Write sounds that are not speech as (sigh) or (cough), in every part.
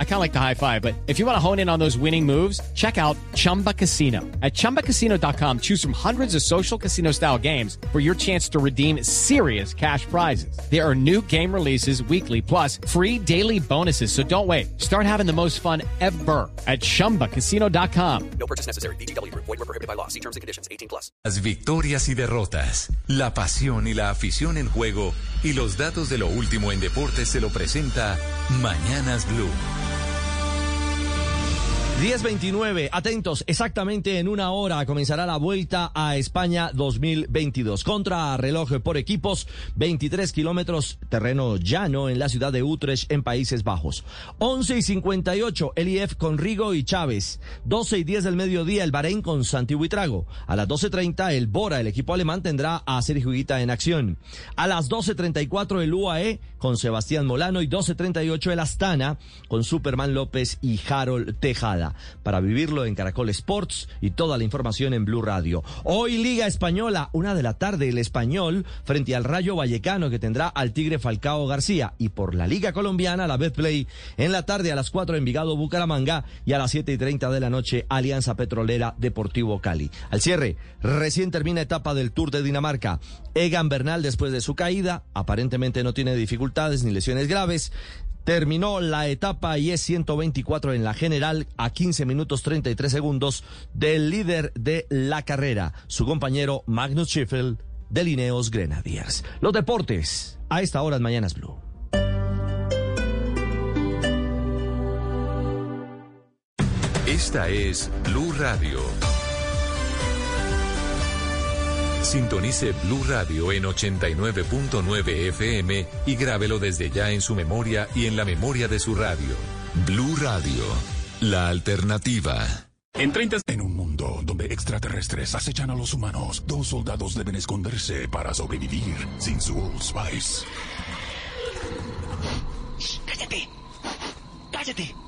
I kind of like the high five, but if you want to hone in on those winning moves, check out Chumba Casino. At ChumbaCasino.com, choose from hundreds of social casino style games for your chance to redeem serious cash prizes. There are new game releases weekly, plus free daily bonuses. So don't wait. Start having the most fun ever at ChumbaCasino.com. No purchase necessary. BGW. Void were prohibited by law. See terms and conditions. 18 plus. Las victorias y derrotas, la pasión y la afición en juego y los datos de lo último en deportes se lo presenta Mañanas Blue. 10.29, atentos, exactamente en una hora comenzará la vuelta a España 2022. Contra reloj por equipos, 23 kilómetros, terreno llano en la ciudad de Utrecht, en Países Bajos. 11 y 58, el IF con Rigo y Chávez. 12 y 10 del mediodía, el Bahrein con Santi Buitrago. A las 12.30, el Bora, el equipo alemán, tendrá a Sergio Higuita en acción. A las 12.34, el UAE con Sebastián Molano y 12.38, el Astana con Superman López y Harold Tejada para vivirlo en Caracol Sports y toda la información en Blue Radio. Hoy Liga Española, una de la tarde, el español frente al Rayo Vallecano que tendrá al Tigre Falcao García y por la Liga Colombiana, la Betplay, en la tarde a las 4 Envigado Bucaramanga y a las 7 y 30 de la noche Alianza Petrolera Deportivo Cali. Al cierre, recién termina etapa del Tour de Dinamarca. Egan Bernal después de su caída, aparentemente no tiene dificultades ni lesiones graves. Terminó la etapa y es 124 en la general a 15 minutos 33 segundos del líder de la carrera, su compañero Magnus Schiffel de Lineos Grenadiers. Los deportes a esta hora en Mañanas Blue. Esta es Blue Radio. Sintonice Blue Radio en 89.9 FM y grábelo desde ya en su memoria y en la memoria de su radio. Blue Radio, la alternativa. En 30 En un mundo donde extraterrestres acechan a los humanos, dos soldados deben esconderse para sobrevivir sin su Old Spice. ¡Cállate! ¡Cállate!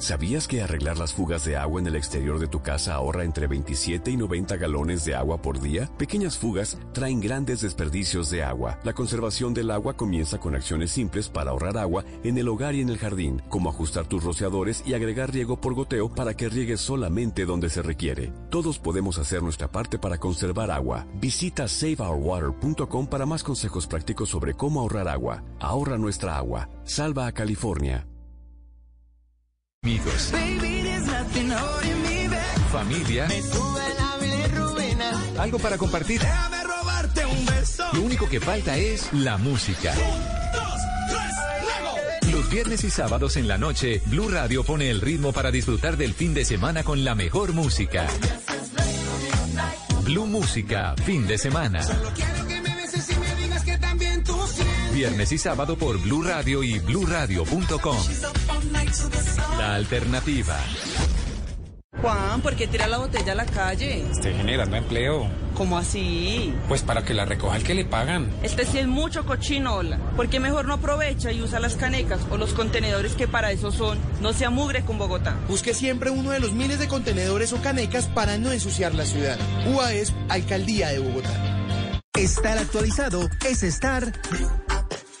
¿Sabías que arreglar las fugas de agua en el exterior de tu casa ahorra entre 27 y 90 galones de agua por día? Pequeñas fugas traen grandes desperdicios de agua. La conservación del agua comienza con acciones simples para ahorrar agua en el hogar y en el jardín, como ajustar tus rociadores y agregar riego por goteo para que riegues solamente donde se requiere. Todos podemos hacer nuestra parte para conservar agua. Visita saveourwater.com para más consejos prácticos sobre cómo ahorrar agua. Ahorra nuestra agua. Salva a California. Amigos, familia, algo para compartir. Lo único que falta es la música. Los viernes y sábados en la noche, Blue Radio pone el ritmo para disfrutar del fin de semana con la mejor música. Blue Música, fin de semana. Viernes y sábado por Blue Radio y bluradio.com. La alternativa. Juan, ¿por qué tira la botella a la calle? Estoy generando empleo. ¿Cómo así? Pues para que la recoja el que le pagan. Este sí es mucho cochinola. ¿Por qué mejor no aprovecha y usa las canecas o los contenedores que para eso son? No se amugre con Bogotá. Busque siempre uno de los miles de contenedores o canecas para no ensuciar la ciudad. UAES, Alcaldía de Bogotá. Estar actualizado es estar...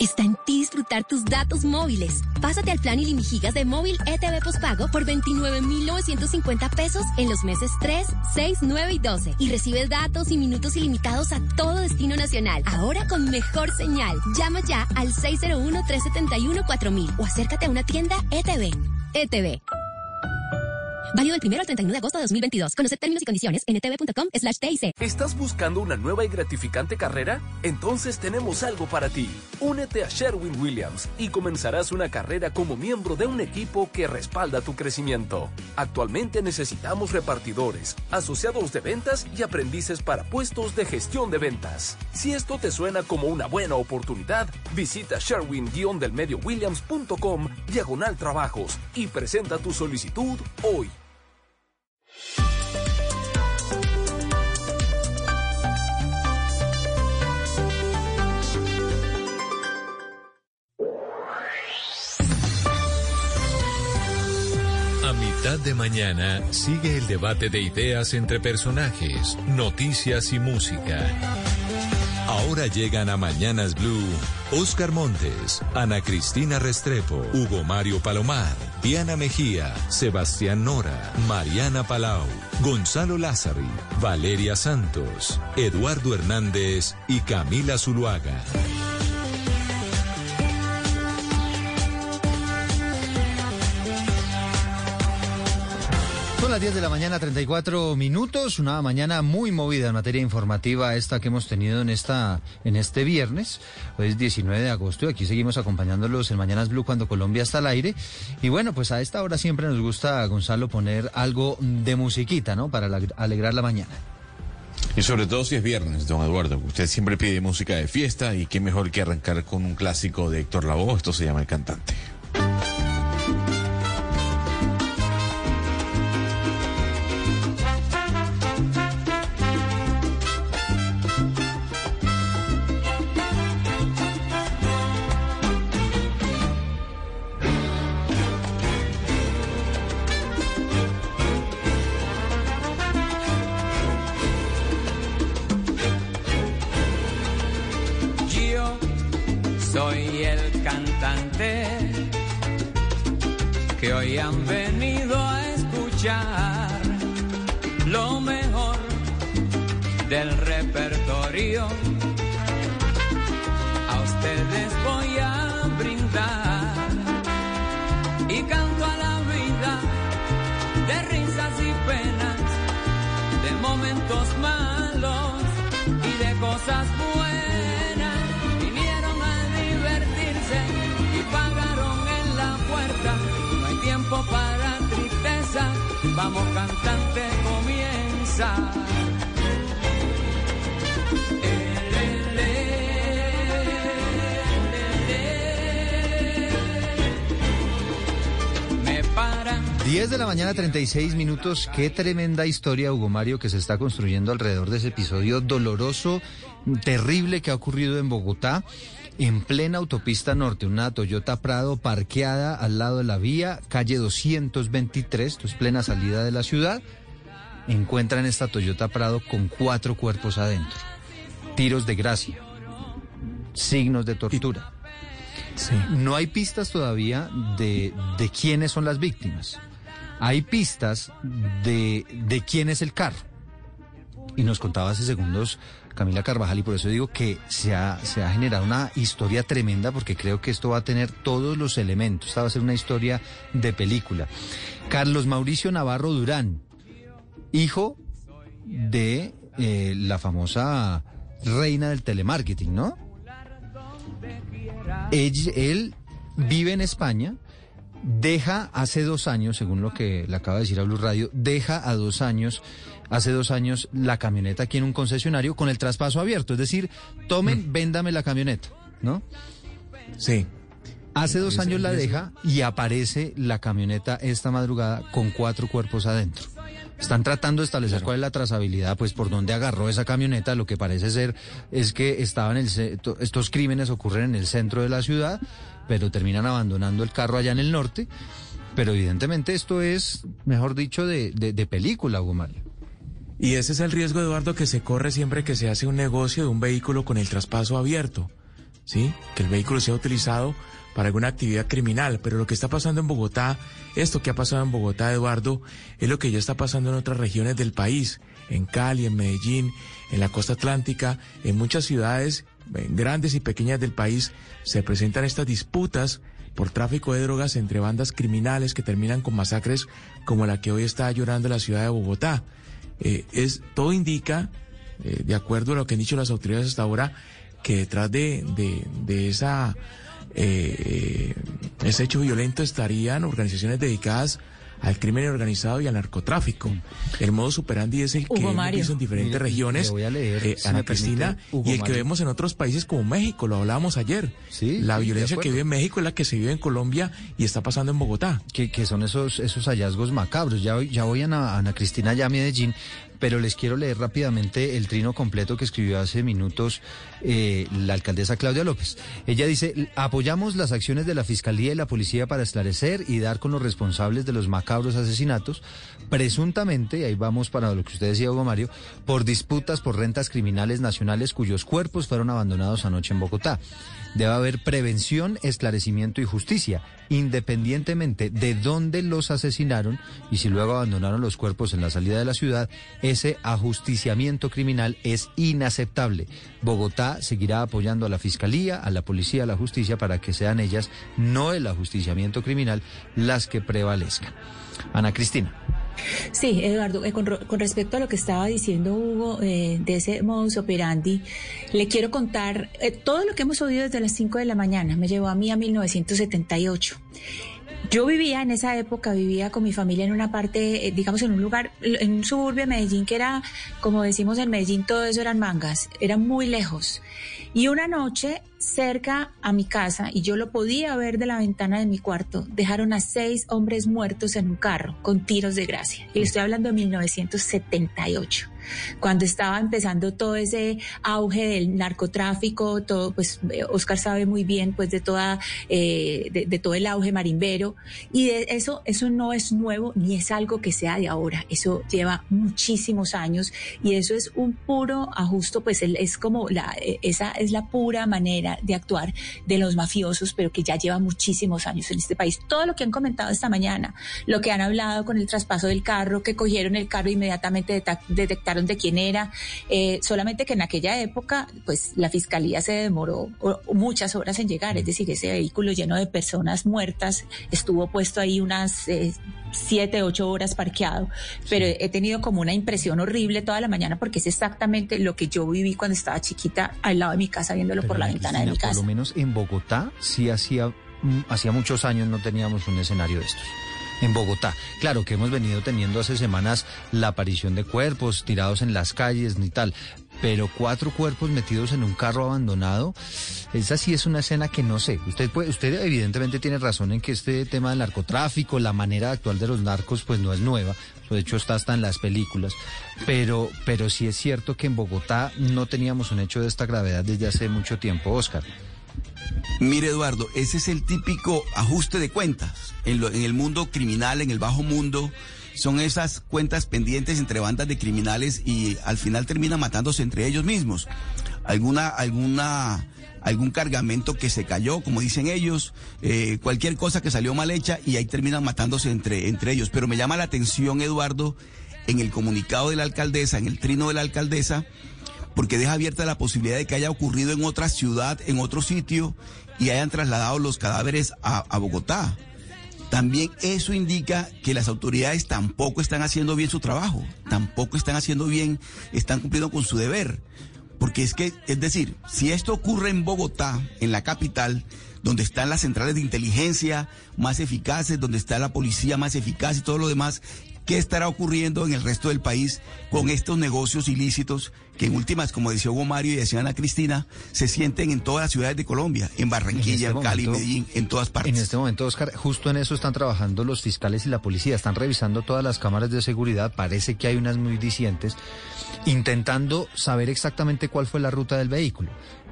Está en ti disfrutar tus datos móviles. Pásate al plan ilimigigas de móvil ETV Postpago por 29,950 pesos en los meses 3, 6, 9 y 12. Y recibes datos y minutos ilimitados a todo destino nacional. Ahora con mejor señal. Llama ya al 601-371-4000 o acércate a una tienda ETV. ETV. Válido del 1 al 31 de agosto de 2022. Conocer términos y condiciones en slash. ¿Estás buscando una nueva y gratificante carrera? Entonces tenemos algo para ti. Únete a Sherwin Williams y comenzarás una carrera como miembro de un equipo que respalda tu crecimiento. Actualmente necesitamos repartidores, asociados de ventas y aprendices para puestos de gestión de ventas. Si esto te suena como una buena oportunidad, visita sherwin-delmediowilliams.com diagonal trabajos y presenta tu solicitud hoy. A mitad de mañana sigue el debate de ideas entre personajes, noticias y música. Ahora llegan a Mañanas Blue Oscar Montes, Ana Cristina Restrepo, Hugo Mario Palomar, Diana Mejía, Sebastián Nora, Mariana Palau, Gonzalo Lázari, Valeria Santos, Eduardo Hernández y Camila Zuluaga. Son las 10 de la mañana, 34 minutos, una mañana muy movida en materia informativa esta que hemos tenido en esta en este viernes. Hoy es 19 de agosto y aquí seguimos acompañándolos en Mañanas Blue cuando Colombia está al aire. Y bueno, pues a esta hora siempre nos gusta, Gonzalo, poner algo de musiquita, ¿no? Para alegrar la mañana. Y sobre todo si es viernes, don Eduardo. Usted siempre pide música de fiesta y qué mejor que arrancar con un clásico de Héctor Lavoe. Esto se llama El Cantante. malos y de cosas buenas. Vinieron a divertirse y pagaron en la puerta. No hay tiempo para tristeza, vamos cantante, comienza. 10 de la mañana, 36 minutos. Qué tremenda historia, Hugo Mario, que se está construyendo alrededor de ese episodio doloroso, terrible que ha ocurrido en Bogotá, en plena autopista norte. Una Toyota Prado parqueada al lado de la vía, calle 223, esto es plena salida de la ciudad. Encuentran esta Toyota Prado con cuatro cuerpos adentro. Tiros de gracia, signos de tortura. No hay pistas todavía de, de quiénes son las víctimas hay pistas de, de quién es el carro. Y nos contaba hace segundos Camila Carvajal y por eso digo que se ha, se ha generado una historia tremenda porque creo que esto va a tener todos los elementos. Esta va a ser una historia de película. Carlos Mauricio Navarro Durán, hijo de eh, la famosa reina del telemarketing, ¿no? él vive en España deja hace dos años, según lo que le acaba de decir a Blue Radio, deja a dos años, hace dos años, la camioneta aquí en un concesionario con el traspaso abierto. Es decir, tomen, mm. véndame la camioneta, ¿no? Sí. Hace dos años la deja y aparece la camioneta esta madrugada con cuatro cuerpos adentro. Están tratando de establecer cuál es la trazabilidad, pues por dónde agarró esa camioneta. Lo que parece ser es que estaban el, estos crímenes ocurren en el centro de la ciudad pero terminan abandonando el carro allá en el norte. Pero evidentemente esto es, mejor dicho, de, de, película, Hugo. Y ese es el riesgo, Eduardo, que se corre siempre que se hace un negocio de un vehículo con el traspaso abierto. ¿Sí? Que el vehículo sea utilizado para alguna actividad criminal. Pero lo que está pasando en Bogotá, esto que ha pasado en Bogotá, Eduardo, es lo que ya está pasando en otras regiones del país. En Cali, en Medellín, en la costa atlántica, en muchas ciudades grandes y pequeñas del país se presentan estas disputas por tráfico de drogas entre bandas criminales que terminan con masacres como la que hoy está llorando la ciudad de Bogotá. Eh, es, todo indica, eh, de acuerdo a lo que han dicho las autoridades hasta ahora, que detrás de, de, de esa, eh, ese hecho violento estarían organizaciones dedicadas al crimen organizado y al narcotráfico. El modo superandi es el que Hugo hemos Mario. visto en diferentes regiones, le voy a leer, eh, si Ana Cristina, Hugo y el que vemos en otros países como México, lo hablábamos ayer. Sí, la violencia que vive en México es la que se vive en Colombia y está pasando en Bogotá. que, que son esos, esos hallazgos macabros. Ya, voy- ya voy a Ana, Ana Cristina, ya a Medellín, pero les quiero leer rápidamente el trino completo que escribió hace minutos eh, la alcaldesa Claudia López. Ella dice, apoyamos las acciones de la Fiscalía y la Policía para esclarecer y dar con los responsables de los macabros asesinatos, presuntamente, y ahí vamos para lo que usted decía, Hugo Mario, por disputas por rentas criminales nacionales cuyos cuerpos fueron abandonados anoche en Bogotá. Debe haber prevención, esclarecimiento y justicia, independientemente de dónde los asesinaron y si luego abandonaron los cuerpos en la salida de la ciudad, ese ajusticiamiento criminal es inaceptable. Bogotá seguirá apoyando a la Fiscalía, a la Policía, a la Justicia para que sean ellas, no el ajusticiamiento criminal, las que prevalezcan. Ana Cristina. Sí, Eduardo, eh, con, respecto a lo que estaba diciendo Hugo eh, de ese modus operandi, le quiero contar eh, todo lo que hemos oído desde las 5 de la mañana. Me llevó a mí a 1978. Yo vivía en esa época, vivía con mi familia en una parte, eh, digamos, en un lugar, en un suburbio de Medellín que era, como decimos en Medellín, todo eso eran mangas, era muy lejos. Y una noche, cerca a mi casa, y yo lo podía ver de la ventana de mi cuarto, dejaron a seis hombres muertos en un carro con tiros de gracia. Y estoy hablando de 1978 cuando estaba empezando todo ese auge del narcotráfico, todo, pues eh, Oscar sabe muy bien, pues de toda, eh, de, de todo el auge marimbero, y de eso, eso no es nuevo ni es algo que sea de ahora, eso lleva muchísimos años y eso es un puro ajusto, pues es como la, eh, esa es la pura manera de actuar de los mafiosos, pero que ya lleva muchísimos años en este país. Todo lo que han comentado esta mañana, lo que han hablado con el traspaso del carro, que cogieron el carro inmediatamente deta- de quién era, eh, solamente que en aquella época, pues la fiscalía se demoró muchas horas en llegar, es decir, ese vehículo lleno de personas muertas estuvo puesto ahí unas eh, siete, ocho horas parqueado, pero he tenido como una impresión horrible toda la mañana porque es exactamente lo que yo viví cuando estaba chiquita al lado de mi casa viéndolo por Pero, la Ana ventana de mi Cristina, casa. Por lo menos en Bogotá sí hacía, mm, hacía muchos años no teníamos un escenario de estos. En Bogotá. Claro que hemos venido teniendo hace semanas la aparición de cuerpos tirados en las calles ni tal. Pero cuatro cuerpos metidos en un carro abandonado, esa sí es una escena que no sé. Usted puede, usted evidentemente tiene razón en que este tema del narcotráfico, la manera actual de los narcos, pues no es nueva. De hecho, está hasta en las películas. Pero, pero sí es cierto que en Bogotá no teníamos un hecho de esta gravedad desde hace mucho tiempo, Oscar. Mire, Eduardo, ese es el típico ajuste de cuentas. En, el mundo criminal, en el bajo mundo, son esas cuentas pendientes entre bandas de criminales y al final terminan matándose entre ellos mismos. Alguna, alguna, algún cargamento que se cayó, como dicen ellos, eh, cualquier cosa que salió mal hecha y ahí terminan matándose entre, entre ellos. Pero me llama la atención, Eduardo, en el comunicado de la alcaldesa, en el trino de la alcaldesa, porque deja abierta la posibilidad de que haya ocurrido en otra ciudad, en otro sitio, y hayan trasladado los cadáveres a, Bogotá. También eso indica que las autoridades tampoco están haciendo bien su trabajo, tampoco están haciendo bien, están cumpliendo con su deber. Porque es que, es decir, si esto ocurre en Bogotá, en la capital, donde están las centrales de inteligencia más eficaces, donde está la policía más eficaz y todo lo demás, ¿qué estará ocurriendo en el resto del país con estos negocios ilícitos que en últimas, como decía Hugo Mario y decía Ana Cristina, se sienten en todas las ciudades de Colombia, en Barranquilla, En este Cali, momento- Medellín, en todas partes? En este momento, Oscar, justo en eso están trabajando los fiscales y la policía. Están revisando todas las cámaras de seguridad. Parece que hay unas muy dicientes, intentando saber exactamente cuál fue la ruta del vehículo.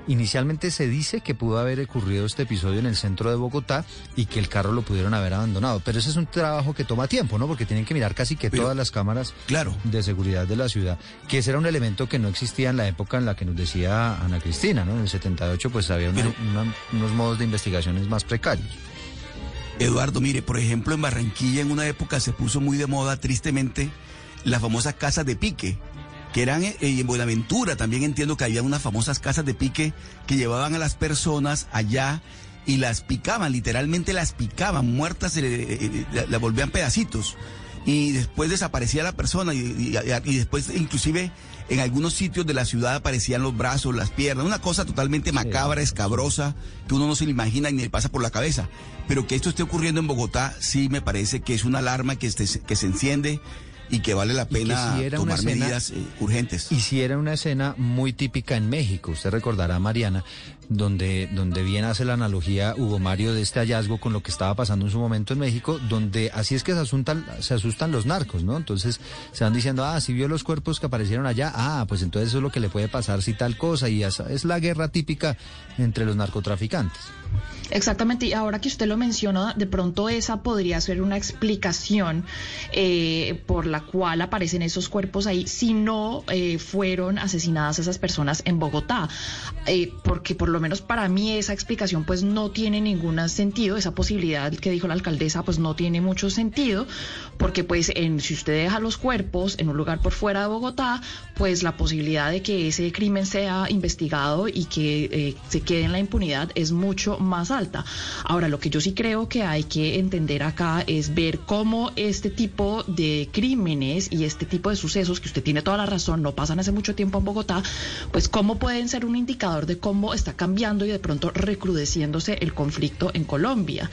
Inicialmente se dice que pudo haber ocurrido este episodio en el centro de Bogotá y que el carro lo pudieron haber abandonado. Pero ese es un trabajo que toma tiempo, ¿no? Porque tienen que mirar casi que todas las cámaras claro. de seguridad de la ciudad. Que ese era un elemento que no existía en la época en la que nos decía Ana Cristina, ¿no? En el 78 pues había una- una- unos modos de investigaciones más precarios. Eduardo, mire, por ejemplo, en Barranquilla en una época se puso muy de moda, tristemente, las famosas casas de pique, que eran, eh, y en Buenaventura también entiendo que había unas famosas casas de pique que llevaban a las personas allá y las picaban, literalmente las picaban, muertas, se le- eh, la, la volvían pedacitos. Y después desaparecía la persona y, y- y después inclusive en algunos sitios de la ciudad aparecían los brazos, las piernas, una cosa totalmente macabra, escabrosa, que uno no se le imagina ni le pasa por la cabeza. Pero que esto esté ocurriendo en Bogotá sí me parece que es una alarma que, este- que se enciende y que vale la pena si tomar escena- medidas eh, urgentes. Y si era una escena muy típica en México, usted recordará, Mariana, donde, donde bien hace la analogía Hugo Mario de este hallazgo con lo que estaba pasando en su momento en México, donde así es que se asustan, se asustan los narcos, ¿no? Entonces se van diciendo, ah, si vio los cuerpos que aparecieron allá, ah, pues entonces eso es lo que le puede pasar si tal cosa, y esa es la guerra típica entre los narcotraficantes. Exactamente, y ahora que usted lo menciona, de pronto esa podría ser una explicación eh, por la cual aparecen esos cuerpos ahí, si no eh, fueron asesinadas esas personas en Bogotá, Eh, porque por lo menos para mí esa explicación pues no tiene ningún sentido, esa posibilidad que dijo la alcaldesa pues no tiene mucho sentido, porque pues en, si usted deja los cuerpos en un lugar por fuera de Bogotá, pues la posibilidad de que ese crimen sea investigado y que eh, se quede en la impunidad es mucho más alta. Ahora, lo que yo sí creo que hay que entender acá es ver cómo este tipo de crímenes y este tipo de sucesos, que usted tiene toda la razón, no pasan hace mucho tiempo en Bogotá, pues cómo pueden ser un indicador de cómo está cambiando y de pronto recrudeciéndose el conflicto en Colombia.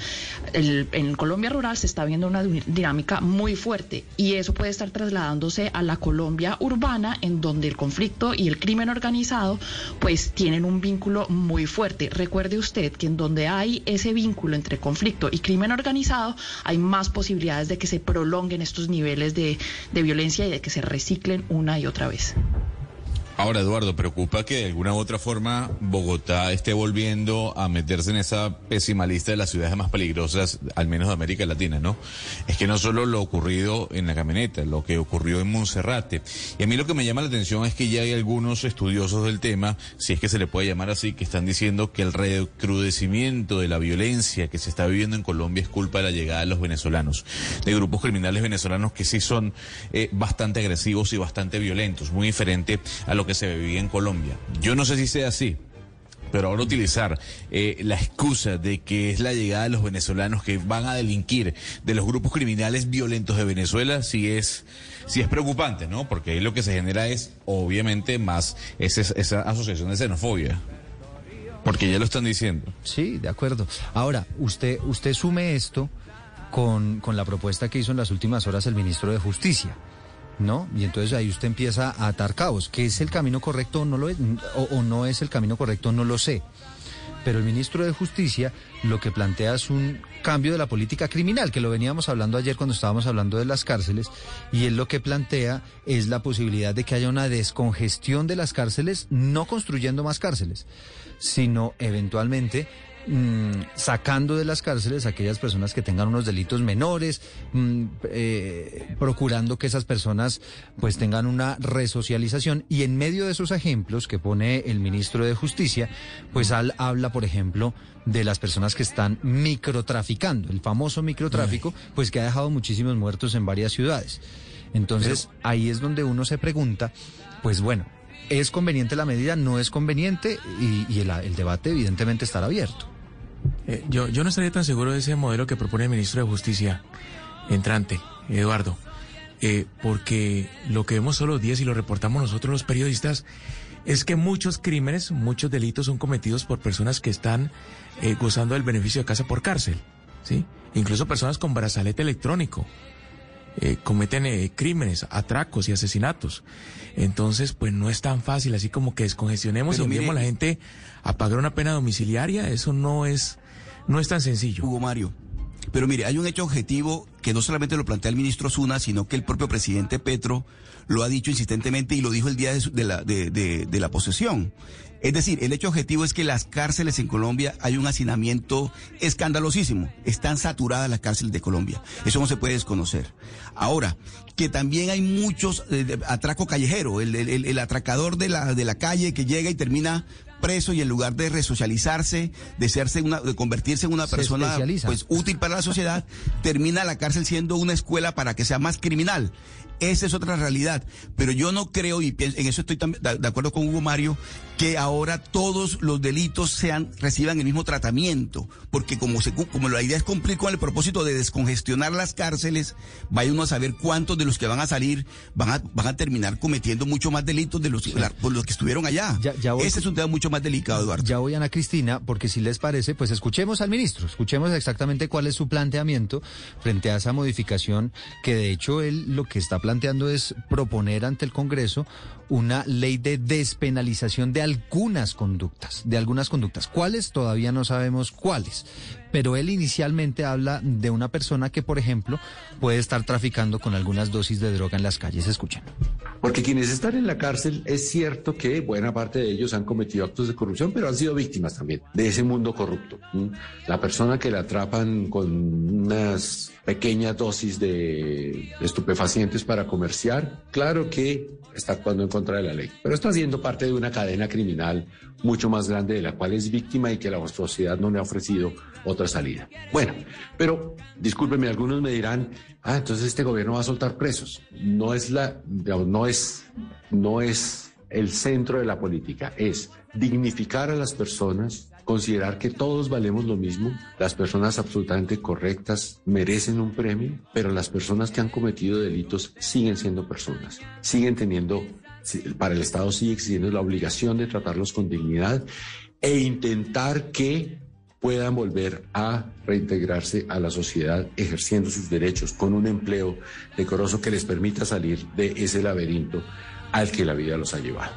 En Colombia rural se está viendo una di- dinámica muy fuerte y eso puede estar trasladándose a la Colombia urbana en donde el conflicto y el crimen organizado pues tienen un vínculo muy fuerte. Recuerde usted que en donde hay ese vínculo entre conflicto y crimen organizado hay más posibilidades de que se prolonguen estos niveles de violencia y de que se reciclen una y otra vez. Ahora, Eduardo, preocupa que de alguna u otra forma Bogotá esté volviendo a meterse en esa pésima lista de las ciudades más peligrosas, al menos de América Latina, ¿no? Es que no solo lo ocurrido en la camioneta, lo que ocurrió en Monserrate. Y a mí lo que me llama la atención es que ya hay algunos estudiosos del tema, si es que se le puede llamar así, que están diciendo que el recrudecimiento de la violencia que se está viviendo en Colombia es culpa de la llegada de los venezolanos, de grupos criminales venezolanos que sí son eh, bastante agresivos y bastante violentos, muy diferente a lo que se vivía en Colombia. Yo no sé si sea así. Pero ahora utilizar eh, la excusa de que es la llegada de los venezolanos que van a delinquir de los grupos criminales violentos de Venezuela, sí es, sí es preocupante, ¿no? Porque ahí lo que se genera es, obviamente, más ese- esa asociación de xenofobia. Porque ya lo están diciendo. Sí, de acuerdo. Ahora, usted, usted sume esto con, con la propuesta que hizo en las últimas horas el ministro de Justicia. ¿No? Y entonces ahí usted empieza a atar cabos. ¿Qué es el camino correcto no, lo es, o, o no es el camino correcto? No lo sé. Pero el ministro de Justicia lo que plantea es un cambio de la política criminal, que lo veníamos hablando ayer cuando estábamos hablando de las cárceles, y él lo que plantea es la posibilidad de que haya una descongestión de las cárceles, no construyendo más cárceles, sino eventualmente mm, sacando de las cárceles a aquellas personas que tengan unos delitos menores, mm, eh, procurando que esas personas pues tengan una resocialización y en medio de esos ejemplos que pone el ministro de Justicia, pues al, habla por ejemplo de las personas que están microtraficando, el famoso microtráfico, pues que ha dejado muchísimos muertos en varias ciudades. Entonces ahí es donde uno se pregunta, pues bueno, ¿es conveniente la medida? ¿No es conveniente? Y, y el, el debate evidentemente estará abierto. Eh, yo, yo no estaría tan seguro de ese modelo que propone el ministro de Justicia entrante, Eduardo, eh, porque lo que vemos todos los días y lo reportamos nosotros los periodistas es que muchos crímenes, muchos delitos son cometidos por personas que están eh, gozando del beneficio de casa por cárcel, ¿sí? Incluso personas con brazalete electrónico. eh, cometen eh, crímenes, atracos y asesinatos. Entonces, pues no es tan fácil, así como que descongestionemos Pero y enviemos a la gente a pagar una pena domiciliaria, eso no es, no es tan sencillo. Hugo Mario. Pero mire, hay un hecho objetivo que no solamente lo plantea el ministro Zuna, sino que el propio presidente Petro lo ha dicho insistentemente y lo dijo el día de, la, de, la posesión. Es decir, el hecho objetivo es que las cárceles en Colombia hay un hacinamiento escandalosísimo. Están saturadas las cárceles de Colombia. Eso no se puede desconocer. Ahora, que también hay muchos eh, de- atraco callejero, el, el- el- el atracador de la, de la calle que llega y termina preso y en lugar de resocializarse, de, serse una, de convertirse en una Se persona pues útil para la sociedad, (laughs) termina la cárcel siendo una escuela para que sea más criminal. Esa es otra realidad. Pero yo no creo, y pienso- en eso estoy de acuerdo con Hugo Mario, que ahora todos los delitos sean, reciban el mismo tratamiento. Porque como, se, como la idea es cumplir con el propósito de descongestionar las cárceles, vaya uno a saber cuántos de los que van a salir van a, van a terminar cometiendo mucho más delitos de los, la- por los que estuvieron allá. voy- Ese es un tema mucho más delicado, Eduardo. Ya voy, Ana Cristina, porque si les parece, pues escuchemos al ministro, escuchemos exactamente cuál es su planteamiento frente a esa modificación que de hecho él lo que está planteando es proponer ante el Congreso una ley de despenalización de algunas conductas, de algunas conductas. ¿Cuáles? Todavía no sabemos cuáles. Pero él inicialmente habla de una persona que, por ejemplo, puede estar traficando con algunas dosis de droga en las calles. Escuchen. Porque quienes están en la cárcel es cierto que buena parte de ellos han cometido actos de corrupción, pero han sido víctimas también de ese mundo corrupto. La persona que la atrapan con unas pequeñas dosis de estupefacientes para comerciar, claro que está actuando en contra de la ley, pero está siendo parte de una cadena criminal mucho más grande de la cual es víctima y que la sociedad no le ha ofrecido otra salida. Bueno, pero discúlpenme, algunos me dirán, ah, entonces este gobierno va a soltar presos. No es la, no es, no es el centro de la política, es dignificar a las personas, considerar que todos valemos lo mismo, las personas absolutamente correctas merecen un premio, pero las personas que han cometido delitos siguen siendo personas, siguen teniendo, para el Estado sigue existiendo la obligación de tratarlos con dignidad e intentar que puedan volver a reintegrarse a la sociedad ejerciendo sus derechos con un empleo decoroso que les permita salir de ese laberinto al que la vida los ha llevado.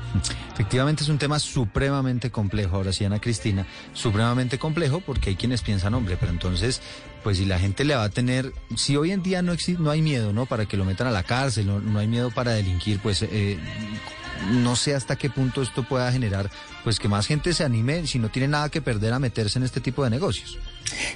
Efectivamente es un tema supremamente complejo, ahora sí, Ana Cristina, supremamente complejo porque hay quienes piensan, hombre, pero entonces, pues si la gente le va a tener, si hoy en día no existe, no hay miedo, ¿no? Para que lo metan a la cárcel, no, no hay miedo para delinquir, pues eh, no sé hasta qué punto esto pueda generar, pues que más gente se anime, si no tiene nada que perder, a meterse en este tipo de negocios.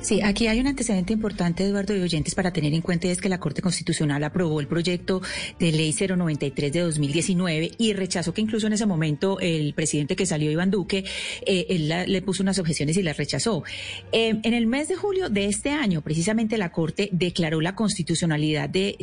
Sí, aquí hay un antecedente importante, Eduardo y oyentes, para tener en cuenta es que la Corte Constitucional aprobó el proyecto de ley 093 de 2019 y rechazó que incluso en ese momento el presidente que salió, Iván Duque, eh, él le puso unas objeciones y las rechazó. Eh, en el mes de julio de este año, precisamente la Corte declaró la constitucionalidad de,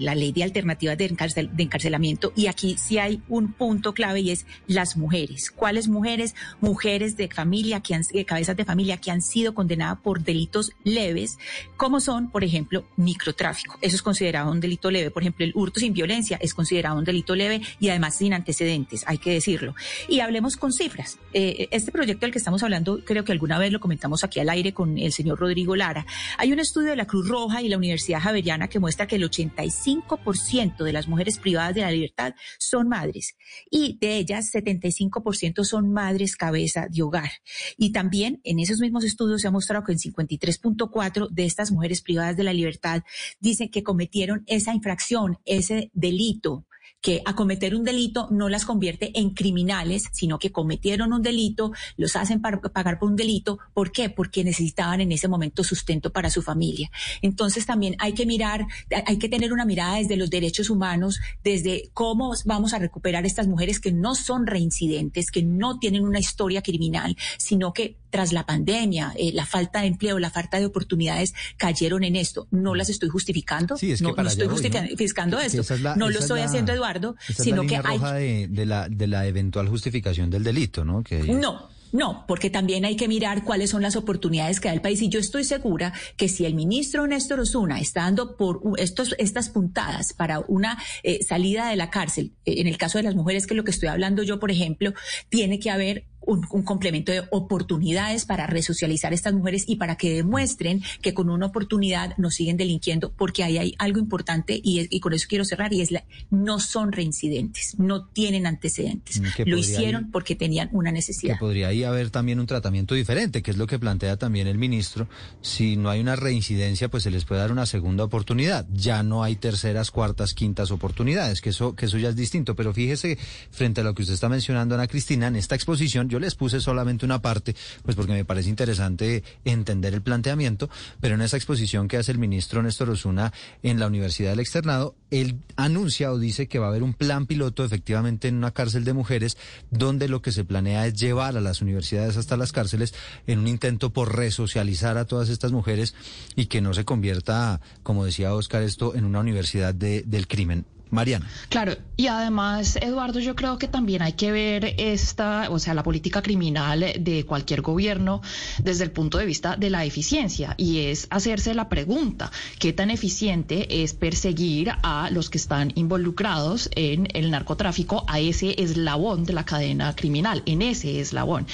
la ley de alternativas de, encarcel- de encarcelamiento y aquí sí hay un punto clave y es las mujeres. ¿Cuáles mujeres? Mujeres de familia, que han, cabezas de familia que han sido condenadas por delitos leves, como son, por ejemplo, microtráfico. Eso es considerado un delito leve. Por ejemplo, el hurto sin violencia es considerado un delito leve y además sin antecedentes, hay que decirlo. Y hablemos con cifras. Eh, este proyecto del que estamos hablando, creo que alguna vez lo comentamos aquí al aire con el señor Rodrigo Lara. Hay un estudio de la Cruz Roja y la Universidad Javeriana que muestra que el 85% de las mujeres privadas de la libertad son madres y de ellas 75% son madres cabeza de hogar. Y también en esos mismos estudios se ha mostrado que en 53.4 de estas mujeres privadas de la libertad dicen que cometieron esa infracción, ese delito que a cometer un delito no las convierte en criminales, sino que cometieron un delito, los hacen pagar por un delito. ¿Por qué? Porque necesitaban en ese momento sustento para su familia. Entonces también hay que mirar, hay que tener una mirada desde los derechos humanos, desde cómo vamos a recuperar estas mujeres que no son reincidentes, que no tienen una historia criminal, sino que tras la pandemia, eh, la falta de empleo, la falta de oportunidades cayeron en esto. No las estoy justificando, Sí, es que no, estoy allá voy, ¿no? justificando esto. esa es la- no lo es estoy la- haciendo Eduardo, esa es la sino que hay de, de la, de la eventual justificación del delito, ¿no? Que, no, no, porque también hay que mirar cuáles son las oportunidades que da el país. Y yo estoy segura que si el ministro Néstor Osuna está dando por estos, estas puntadas para una eh, salida de la cárcel, eh, en el caso de las mujeres, que es lo que estoy hablando yo, por ejemplo, tiene que haber un, un complemento de oportunidades para resocializar a estas mujeres y para que demuestren que con una oportunidad no siguen delinquiendo, porque ahí hay algo importante y, y con eso quiero cerrar, y es la, no son reincidentes, no tienen antecedentes. Mm, que Lo hicieron ir- porque tenían una que necesidad. podría ahí haber también un tratamiento diferente, que es lo que plantea también el ministro. Si no hay una reincidencia, pues se les puede dar una segunda oportunidad. Ya no hay terceras, cuartas, quintas oportunidades, que eso, que eso ya es distinto. Pero fíjese, frente a lo que usted está mencionando, Ana Cristina, en esta exposición Yo les puse solamente una parte, pues porque me parece interesante entender el planteamiento, pero en esa exposición que hace el ministro Néstor Osuna en la Universidad del Externado, él anuncia o dice que va a haber un plan piloto efectivamente en una cárcel de mujeres, donde lo que se planea es llevar a las universidades hasta las cárceles en un intento por resocializar a todas estas mujeres y que no se convierta, como decía Oscar, esto en una universidad de, del crimen. Mariana. Claro, y además, Eduardo, yo creo que también hay que ver esta, o sea, la política criminal de cualquier gobierno desde el punto de vista de la eficiencia y es hacerse la pregunta, ¿qué tan eficiente es perseguir a los que están involucrados en el narcotráfico, a ese eslabón de la cadena criminal, en ese eslabón?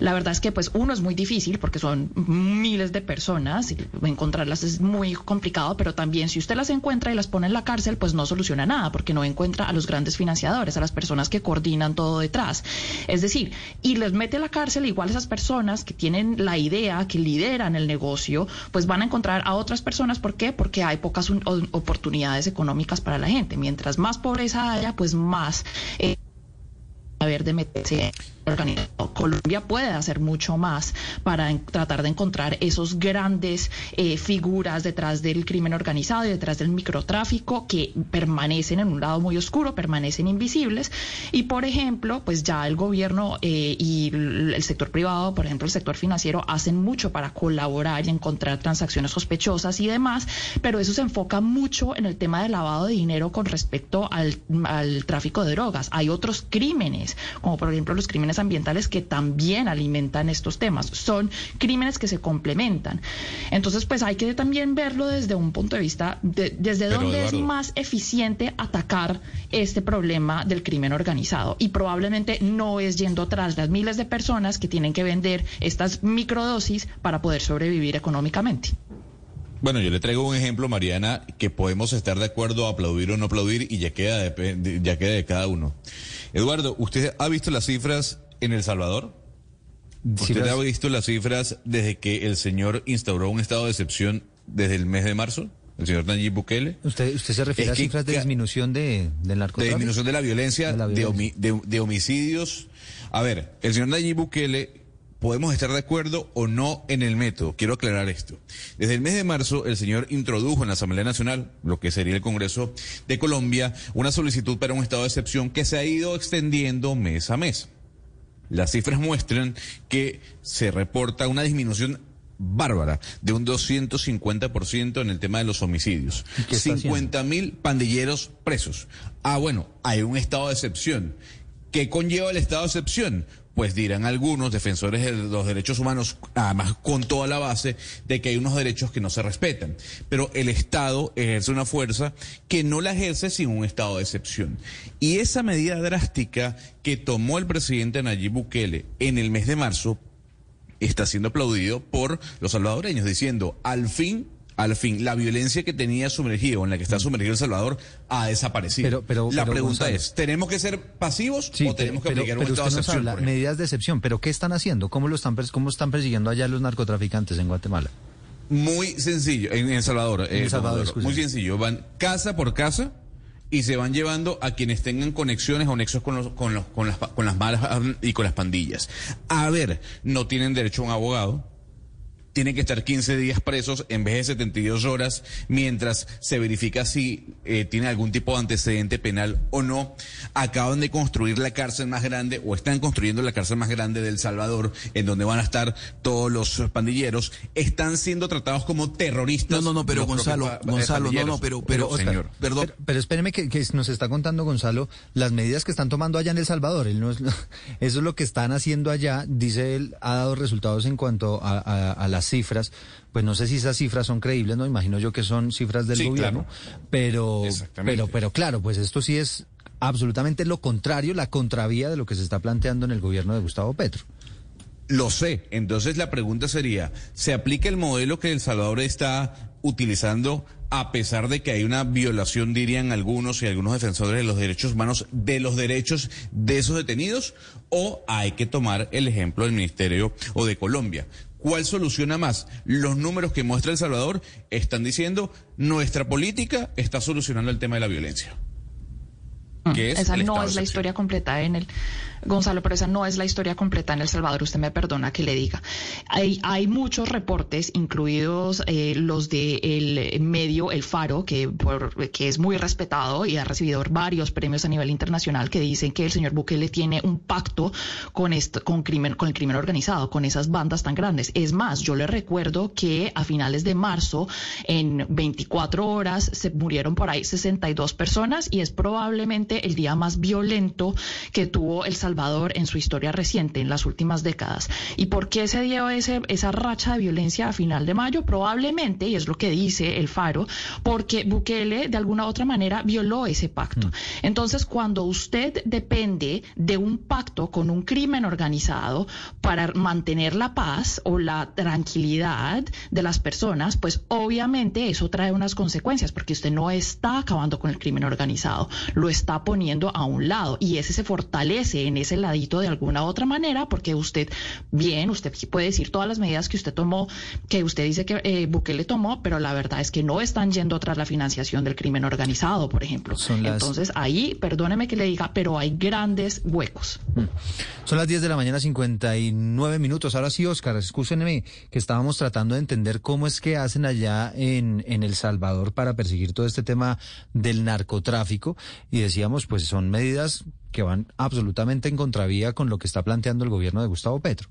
La verdad es que pues uno es muy difícil porque son miles de personas, y encontrarlas es muy complicado, pero también si usted las encuentra y las pone en la cárcel, pues no soluciona nada porque no encuentra a los grandes financiadores, a las personas que coordinan todo detrás. Es decir, y les mete a la cárcel igual esas personas que tienen la idea, que lideran el negocio, pues van a encontrar a otras personas. ¿Por qué? Porque hay pocas oportunidades económicas para la gente. Mientras más pobreza haya, pues más... Eh, haber de meterse Colombia puede hacer mucho más para tratar de encontrar esos grandes eh, figuras detrás del crimen organizado y detrás del microtráfico que permanecen en un lado muy oscuro, permanecen invisibles. Y, por ejemplo, pues ya el gobierno eh, y el sector privado, por ejemplo, el sector financiero, hacen mucho para colaborar y encontrar transacciones sospechosas y demás, pero eso se enfoca mucho en el tema del lavado de dinero con respecto al, al tráfico de drogas. Hay otros crímenes, como por ejemplo los crímenes ambientales que también alimentan estos temas. Son crímenes que se complementan. Entonces, pues hay que también verlo desde un punto de vista de, desde dónde es más eficiente atacar este problema del crimen organizado. Y probablemente no es yendo tras las miles de personas que tienen que vender estas microdosis para poder sobrevivir económicamente. Bueno, yo le traigo un ejemplo, Mariana, que podemos estar de acuerdo, aplaudir o no aplaudir, y ya queda de, ya queda de cada uno. Eduardo, ¿usted ha visto las cifras en El Salvador? ¿Usted ha visto las cifras desde que el señor instauró un estado de excepción desde el mes de marzo? El señor Nayib Bukele. ¿Usted, usted se refiere a cifras de disminución de, del narcotráfico? De disminución de la violencia, de, de homicidios. A ver, el señor Nayib Bukele podemos estar de acuerdo o no en el método. Quiero aclarar esto. Desde el mes de marzo, el señor introdujo en la Asamblea Nacional, lo que sería el Congreso de Colombia, una solicitud para un estado de excepción que se ha ido extendiendo mes a mes. Las cifras muestran que se reporta una disminución bárbara de un 250% en el tema de los homicidios. 50 mil pandilleros presos. Ah, bueno, hay un estado de excepción. ¿Qué conlleva el estado de excepción? Pues dirán algunos defensores de los derechos humanos, además con toda la base de que hay unos derechos que no se respetan. Pero el Estado ejerce una fuerza que no la ejerce sin un estado de excepción. Y esa medida drástica que tomó el presidente Nayib Bukele en el mes de marzo está siendo aplaudido por los salvadoreños, diciendo, al fin al fin, la violencia que tenía sumergido, en la que está sumergido El Salvador, ha desaparecido. Pero, la pregunta es, ¿tenemos que ser pasivos o tenemos que aplicar un estado de excepción? medidas de excepción, pero ¿qué están haciendo? ¿Cómo, lo están, ¿Cómo están persiguiendo allá los narcotraficantes en Guatemala? Muy sencillo, en, El Salvador, en el Salvador eh, muy sencillo, van casa por casa y se van llevando a quienes tengan conexiones o nexos con, los, con, los, con, las, con las malas y con las pandillas. A ver, no tienen derecho a un abogado, tienen que estar 15 días presos en vez de 72 horas mientras se verifica si eh, tiene algún tipo de antecedente penal o no. Acaban de construir la cárcel más grande o están construyendo la cárcel más grande del Salvador en donde van a estar todos los pandilleros. Están siendo tratados como terroristas. No, no, no, pero Gonzalo, Gonzalo, no, no, pero, pero, señor. Perdón. Pero, espéreme que, nos está contando Gonzalo las medidas que están tomando allá en El Salvador. Él no es, (laughs) eso es lo que están haciendo allá. Dice él, ha dado resultados en cuanto a, a, a las cifras, pues no sé si esas cifras son creíbles, no imagino yo que son cifras del gobierno, pero, pero, pero claro, pues esto sí es absolutamente lo contrario, la contravía de lo que se está planteando en el gobierno de Gustavo Petro. Lo sé. Entonces la pregunta sería, ¿se aplica el modelo que El Salvador está utilizando a pesar de que hay una violación, dirían algunos y algunos defensores de los derechos humanos, de los derechos de esos detenidos? ¿O hay que tomar el ejemplo del Ministerio o de Colombia? ¿Cuál soluciona más? Los números que muestra El Salvador están diciendo nuestra política está solucionando el tema de la violencia. que es Esa no es la excepción. historia completa en el Gonzalo, pero esa no es la historia completa en El Salvador. Usted me perdona que le diga. Hay, muchos reportes, incluidos eh, los de el medio El Faro, que, es muy respetado y ha recibido varios premios a nivel internacional, que dicen que el señor Bukele tiene un pacto con con el crimen organizado, con esas bandas tan grandes. Es más, yo le recuerdo que a finales de marzo, en 24 horas, se murieron por ahí 62 personas y es probablemente el día más violento que tuvo El Salvador en su historia reciente, en las últimas décadas. ¿Y por qué se dio ese, esa racha de violencia a final de mayo? Probablemente, y es lo que dice el Faro, porque Bukele de alguna u otra manera violó ese pacto. Entonces, cuando usted depende de un pacto con un crimen organizado para mantener la paz o la tranquilidad de las personas, pues obviamente eso trae unas consecuencias, porque usted no está acabando con el crimen organizado, lo está poniendo a un lado y ese se fortalece en ese ladito de alguna u otra manera, porque usted, bien, usted puede decir todas las medidas que usted tomó, que usted dice que eh, Bukele tomó, pero la verdad es que no están yendo tras la financiación del crimen organizado, por ejemplo. Son las- Entonces ahí, perdóneme que le diga, pero hay grandes huecos. Son las 10 de la mañana, 59 minutos. Ahora sí, Oscar, escúchenme que estábamos tratando de entender cómo es que hacen allá en, en El Salvador para perseguir todo este tema del narcotráfico. Y decíamos, pues son medidas que van absolutamente en contravía con lo que está planteando el gobierno de Gustavo Petro.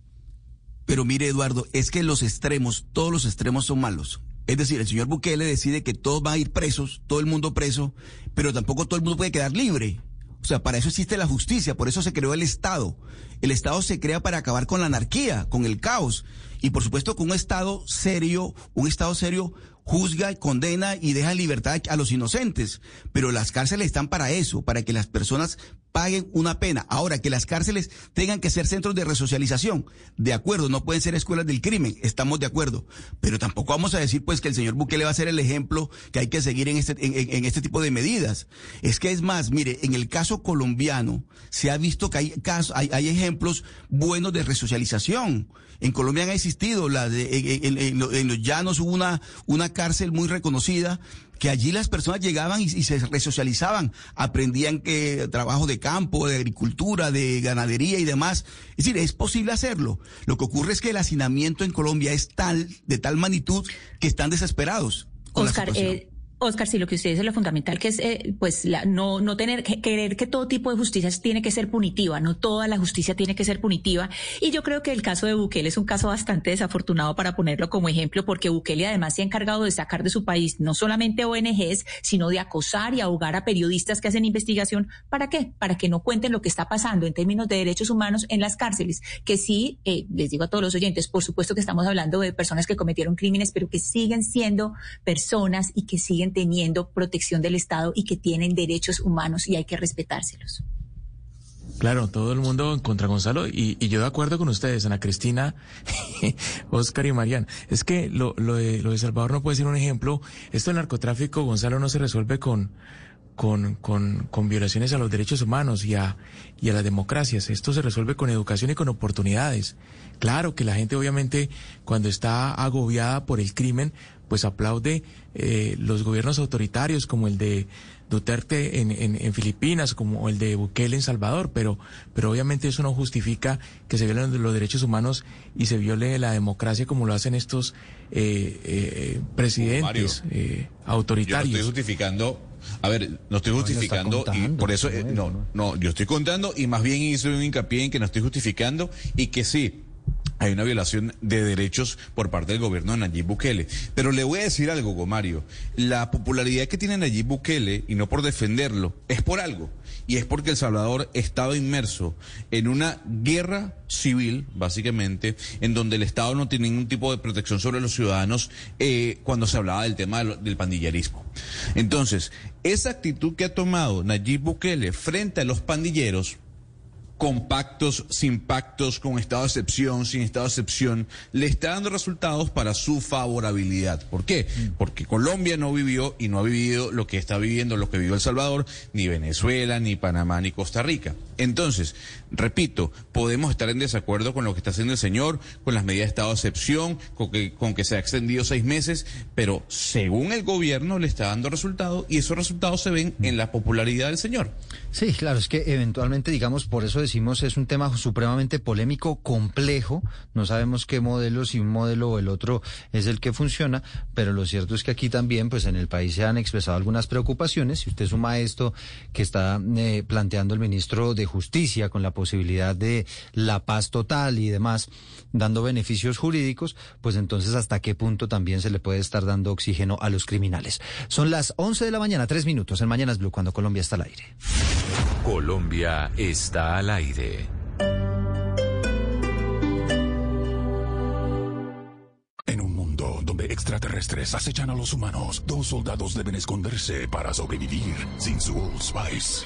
Pero mire, Eduardo, es que los extremos, todos los extremos son malos. Es decir, el señor Bukele decide que todos van a ir presos, todo el mundo preso, pero tampoco todo el mundo puede quedar libre. O sea, para eso existe la justicia, por eso se creó el Estado. El Estado se crea para acabar con la anarquía, con el caos. Y por supuesto que un Estado serio, un Estado serio juzga, condena y deja en libertad a los inocentes. Pero las cárceles están para eso, para que las personas paguen una pena. Ahora, que las cárceles tengan que ser centros de resocialización. De acuerdo, no pueden ser escuelas del crimen, estamos de acuerdo. Pero tampoco vamos a decir pues que el señor Bukele va a ser el ejemplo que hay que seguir en este, en, este tipo de medidas. Es que es más, mire, en el caso colombiano se ha visto que hay casos, hay, hay ejemplos buenos de resocialización. En Colombia han existido, la de, en, en- en los llanos hubo una, una cárcel muy reconocida que allí las personas llegaban y, y se resocializaban, aprendían que trabajo de campo, de agricultura, de ganadería y demás. Es decir, es posible hacerlo. Lo que ocurre es que el hacinamiento en Colombia es tal, de tal magnitud que están desesperados. con la Oscar, situación. eh, Oscar, sí, lo que usted dice es lo fundamental, que es eh, pues la, no, no tener que creer que todo tipo de justicia tiene que ser punitiva, no toda la justicia tiene que ser punitiva. Y yo creo que el caso de Bukele es un caso bastante desafortunado para ponerlo como ejemplo, porque Bukele además se ha encargado de sacar de su país no solamente ONGs, sino de acosar y ahogar a periodistas que hacen investigación. ¿Para qué? Para que no cuenten lo que está pasando en términos de derechos humanos en las cárceles. Que sí, eh, les digo a todos los oyentes, por supuesto que estamos hablando de personas que cometieron crímenes, pero que siguen siendo personas y que siguen teniendo protección del Estado y que tienen derechos humanos y hay que respetárselos. Claro, todo el mundo en contra Gonzalo y, yo de acuerdo con ustedes, Ana Cristina, (laughs) Oscar y Marian. Es que lo, lo, de, lo de Salvador no puede ser un ejemplo. Esto del narcotráfico, Gonzalo, no se resuelve con, con, con, con violaciones a los derechos humanos y a, y a las democracias. Esto se resuelve con educación y con oportunidades. Claro que la gente obviamente cuando está agobiada por el crimen, pues aplaude eh, los gobiernos autoritarios como el de Duterte en, en, en, Filipinas, como el de Bukele en Salvador, pero, pero obviamente eso no justifica que se violen los derechos humanos y se viole la democracia como lo hacen estos eh, eh, presidentes eh, autoritarios. Yo no estoy justificando a ver, no estoy justificando y por eso eh, no, no, yo estoy contando y más bien hice un hincapié en que no estoy justificando y que sí hay una violación de derechos por parte del gobierno de Nayib Bukele. Pero le voy a decir algo, Gomario. La popularidad que tiene Nayib Bukele, y no por defenderlo, es por algo. Y es porque El Salvador estaba inmerso en una guerra civil, básicamente, en donde el Estado no tiene ningún tipo de protección sobre los ciudadanos eh, cuando se hablaba del tema del, pandillerismo. Entonces, esa actitud que ha tomado Nayib Bukele frente a los pandilleros, con pactos, sin pactos, con estado de excepción, sin estado de excepción, le está dando resultados para su favorabilidad. ¿Por qué? Porque Colombia no vivió y no ha vivido lo que está viviendo, lo que vivió El Salvador, ni Venezuela, ni Panamá, ni Costa Rica. Entonces, repito, podemos estar en desacuerdo con lo que está haciendo el señor, con las medidas de estado de excepción, con que, con que se ha extendido seis meses, pero según el gobierno le está dando resultados y esos resultados se ven en la popularidad del señor. Sí, claro, es que eventualmente, digamos, por eso decimos es un tema supremamente polémico, complejo. No sabemos qué modelo, si un modelo o el otro es el que funciona, pero lo cierto es que aquí también, pues en el país se han expresado algunas preocupaciones. Si usted suma esto que está eh, planteando el ministro de Justicia con la posibilidad de la paz total y demás, dando beneficios jurídicos, pues entonces hasta qué punto también se le puede estar dando oxígeno a los criminales. Son las 11 de la mañana, tres minutos en Mañanas Blue, cuando Colombia está al aire. Colombia está al aire. En un mundo donde extraterrestres acechan a los humanos, dos soldados deben esconderse para sobrevivir sin su Old Spice.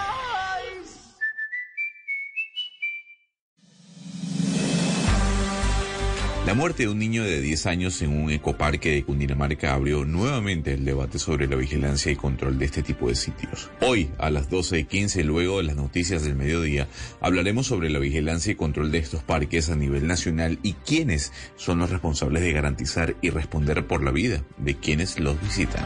La muerte de un niño de 10 años en un ecoparque de Cundinamarca abrió nuevamente el debate sobre la vigilancia y control de este tipo de sitios. Hoy, a las 12.15, luego de las noticias del mediodía, hablaremos sobre la vigilancia y control de estos parques a nivel nacional y quiénes son los responsables de garantizar y responder por la vida de quienes los visitan.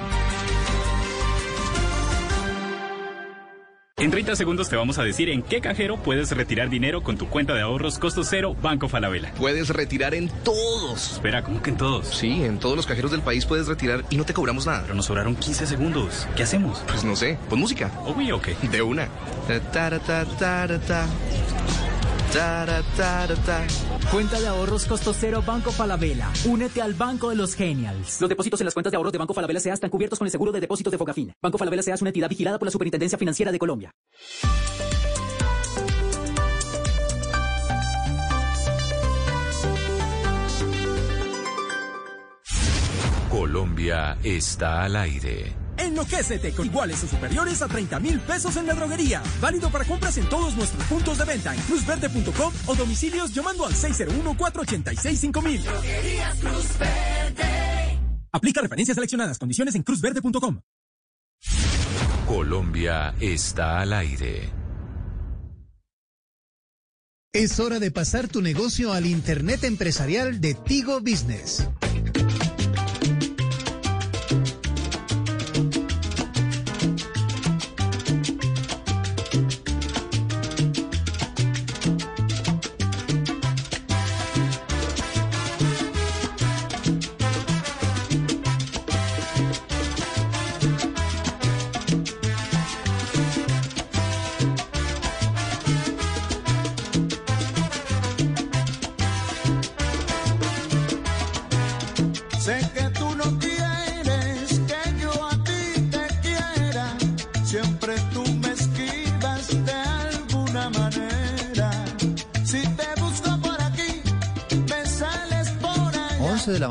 En 30 segundos te vamos a decir en qué cajero puedes retirar dinero con tu cuenta de ahorros costo cero Banco Falabella. Puedes retirar en todos. Espera, ¿cómo que en todos? Sí, en todos los cajeros del país puedes retirar y no te cobramos nada. Pero nos sobraron 15 segundos. ¿Qué hacemos? Pues no sé, pon música. De una. Ta, ta, ta, ta, ta. Ta, ta, ta, ta. Cuenta de ahorros costo cero Banco Falabella. Únete al Banco de los Genials. Los depósitos en las cuentas de ahorros de Banco Falabella SA están cubiertos con el seguro de depósitos de Fogafín. Banco Falabella SA es una entidad vigilada por la Superintendencia Financiera de Colombia. Colombia está al aire. Enloquécete con iguales o superiores a 30 mil pesos en la droguería. Válido para compras en todos nuestros puntos de venta en cruzverde.com o domicilios llamando al 601-486-5000. Droguerías Cruz Verde. Aplica referencias seleccionadas. Condiciones en cruzverde.com. Colombia está al aire. Es hora de pasar tu negocio al Internet empresarial de Tigo Business.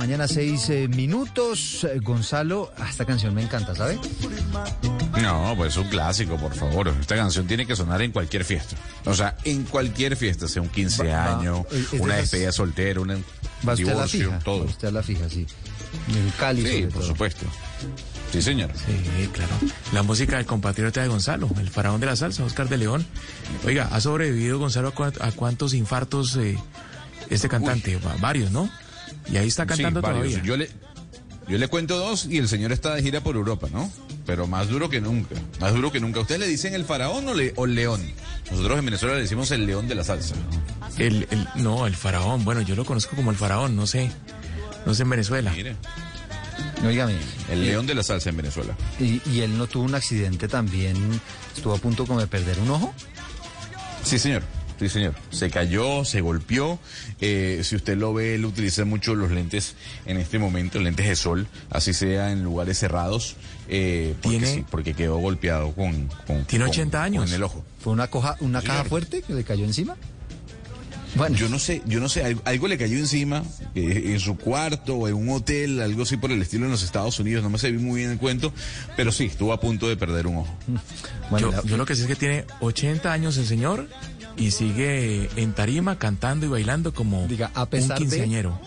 11 de la mañana, 6 minutos. Eh, Gonzalo, ah, esta canción me encanta, ¿sabe? No, pues un clásico, por favor. Esta canción tiene que sonar en cualquier fiesta. O sea, en cualquier fiesta, sea un 15 Va- va- años, es una despedida soltera, un Va usted a la divorcio, fija. todo. Usted a la fija, sí. En Cali, Sí, por todo. supuesto. Sí, señor. Sí, claro. La música del compatriota de Gonzalo, el faraón de la salsa, Oscar de León. Oiga, ¿ha sobrevivido Gonzalo a, a cuántos infartos eh, este cantante? Va- Varios, ¿no? Y ahí está cantando Sí, todavía. Yo le, yo le cuento dos y el señor está de gira por Europa, ¿no? Pero más duro que nunca. Más duro que nunca. ¿Ustedes le dicen el faraón o, le- o el león? Nosotros en Venezuela le decimos el león de la salsa. El, el- no, el faraón. Bueno, yo lo conozco como el faraón, no sé. No sé en Venezuela. Mire. Óigame. El león de la salsa en Venezuela. Y, y él no tuvo un accidente también, estuvo a punto como de perder un ojo. Sí, señor. Sí, señor. Se cayó, se golpeó. Eh, si usted lo ve, él utiliza mucho los lentes en este momento, lentes de sol, así sea en lugares cerrados, eh, porque, ¿Tiene- sí, porque quedó golpeado con, con Tiene con- 80 años. con el ojo. ¿Fue una, coja, una Sí, caja señor. fuerte que le cayó encima? Bueno, yo no sé, yo no sé, algo, algo le cayó encima eh, en su cuarto o en un hotel, algo así por el estilo en los Estados Unidos, no me sé muy bien el cuento, pero sí, estuvo a punto de perder un ojo. (laughs) yo, yo lo que sé es que tiene 80 años el señor y sigue en tarima cantando y bailando como Diga, a pesar un de- quinceañero.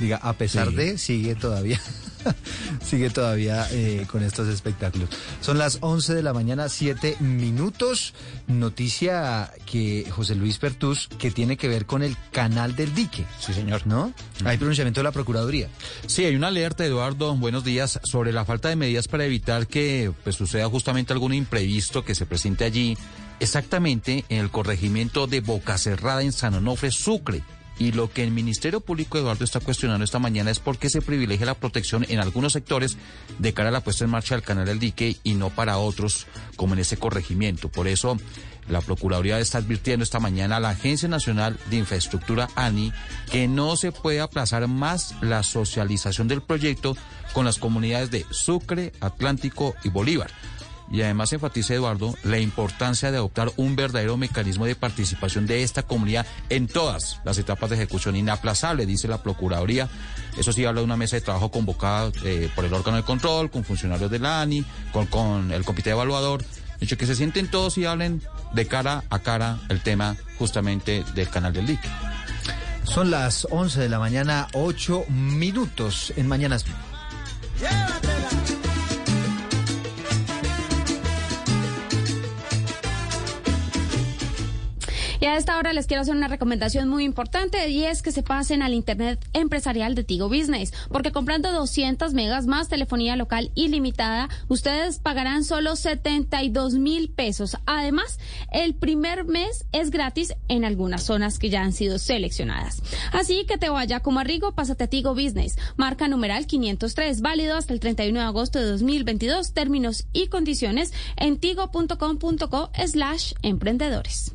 Diga, a pesar Sí. de, sigue todavía, (laughs) sigue todavía eh, con estos espectáculos. Son las 11 de la mañana, 7 minutos. Noticia que José Luis Pertus, que tiene que ver con el canal del dique. Sí, señor. ¿No? Hay pronunciamiento de la Procuraduría. Sí, hay una alerta, Eduardo, buenos días, sobre la falta de medidas para evitar que pues, suceda justamente algún imprevisto que se presente allí, exactamente en el corregimiento de Boca Cerrada en San Onofre, Sucre. Y lo que el Ministerio Público, Eduardo, está cuestionando esta mañana es por qué se privilegia la protección en algunos sectores de cara a la puesta en marcha del canal del dique y no para otros, como en ese corregimiento. Por eso, la Procuraduría está advirtiendo esta mañana a la Agencia Nacional de Infraestructura, ANI, que no se puede aplazar más la socialización del proyecto con las comunidades de Sucre, Atlántico y Bolívar. Y además enfatiza Eduardo la importancia de adoptar un verdadero mecanismo de participación de esta comunidad en todas las etapas de ejecución inaplazable, dice la Procuraduría. Eso sí habla de una mesa de trabajo convocada eh, por el órgano de control, con funcionarios de la ANI, con, con el comité evaluador. Dicho que se sienten todos y hablen de cara a cara el tema justamente del canal del dique. Son las 11 de la mañana, 8 minutos en Mañanas Y a esta hora les quiero hacer una recomendación muy importante y es que se pasen al Internet empresarial de Tigo Business, porque comprando 200 megas más telefonía local ilimitada, ustedes pagarán solo 72 mil pesos. Además, el primer mes es gratis en algunas zonas que ya han sido seleccionadas. Así que te vaya como a Rigo, pásate a Tigo Business. Marca numeral 503, válido hasta el 31 de agosto de 2022. Términos y condiciones en tigo.com.co slash emprendedores.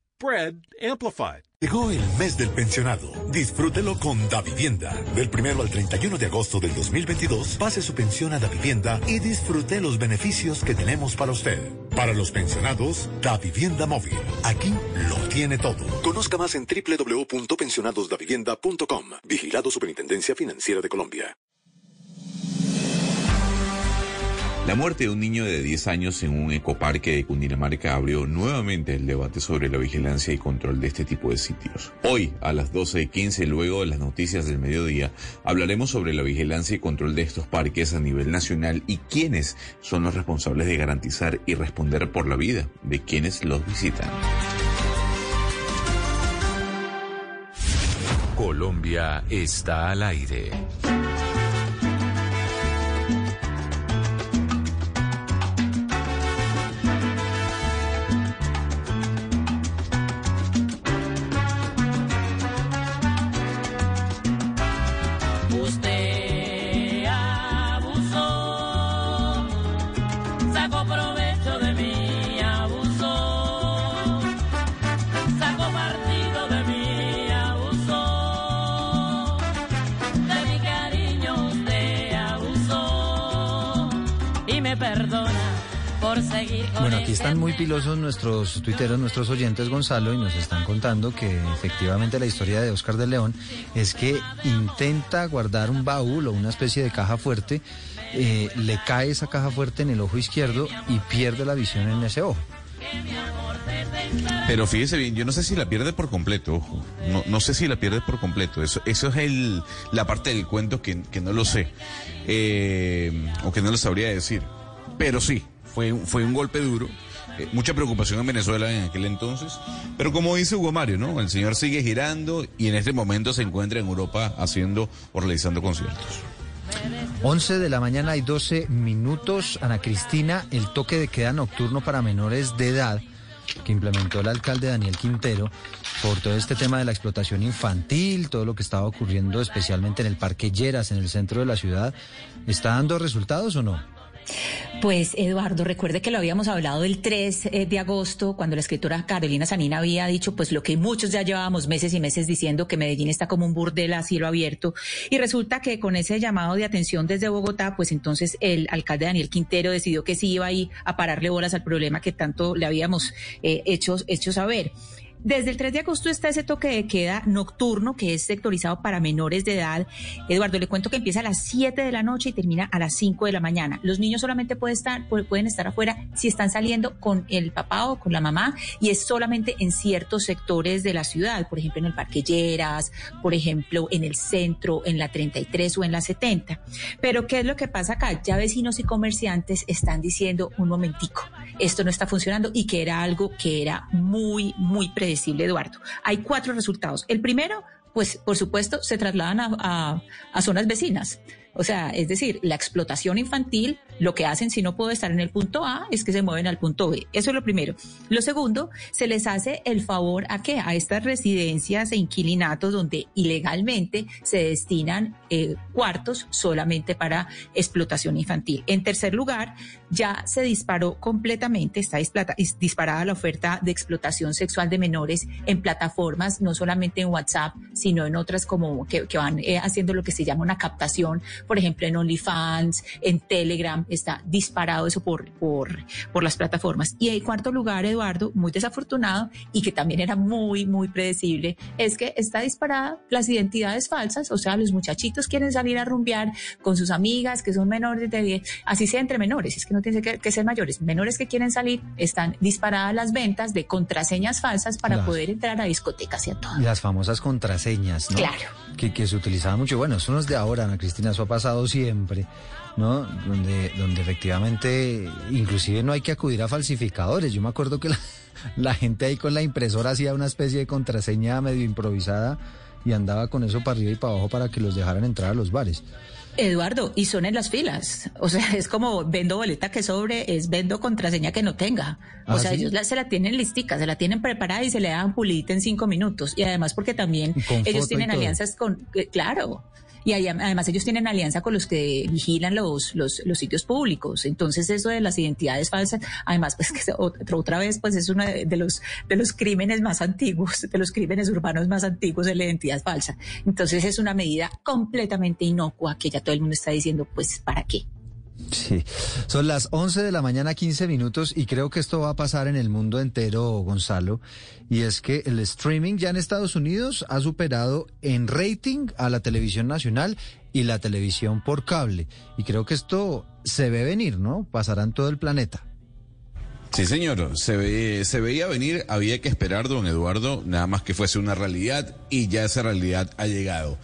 Bread amplified. Llegó el mes del pensionado. Disfrútelo con Davivienda. Del primero al 31 de agosto del 2022, pase su pensión a Davivienda y disfrute los beneficios que tenemos para usted. Para los pensionados, Davivienda Móvil. Aquí lo tiene todo. Conozca más en www.pensionadosdavivienda.com. Vigilado Superintendencia Financiera de Colombia. La muerte de un niño de 10 años en un ecoparque de Cundinamarca abrió nuevamente el debate sobre la vigilancia y control de este tipo de sitios. Hoy, a las 12.15, luego de las noticias del mediodía, hablaremos sobre la vigilancia y control de estos parques a nivel nacional y quiénes son los responsables de garantizar y responder por la vida de quienes los visitan. Colombia está al aire. Están muy pilosos nuestros tuiteros, nuestros oyentes, Gonzalo, y nos están contando que efectivamente la historia de Oscar de León es que intenta guardar un baúl o una especie de caja fuerte, eh, le cae esa caja fuerte en el ojo izquierdo y pierde la visión en ese ojo. Pero fíjese bien, yo no sé si la pierde por completo, ojo. No, sé si la pierde por completo. Eso, eso es el, la parte del cuento que, no lo sé. Eh, o que no lo sabría decir. Pero sí, fue, fue un golpe duro. Eh, mucha preocupación en Venezuela en aquel entonces. Pero como dice Hugo Mario, ¿no? El señor sigue girando y en este momento se encuentra en Europa haciendo o realizando conciertos. 11 de la mañana y 12 minutos. Ana Cristina, el toque de queda nocturno para menores de edad que implementó el alcalde Daniel Quintero por todo este tema de la explotación infantil, todo lo que estaba ocurriendo especialmente en el Parque Lleras, en el centro de la ciudad, ¿está dando resultados o no? Pues Eduardo, recuerde que lo habíamos hablado el 3 eh, de agosto, cuando la escritora Carolina Sanina había dicho, pues lo que muchos ya llevábamos meses y meses diciendo que Medellín está como un burdel a cielo abierto. Y resulta que con ese llamado de atención desde Bogotá, pues entonces el alcalde Daniel Quintero decidió que sí iba ahí a pararle bolas al problema que tanto le habíamos eh, hecho, hecho saber. Desde el 3 de agosto está ese toque de queda nocturno que es sectorizado para menores de edad. Eduardo, le cuento que empieza a las 7 de la noche y termina a las 5 de la mañana. Los niños solamente pueden estar, afuera si están saliendo con el papá o con la mamá y es solamente en ciertos sectores de la ciudad, por ejemplo en el Parque Lleras, por ejemplo en el centro, en la 33 o en la 70. Pero ¿qué es lo que pasa acá? Ya vecinos y comerciantes están diciendo un momentico, esto no está funcionando y que era algo que era muy, muy predecible Eduardo. Hay cuatro resultados. El primero, pues por supuesto, se trasladan a, a zonas vecinas. O sea, es decir, la explotación infantil, lo que hacen si no puedo estar en el punto A es que se mueven al punto B. Eso es lo primero. Lo segundo, se les hace el favor a qué? A estas residencias e inquilinatos donde ilegalmente se destinan eh, cuartos solamente para explotación infantil. En tercer lugar, ya se disparó completamente, está disparada la oferta de explotación sexual de menores en plataformas, no solamente en WhatsApp, sino en otras como que, van eh, haciendo lo que se llama una captación por ejemplo, en OnlyFans, en Telegram, está disparado eso por, por, por las plataformas. Y en cuarto lugar, Eduardo, muy desafortunado y que también era muy, muy predecible, es que está disparada las identidades falsas, o sea, los muchachitos quieren salir a rumbear con sus amigas que son menores de 10, así sea entre menores, es que no tiene que, ser mayores, menores que quieren salir, están disparadas las ventas de contraseñas falsas para poder entrar a discotecas y a todo. Las famosas contraseñas, ¿no? Claro. Que, que se utilizaban mucho. Bueno, eso no es de ahora, Ana Cristina, eso pasado siempre, ¿no? Donde, donde efectivamente, inclusive no hay que acudir a falsificadores. Yo me acuerdo que la, (laughs) la gente ahí con la impresora hacía una especie de contraseña medio improvisada y andaba con eso para arriba y para abajo para que los dejaran entrar a los bares. Eduardo, y son en las filas. O sea, es como vendo boleta que sobre, es vendo contraseña que no tenga. O ¿Ah, sea, sí? ellos la- se la tienen listica, se la tienen preparada y se le dan pulita en cinco minutos. Y además porque también ellos tienen alianzas con, eh, claro. Y además ellos tienen alianza con los que vigilan los, los, sitios públicos. Entonces eso de las identidades falsas, además pues (laughs) que otra, otra vez pues es uno de, de los, de los crímenes más antiguos, de los crímenes urbanos más antiguos de la identidad falsa. Entonces es una medida completamente inocua que ya todo el mundo está diciendo pues ¿para qué? Sí, son las 11 de la mañana 15 minutos y creo que esto va a pasar en el mundo entero, Gonzalo, y es que el streaming ya en Estados Unidos ha superado en rating a la televisión nacional y la televisión por cable. Y creo que esto se ve venir, ¿no? Pasará en todo el planeta. Sí, señor, se, ve, se veía venir, había que esperar, don Eduardo, nada más que fuese una realidad y ya esa realidad ha llegado.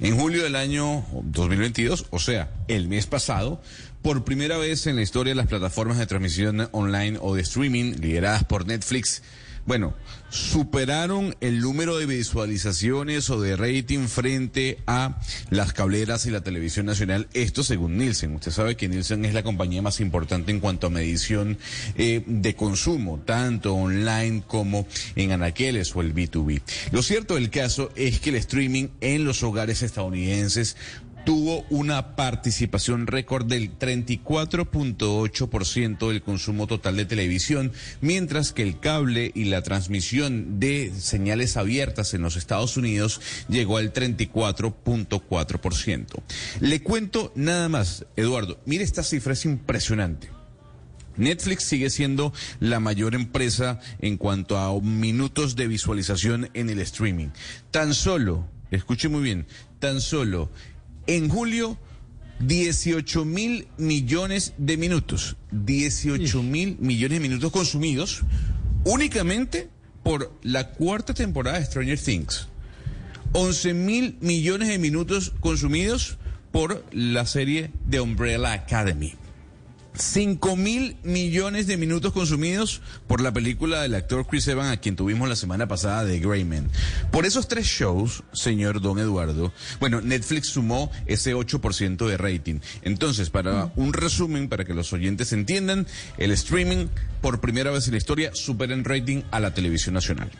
En julio del año 2022, o sea, el mes pasado, por primera vez en la historia las plataformas de transmisión online o de streaming lideradas por Netflix, bueno, superaron el número de visualizaciones o de rating frente a las cableras y la televisión nacional. Esto según Nielsen. Usted sabe que Nielsen es la compañía más importante en cuanto a medición eh, de consumo, tanto online como en anaqueles o el B2B. Lo cierto del caso es que el streaming en los hogares estadounidenses tuvo una participación récord del 34.8% del consumo total de televisión, mientras que el cable y la transmisión de señales abiertas en los Estados Unidos llegó al 34.4%. Le cuento nada más, Eduardo, mire esta cifra, es impresionante. Netflix sigue siendo la mayor empresa en cuanto a minutos de visualización en el streaming. Tan solo, escuche muy bien, tan solo en julio 18 mil millones de minutos, 18 mil millones de minutos consumidos únicamente por la cuarta temporada de Stranger Things. 11 mil millones de minutos consumidos por la serie de Umbrella Academy. 5 mil millones de minutos consumidos por la película del actor Chris Evans, a quien tuvimos la semana pasada de Greyman. Por esos tres shows, señor Don Eduardo, bueno, Netflix sumó ese 8% de rating. Entonces, para un resumen, para que los oyentes entiendan, el streaming, por primera vez en la historia, supera en rating a la televisión nacional.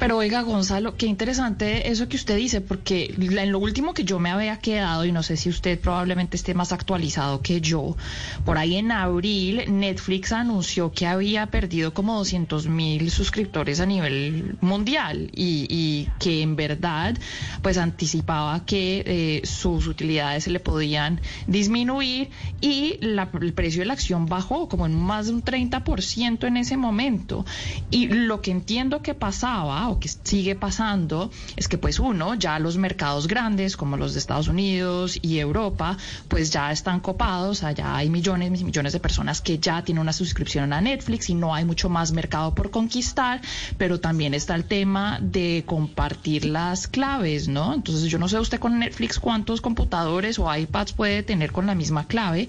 Pero oiga, Gonzalo, qué interesante eso que usted dice, porque en lo último que yo me había quedado, y no sé si usted probablemente esté más actualizado que yo, por ahí en abril Netflix anunció que había perdido como 200 mil suscriptores a nivel mundial y, y que en verdad pues anticipaba que eh, sus utilidades se le podían disminuir y la- el precio de la acción bajó como en más de un 30% en ese momento. Y lo que entiendo que pasaba o que sigue pasando es que pues uno, ya los mercados grandes como los de Estados Unidos y Europa pues ya están copados, allá hay millones y millones de personas que ya tienen una suscripción a Netflix y no hay mucho más mercado por conquistar, pero también está el tema de compartir las claves, ¿no? Entonces yo no sé usted con Netflix cuántos computadores o iPads puede tener con la misma clave,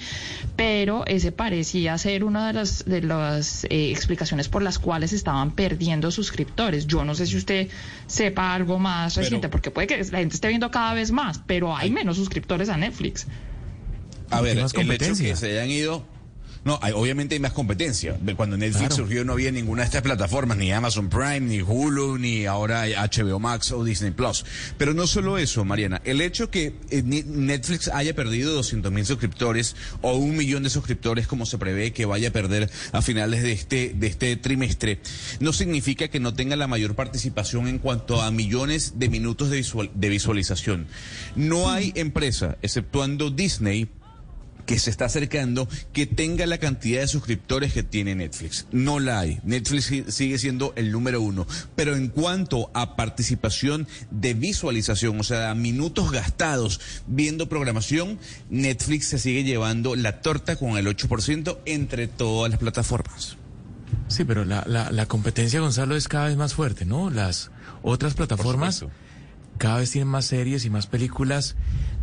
pero ese parecía ser una de las, de las eh, explicaciones por las cuales estaban perdiendo suscriptores. Yo no sé usted sepa algo más Pero- reciente, porque puede que la gente esté viendo cada vez más, pero hay menos suscriptores a Netflix. A ver, Hay más el hecho competencia. que se hayan ido. No, hay- obviamente hay más competencia. Cuando Netflix Claro. surgió no había ninguna de estas plataformas, ni Amazon Prime, ni Hulu, ni ahora HBO Max o Disney Plus. Pero no solo eso, Mariana. El hecho que eh, Netflix haya perdido 200 mil suscriptores o un millón de suscriptores como se prevé que vaya a perder a finales de este, de este trimestre, no significa que no tenga la mayor participación en cuanto a millones de minutos de, visual- de visualización. No hay empresa, exceptuando Disney, que se está acercando que tenga la cantidad de suscriptores que tiene Netflix. No la hay. Netflix si- sigue siendo el número uno. Pero en cuanto a participación de visualización, o sea, a minutos gastados viendo programación, Netflix se sigue llevando la torta con el 8% entre todas las plataformas. Sí, pero la, la, la competencia, Gonzalo, es cada vez más fuerte, ¿no? Las otras plataformas cada vez tienen más series y más películas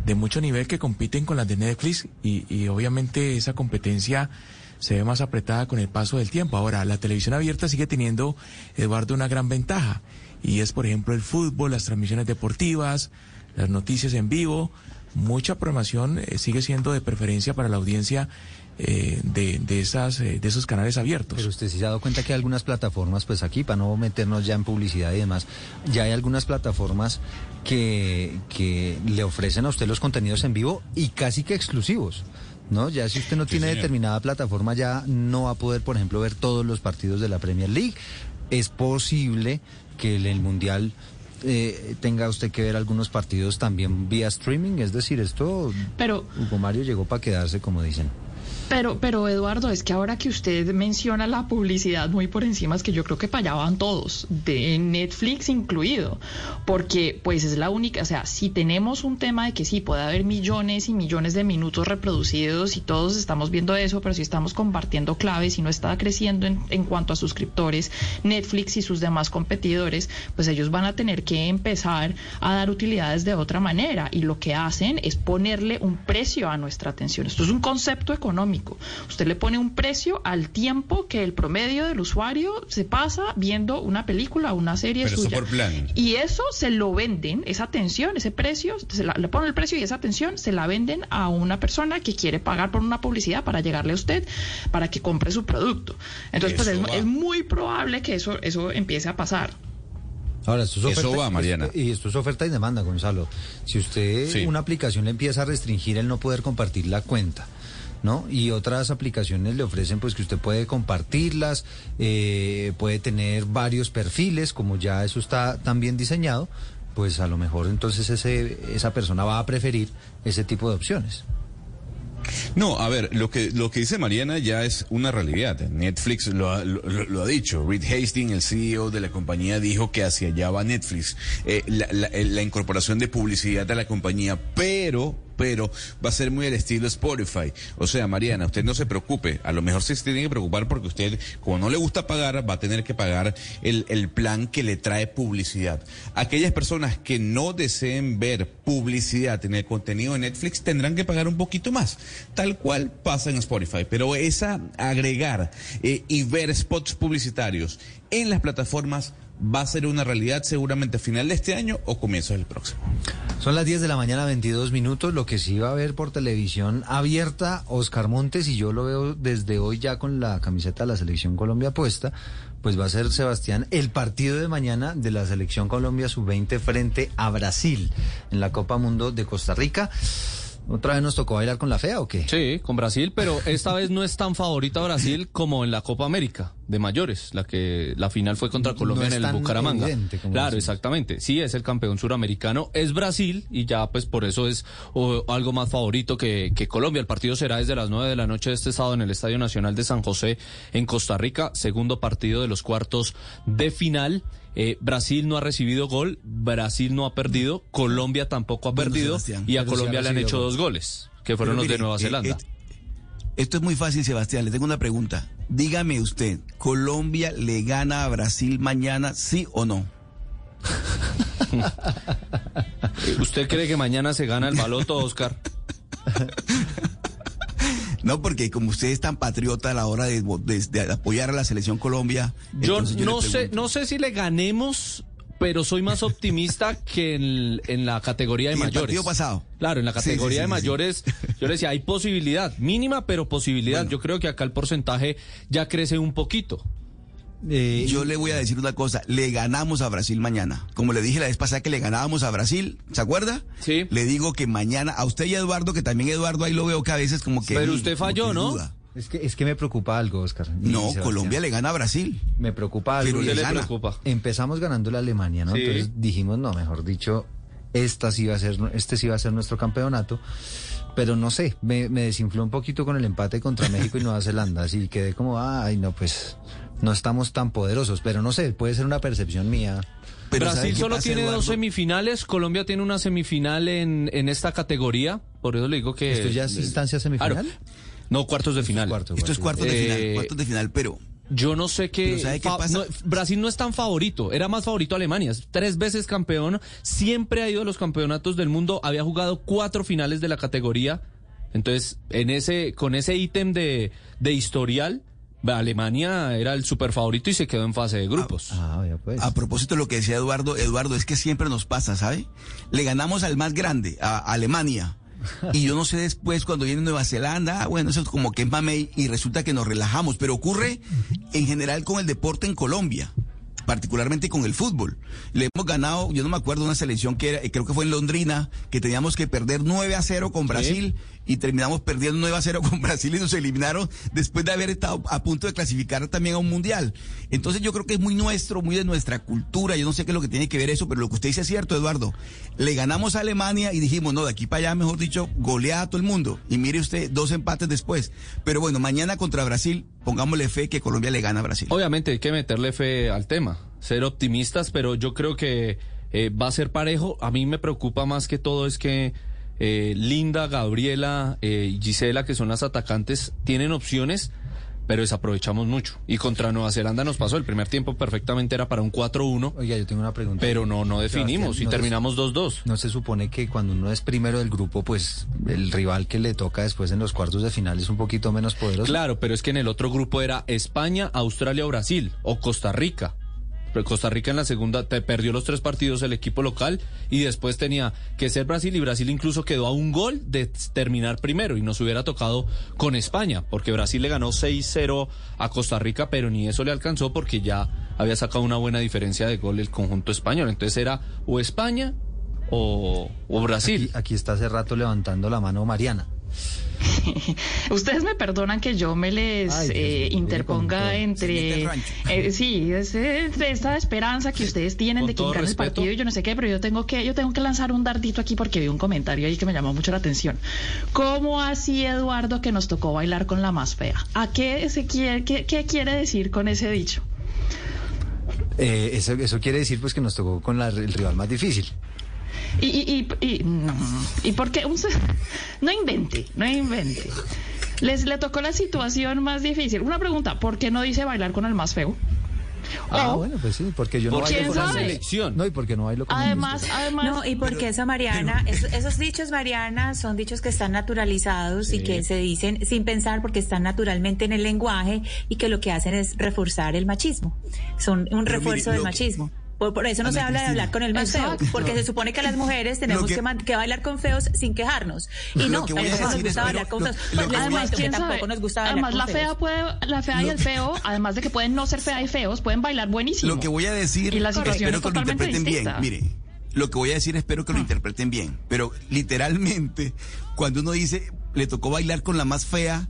de mucho nivel que compiten con las de Netflix y, y obviamente esa competencia se ve más apretada con el paso del tiempo. Ahora, la televisión abierta sigue teniendo, Eduardo, una gran ventaja y es, por ejemplo, el fútbol, las transmisiones deportivas, las noticias en vivo. Mucha programación eh, sigue siendo de preferencia para la audiencia eh, de, de, esas, eh, de esos canales abiertos. Pero usted sí se ha dado cuenta que hay algunas plataformas, pues aquí, para no meternos ya en publicidad y demás, ya hay algunas plataformas que, que le ofrecen a usted los contenidos en vivo y casi que exclusivos. ¿No? Ya si usted no tiene señor. determinada plataforma, ya no va a poder, por ejemplo, ver todos los partidos de la Premier League. Es posible que en el Mundial eh, tenga usted que ver algunos partidos también vía streaming. Es decir, esto, Pero Hugo Mario llegó para quedarse, como dicen. Pero, pero Eduardo, es que ahora que usted menciona la publicidad muy por encima, es que yo creo que para todos, de Netflix incluido, porque pues es la única, o sea, si tenemos un tema de que sí, puede haber millones y millones de minutos reproducidos y todos estamos viendo eso, pero si estamos compartiendo claves y no está creciendo en, en cuanto a suscriptores, Netflix y sus demás competidores, pues ellos van a tener que empezar a dar utilidades de otra manera y lo que hacen es ponerle un precio a nuestra atención. Esto es un concepto económico. Usted le pone un precio al tiempo que el promedio del usuario se pasa viendo una película o una serie Pero eso suya. por plan. Y eso se lo venden, esa atención, ese precio, se la- le ponen el precio y esa atención se la venden a una persona que quiere pagar por una publicidad para llegarle a usted, para que compre su producto. Entonces, pues Eso es, muy probable que eso, eso empiece a pasar. Ahora, esto es Eso oferta, va, Mariana. y esto es oferta y demanda, Gonzalo. Si usted, Sí. una aplicación le empieza a restringir el no poder compartir la cuenta, ¿no? Y otras aplicaciones le ofrecen pues que usted puede compartirlas, eh, puede tener varios perfiles, como ya eso está tan bien diseñado, pues a lo mejor entonces ese, esa persona va a preferir ese tipo de opciones. No, a ver, lo que, lo que dice Mariana ya es una realidad. Netflix lo ha, lo, ha dicho. Reed Hastings, el CEO de la compañía, dijo que hacia allá va Netflix. Eh, la, la- la incorporación de publicidad a la compañía, pero pero va a ser muy al estilo Spotify. O sea, Mariana, usted no se preocupe. A lo mejor se tiene que preocupar porque usted, como no le gusta pagar, va a tener que pagar el, el plan que le trae publicidad. Aquellas personas que no deseen ver publicidad en el contenido de Netflix tendrán que pagar un poquito más, tal cual pasa en Spotify. Pero esa agregar eh, y ver spots publicitarios en las plataformas va a ser una realidad seguramente a final de este año o comienzos del próximo. Son las 10 de la mañana, 22 minutos. Lo que sí va a ver por televisión abierta, Oscar Montes, y yo lo veo desde hoy ya con la camiseta de la Selección Colombia puesta, pues va a ser, Sebastián, el partido de mañana de la Selección Colombia Sub-20 frente a Brasil en la Copa Mundo de Costa Rica. ¿Otra vez nos tocó bailar con la fea o qué? Sí, con Brasil, pero esta vez no es tan favorita Brasil como en la Copa América de mayores, la que la final fue contra Colombia No en el Bucaramanga. Claro, exactamente. Sí, es el campeón suramericano, es Brasil y ya pues por eso es o, algo más favorito que, que Colombia. El partido será desde las 9 de la noche de este sábado en el Estadio Nacional de San José en Costa Rica, segundo partido de los cuartos de final. Eh, Brasil no ha recibido gol, Brasil no ha perdido, Colombia tampoco ha perdido y a Colombia le han hecho gol. dos goles, que fueron Pero los de Nueva eh, Zelanda. eh, esto es muy fácil, Sebastián. Le tengo una pregunta. Dígame usted, ¿Colombia le gana a Brasil mañana, sí o no? (laughs) ¿Usted cree que mañana se gana el baloto, Oscar? (laughs) No, porque como usted es tan patriota a la hora de, de- de apoyar a la selección Colombia. Yo no sé, no sé si le ganemos, pero soy más optimista que en, en la categoría de ¿Y el mayores. partido pasado? Claro, en la Sí, sí, categoría sí, de sí, sí. mayores, yo le decía, hay posibilidad, mínima, pero posibilidad. Yo creo que acá el porcentaje ya crece un poquito. Yo le voy a decir una cosa, le ganamos a Brasil mañana. Como le dije la vez pasada que le ganábamos a Brasil, ¿se acuerda? Sí. Le digo que mañana, a usted y a Eduardo, que también Eduardo ahí lo veo que a veces como que... Pero usted falló, ¿no? duda. Es que, es que me preocupa algo, Oscar. No, Sebastián. Colombia le gana a Brasil. Me preocupa algo. Pero le gana. Empezamos ganando la Alemania, ¿no? Sí. Entonces dijimos, no, mejor dicho, esta sí va a ser, este sí va a ser nuestro campeonato. Pero no sé, me, me desinfló un poquito con el empate contra (laughs) México y Nueva Zelanda. Así quedé como, ay, no, pues no estamos tan poderosos. Pero no sé, puede ser una percepción mía. Brasil solo tiene dos semifinales, Colombia tiene una semifinal en, en esta categoría, por eso le digo que... ¿Esto ya es instancia semifinal? Claro. No, cuartos de final. Esto es cuartos de final, Eh, cuartos de final, pero... Yo no sé qué. Pero ¿sabe qué pasa? no, Brasil no es tan favorito. Era más favorito Alemania. Es tres veces campeón. Siempre ha ido a los campeonatos del mundo. Había jugado cuatro finales de la categoría. Entonces, en ese, con ese ítem de, de historial, Alemania era el super favorito y se quedó en fase de grupos. pues. A propósito de lo que decía Eduardo, Eduardo, es que siempre nos pasa, ¿sabe? Le ganamos al más grande, a Alemania. Y yo no sé después cuando viene Nueva Zelanda, ah, bueno, eso es como que es mamey y resulta que nos relajamos, pero ocurre en general con el deporte en Colombia, particularmente con el fútbol. Le hemos ganado, yo no me acuerdo una selección que era, creo que fue en Londrina, que teníamos que perder 9 a 0 con Brasil y terminamos perdiendo 9 a 0 (laughs) con Brasil y nos eliminaron después de haber estado a punto de clasificar también a un mundial. Entonces yo creo que es muy nuestro, muy de nuestra cultura. Yo no sé qué es lo que tiene que ver eso, pero lo que usted dice es cierto, Eduardo. Le ganamos a Alemania y dijimos, no, de aquí para allá, mejor dicho, goleada a todo el mundo. Y mire usted, dos empates después. Pero bueno, mañana contra Brasil, pongámosle fe que Colombia le gana a Brasil. Obviamente hay que meterle fe al tema, ser optimistas, pero yo creo que eh, va a ser parejo. A mí me preocupa más que todo es que eh, Linda, Gabriela eh, y Gisela, que son las atacantes, tienen opciones, pero desaprovechamos mucho. Y contra Nueva Zelanda nos pasó, el primer tiempo perfectamente era para un 4-1. Oiga, yo tengo una pregunta. Pero no, no definimos Sebastián, y no terminamos 2-2. No se supone que cuando uno es primero del grupo, pues el rival que le toca después en los cuartos de final es un poquito menos poderoso. Claro, pero es que en el otro grupo era España, Australia, Brasil o Costa Rica. Costa Rica en la segunda te perdió los tres partidos el equipo local y después tenía que ser Brasil y Brasil incluso quedó a un gol de terminar primero y nos hubiera tocado con España porque Brasil le ganó 6-0 a Costa Rica pero ni eso le alcanzó porque ya había sacado una buena diferencia de gol el conjunto español. Entonces era o España o, o Brasil. Aquí, aquí está hace rato levantando la mano Mariana. (laughs) Ustedes me perdonan que yo me les Ay, Dios eh, interponga entre... eh, sí, es, eh, esta esperanza que ustedes tienen Con de todo quitar el partido y yo no sé qué, pero yo tengo que yo tengo que lanzar un dardito aquí porque vi un comentario ahí que me llamó mucho la atención. ¿Cómo así, Eduardo, que nos tocó bailar con la más fea? ¿A qué, se quiere, qué, qué quiere decir con ese dicho? Eh, eso, eso quiere decir pues que nos tocó con la- el rival más difícil. Y, y, y, y- no, ¿y por qué? Un (laughs) no invente, no invente. Les le tocó la situación más difícil. Una pregunta, ¿por qué no dice bailar con el más feo? Ah, O- bueno, pues sí, porque yo no ¿Por bailo con la selección. No, y porque no bailo con Además, además. No, y porque eso, Mariana, es- esos dichos, Mariana, son dichos que están naturalizados y que se dicen sin pensar porque están naturalmente en el lenguaje y que lo que hacen es reforzar el machismo. Son un Pero refuerzo mire, del que- machismo. Por, por eso no se habla de hablar con el más Exacto. feo, porque se supone que las mujeres tenemos que, que- man- que bailar con feos sin quejarnos. Y no, que a a nosotros nos gusta bailar con feos. lo Pues que a- cuento que ¿quién tampoco nos gusta bailar Además, con la feos. fea puede, la fea y el feo, además de que pueden no ser fea y feos, pueden bailar buenísimo. Lo que voy a decir, Y la situación espero es que lo interpreten bien. Mire, lo que voy a decir espero que lo interpreten bien. Pero literalmente, cuando uno dice, le tocó bailar con la más fea,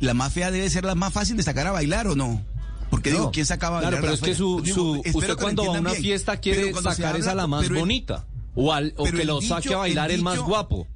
la más fea debe ser la más fácil de sacar a bailar o no. Porque No. digo, ¿quién sacaba a bailar Claro, pero es que su, Digo, usted cuando va a una bien. fiesta quiere se sacar esa la más el- bonita. O, al, o que lo dicho- saque a bailar el, más dicho- guapo.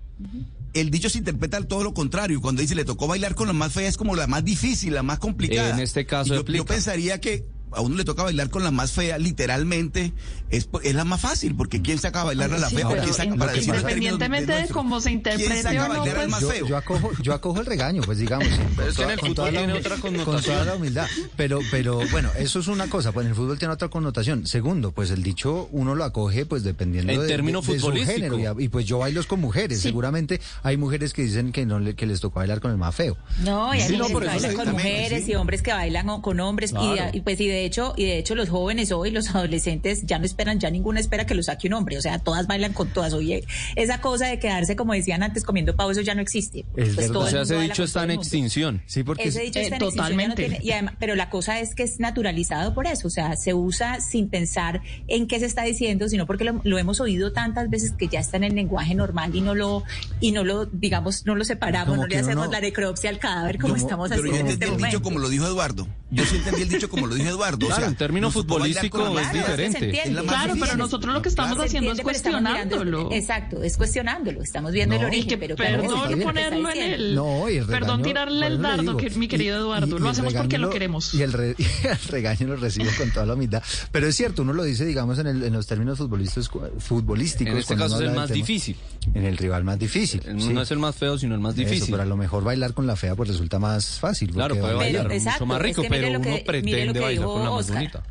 El dicho se interpreta todo lo contrario. Cuando dice le tocó bailar con la más fea es como la más difícil, la más complicada. En este caso yo pensaría que a uno le toca bailar con la más fea, literalmente, es, es la más fácil, porque ¿quién saca a bailar a la Sí, fea? ¿Quién saca para en términos independientemente de cómo se ¿Quién interprete saca a o no, bailar al pues, más yo, feo? yo acojo, yo acojo el regaño, pues digamos, con, Pero es que en toda, el con fútbol la, tiene otra con connotación. toda la humildad. Pero, pero bueno, eso es una cosa, pues en el fútbol tiene otra connotación. Segundo, pues el dicho uno lo acoge pues dependiendo En de, término de- de su futbolístico. género. Y, pues yo bailo con mujeres. Seguramente hay mujeres que dicen que no le- que les tocó bailar con el más feo. No, y hay Sí, no, que bailan con mujeres y hombres que bailan con hombres y pues y de hecho y de hecho los jóvenes hoy los (laughs) adolescentes ya no esperan ya ninguna espera que lo saque un hombre, o sea, todas bailan con todas. Oye, esa cosa de quedarse como decían antes comiendo pavo eso ya no existe. Es Pues todo verdad. O sea, ese dicho está en extinción. Sí, porque Ese dicho Eh, está en extinción, ya no totalmente. tiene- y además- pero la cosa es que es naturalizado por eso, o sea, se usa sin pensar en qué se está diciendo, sino porque lo, lo hemos oído tantas veces que ya está en el lenguaje normal y no lo y no lo digamos no lo separamos, Como no le hacemos no- la necropsia al cadáver como, Como- estamos pero yo haciendo en entendí este el dicho momento. como lo dijo Eduardo. Yo sí entendí el dicho como lo dijo Eduardo. (laughs) o Claro, sea, en términos futbolísticos es diferente. Entiende. Claro, pero nosotros lo que estamos haciendo es entiende, mirando- cuestionándolo. exacto, es cuestionándolo. Estamos viendo el origen, que pero perdón lo ponerlo en el- No, y el Perdón tirarle el dardo, digo. que- mi querido Eduardo, lo el hacemos porque lo queremos. Y el, re- (laughs) y el regaño lo recibo con toda la humildad. Pero es cierto, uno lo dice, digamos, en, el- en los términos futbolistas, futbolísticos. En este caso es el más tema. difícil. En el rival más difícil. sí. No es el más feo, sino el más Eso, difícil. pero a lo mejor bailar con la fea pues resulta más fácil. Claro, puede baila- bailar Pero, mucho exacto, más es rico, pero lo que- uno mire lo pretende que bailar dijo con la más Oscar. bonita.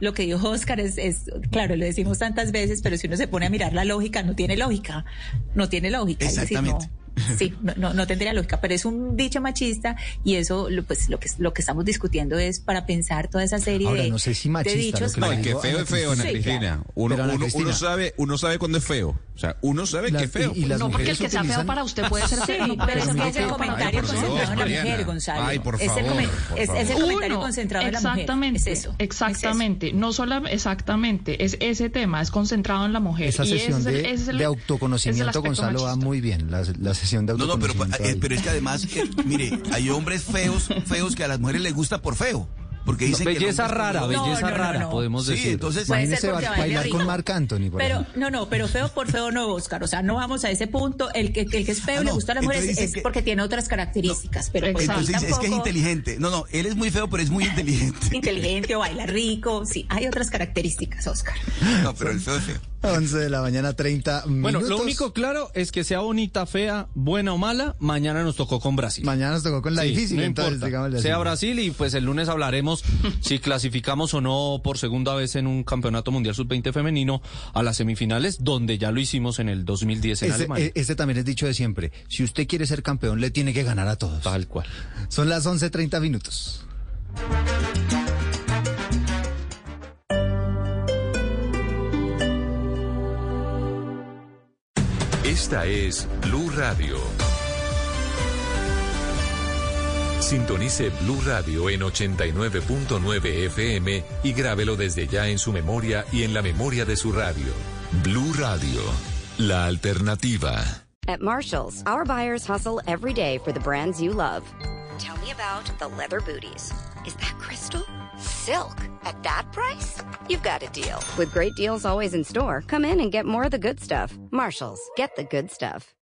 Lo que dijo Oscar es, es, claro, lo decimos tantas veces, pero si uno se pone a mirar la lógica, no tiene lógica. No tiene lógica. Es decir, no- Exactamente. Sí, no, no, no tendría lógica, pero es un dicho machista y eso, lo- pues, lo que, lo que estamos discutiendo es para pensar toda esa serie Ahora, de, no sé si de machista, dichos. lo que No, feo es feo, Ana Sí, Cristina. Uno, Ana uno, Cristina- uno sabe, uno sabe cuándo es feo. O sea, uno sabe Las- que es feo. y- y las no, porque el que sea feo utilizan- para usted puede ser Sí, feo. no, pero es que es el comentario concentrado en la mujer, Gonzalo. Ay, por es el, favor, comen- por es, es el comentario Uno, concentrado en la mujer. exactamente, Es eso. exactamente, no solo exactamente, es ese tema, es concentrado en la mujer. Esa sesión de, de autoconocimiento, Gonzalo, va muy bien. La, la sesión de No, no, pero, eh, pero es que además, eh, mire, hay hombres feos, feos que a las mujeres les gusta por feo. Porque dicen que el belleza rara, belleza No, no, no, rara, no. podemos Sí, decir. entonces Imagínese bailar con. Marc Anthony, por Pero ejemplo. no, no, pero feo por feo no, Oscar. O sea, no vamos a ese punto. El que, el que es feo Ah, y le no, gusta a las mujeres es que- porque tiene otras características. pero pues Entonces dice, es que es tampoco- inteligente. No, no, él es muy feo, pero es muy inteligente. inteligente o baila rico. Sí, hay otras características, Oscar. No, pero el feo es feo. 11 de la mañana, 30 Bueno, minutos. lo único claro es que sea bonita, fea, buena o mala, mañana nos tocó con Brasil. Mañana nos tocó con la Sí, difícil, no entonces, importa. Sea Brasil y pues el lunes hablaremos (laughs) si clasificamos o no por segunda vez en un campeonato mundial sub-20 femenino a las semifinales, donde ya lo hicimos en el 2010 en Alemania. este también es dicho de siempre. Si usted quiere ser campeón, le tiene que ganar a todos. Tal cual. Son las 11.30 minutos. Esta es Blue Radio. Sintonice Blue Radio en 89.9 FM y grábelo desde ya en su memoria y en la memoria de su radio. Blue Radio, la alternativa. At Marshalls, our buyers hustle every day for the brands you love. Tell me about the leather booties. Is that crystal? Silk? At that price? You've got a deal. With great deals always in store, come in and get more of the good stuff. Marshalls, get the good stuff.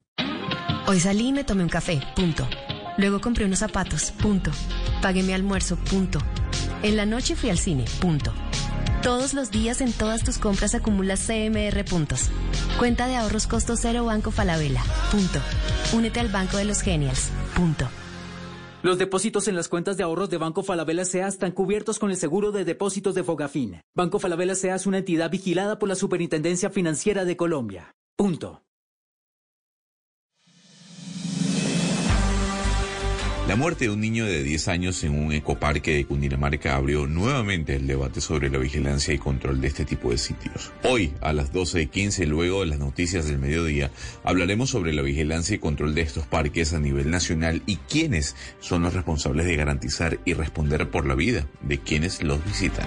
Hoy salí y me tomé un café, punto. Luego compré unos zapatos, punto. Pagué mi almuerzo, punto. En la noche fui al cine, punto. Todos los días en todas tus compras acumulas CMR puntos. Cuenta de ahorros costo cero Banco Falabella. Punto. Únete al Banco de los Genials. Punto. Los depósitos en las cuentas de ahorros de Banco Falabella SEA están cubiertos con el seguro de depósitos de Fogafín. Banco Falabella SEA es una entidad vigilada por la Superintendencia Financiera de Colombia. Punto. La muerte de un niño de 10 años en un ecoparque de Cundinamarca abrió nuevamente el debate sobre la vigilancia y control de este tipo de sitios. Hoy, a las 12.15, luego de las noticias del mediodía, hablaremos sobre la vigilancia y control de estos parques a nivel nacional y quiénes son los responsables de garantizar y responder por la vida de quienes los visitan.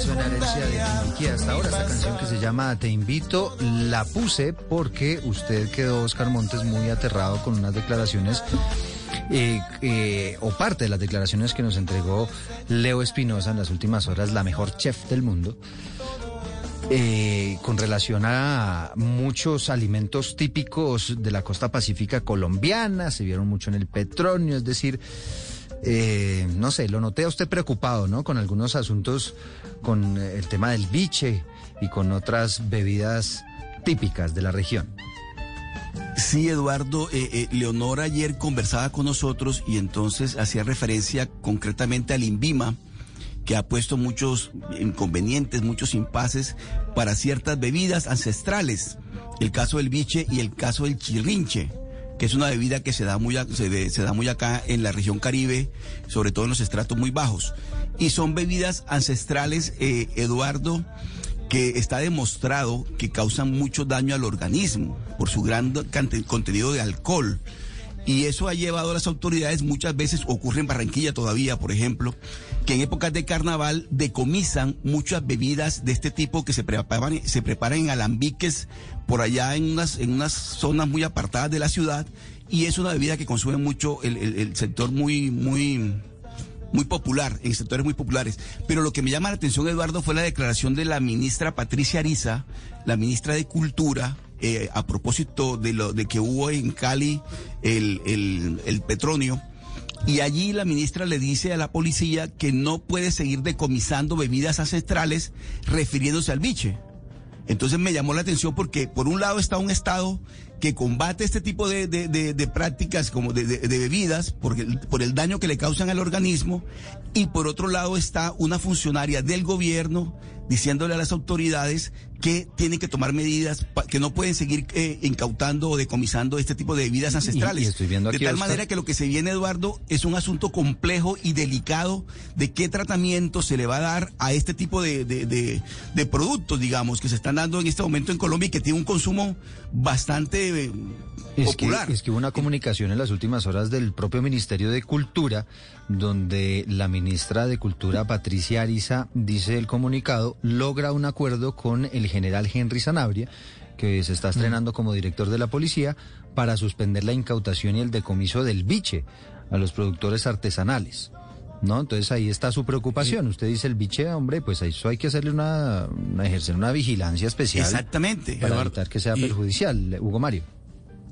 Suena herencia de Miki hasta ahora esta canción que se llama Te invito. La puse porque usted quedó, Oscar Montes, muy aterrado con unas declaraciones. eh, eh, o parte de las declaraciones que nos entregó Leo Espinosa en las últimas horas, la mejor chef del mundo, eh, con relación a muchos alimentos típicos de la costa pacífica colombiana, se vieron mucho en el petróleo, es decir, no sé, lo noté a usted preocupado, ¿no? Con algunos asuntos, con eh, el tema del biche y con otras bebidas típicas de la región. Sí, Eduardo, eh, eh, Leonora ayer conversaba con nosotros y entonces hacía referencia concretamente al INVIMA, que ha puesto muchos inconvenientes, muchos impases para ciertas bebidas ancestrales. El caso del biche y el caso del chirrinche, que es una bebida que se da muy, se, da muy acá en la región Caribe, sobre todo en los estratos muy bajos. Y son bebidas ancestrales, eh, Eduardo, que está demostrado que causan mucho daño al organismo por su gran contenido de alcohol. Y eso ha llevado a las autoridades, muchas veces ocurre en Barranquilla todavía, por ejemplo, que en épocas de carnaval decomisan muchas bebidas de este tipo que se preparan, se preparan en alambiques por allá en unas, en unas zonas muy apartadas de la ciudad. Y es una bebida que consume mucho el, el- sector muy, muy, muy popular, en sectores muy populares. Pero lo que me llama la atención, Eduardo, fue la declaración de la ministra Patricia Ariza, la ministra de Cultura, eh, a propósito de lo de que hubo en Cali el, el, el petróleo. Y allí la ministra le dice a la policía que no puede seguir decomisando bebidas ancestrales refiriéndose al biche. Entonces me llamó la atención porque por un lado está un Estado que combate este tipo de, de- de- de prácticas como de, bebidas porque, por el daño que le causan al organismo y por otro lado está una funcionaria del gobierno diciéndole a las autoridades que tienen que tomar medidas, que no pueden seguir eh, incautando o decomisando este tipo de bebidas ancestrales. y estoy viendo de tal Oscar- manera que lo que se viene, Eduardo, es un asunto complejo y delicado de qué tratamiento se le va a dar a este tipo de, de- de- de productos, digamos, que se están dando en este momento en Colombia y que tiene un consumo bastante eh, Es que, popular. es que hubo una comunicación en las últimas horas del propio Ministerio de Cultura, donde la ministra de Cultura, Patricia Ariza, dice el comunicado, logra un acuerdo con el general Henry Sanabria, que se está estrenando como director de la policía, para suspender la incautación y el decomiso del biche a los productores artesanales. ¿No? Entonces ahí está su preocupación. Usted dice el biche, hombre, pues eso hay que hacerle una, una- ejercer una vigilancia especial. Exactamente. Para Eduardo, evitar que sea y- perjudicial, Hugo Mario.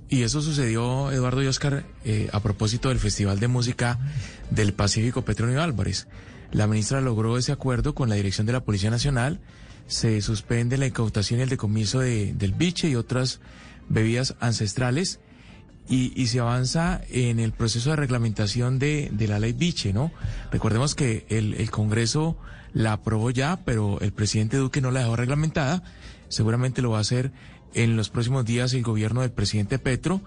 Y eso sucedió, Eduardo y Oscar, eh, a propósito del Festival de Música del Pacífico Petronio Álvarez. La ministra logró ese acuerdo con la dirección de la Policía Nacional se suspende la incautación y el decomiso de- del biche y otras bebidas ancestrales y, y se avanza en el proceso de reglamentación de, de la ley biche, ¿no? Recordemos que el, el Congreso la aprobó ya, pero el presidente Duque no la dejó reglamentada. Seguramente lo va a hacer en los próximos días el gobierno del presidente Petro.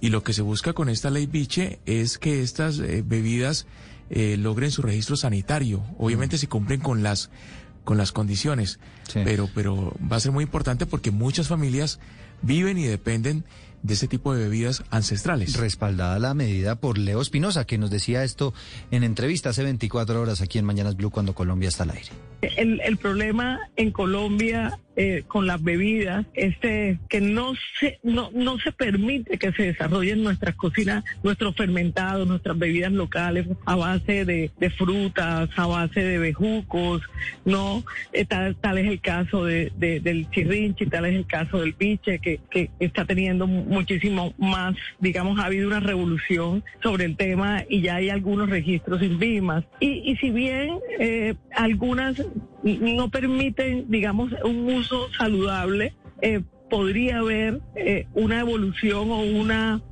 Y lo que se busca con esta ley biche es que estas eh, bebidas eh, logren su registro sanitario. Obviamente si cumplen con las con las condiciones, pero pero va a ser muy importante porque muchas familias viven y dependen de ese tipo de bebidas ancestrales. Respaldada la medida por Leo Espinosa, que nos decía esto en entrevista hace 24 horas aquí en Mañanas Blue cuando Colombia está al aire. El, el problema en Colombia eh, con las bebidas es eh, que no se, no, no se permite que se desarrollen nuestras cocinas, nuestros fermentados, nuestras bebidas locales a base de, de frutas, a base de bejucos, ¿no? Eh, tal, tal es el caso de, de- del chirrinchi, tal es el caso del biche, que, que está teniendo muchísimo más, digamos, ha habido una revolución sobre el tema y ya hay algunos registros sin BIMAS. Y, y si bien eh, algunas no permiten, digamos, un uso saludable, eh, podría haber eh, una evolución o una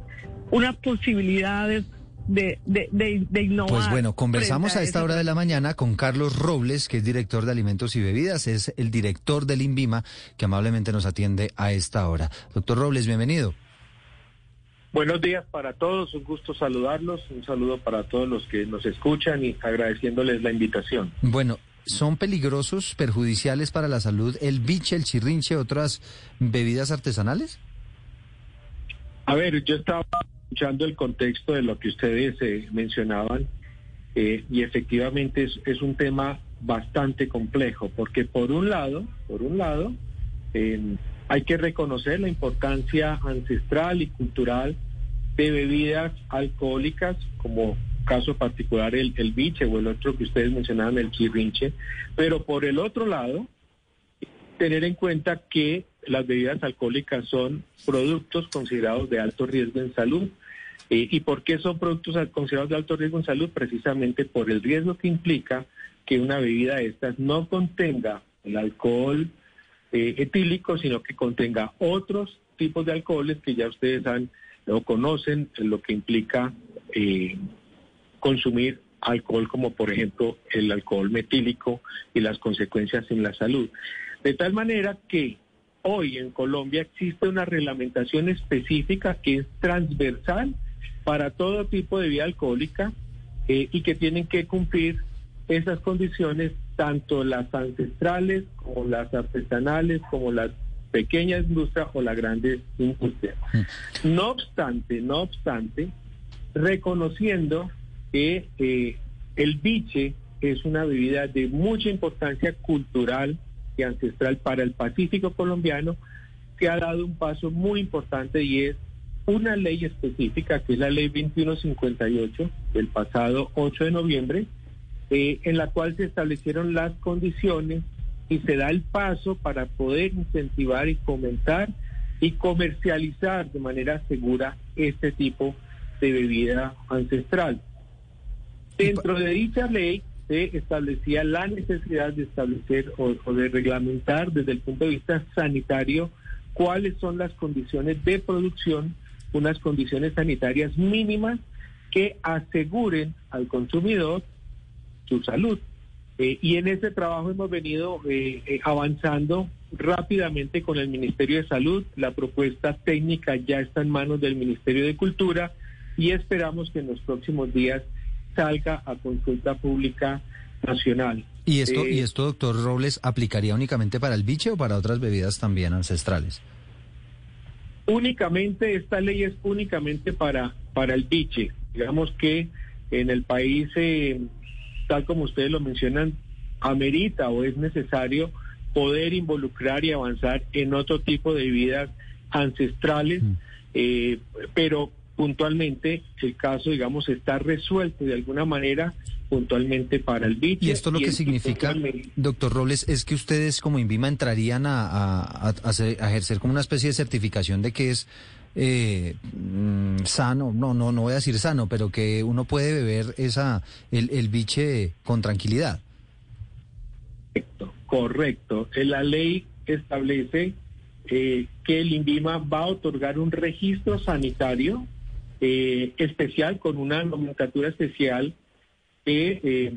unas posibilidades de, de, de, de innovar. Pues bueno, conversamos a esta hora de la mañana con Carlos Robles, que es director de alimentos y bebidas, es el director del INVIMA, que amablemente nos atiende a esta hora. Doctor Robles, bienvenido. Buenos días para todos, un gusto saludarlos, un saludo para todos los que nos escuchan y agradeciéndoles la invitación. Bueno, ¿son peligrosos, perjudiciales para la salud el biche, el chirrinche, otras bebidas artesanales? A ver, yo estaba escuchando el contexto de lo que ustedes eh, mencionaban eh, y efectivamente es, un tema bastante complejo porque por un lado, por un lado, eh, hay que reconocer la importancia ancestral y cultural de bebidas alcohólicas como caso particular el, el biche o el otro que ustedes mencionaban, el chirrinche, pero por el otro lado, tener en cuenta que las bebidas alcohólicas son productos considerados de alto riesgo en salud. Eh, ¿Y por qué son productos considerados de alto riesgo en salud? Precisamente por el riesgo que implica que una bebida de estas no contenga el alcohol eh, etílico, sino que contenga otros tipos de alcoholes que ya ustedes han o conocen lo que implica eh, consumir alcohol como por ejemplo el alcohol metílico y las consecuencias en la salud. De tal manera que hoy en Colombia existe una reglamentación específica que es transversal para todo tipo de bebida alcohólica eh, y que tienen que cumplir esas condiciones, tanto las ancestrales como las artesanales, como las pequeñas industrias o las grandes industrias. No obstante, no obstante, reconociendo que eh, el biche es una bebida de mucha importancia cultural y ancestral para el Pacífico colombiano, que ha dado un paso muy importante y es una ley específica, que es la ley 2158 del pasado 8 de noviembre, eh, en la cual se establecieron las condiciones y se da el paso para poder incentivar y fomentar y comercializar de manera segura este tipo de bebida ancestral. Dentro de dicha ley se establecía la necesidad de establecer o, de reglamentar desde el punto de vista sanitario cuáles son las condiciones de producción, unas condiciones sanitarias mínimas que aseguren al consumidor su salud. Eh, y en ese trabajo hemos venido eh, eh, avanzando rápidamente con el Ministerio de Salud. La propuesta técnica ya está en manos del Ministerio de Cultura y esperamos que en los próximos días salga a consulta pública nacional. ¿Y esto, Eh, ¿Y esto, doctor Robles, aplicaría únicamente para el biche o para otras bebidas también ancestrales? únicamente, esta ley es únicamente para, para el biche. Digamos que en el país, eh, tal como ustedes lo mencionan, amerita o es necesario poder involucrar y avanzar en otro tipo de bebidas ancestrales, eh, pero puntualmente el caso, digamos, está resuelto de alguna manera puntualmente para el biche. Y esto lo que significa, doctor Robles, es que ustedes como INVIMA entrarían a, a- a- a hacer- a ejercer como una especie de certificación de que es eh, mm, sano, no, no, no voy a decir sano, pero que uno puede beber esa el, el biche con tranquilidad. Correcto. Eh, La ley establece eh, que el INVIMA va a otorgar un registro sanitario eh, especial con una nomenclatura especial que eh,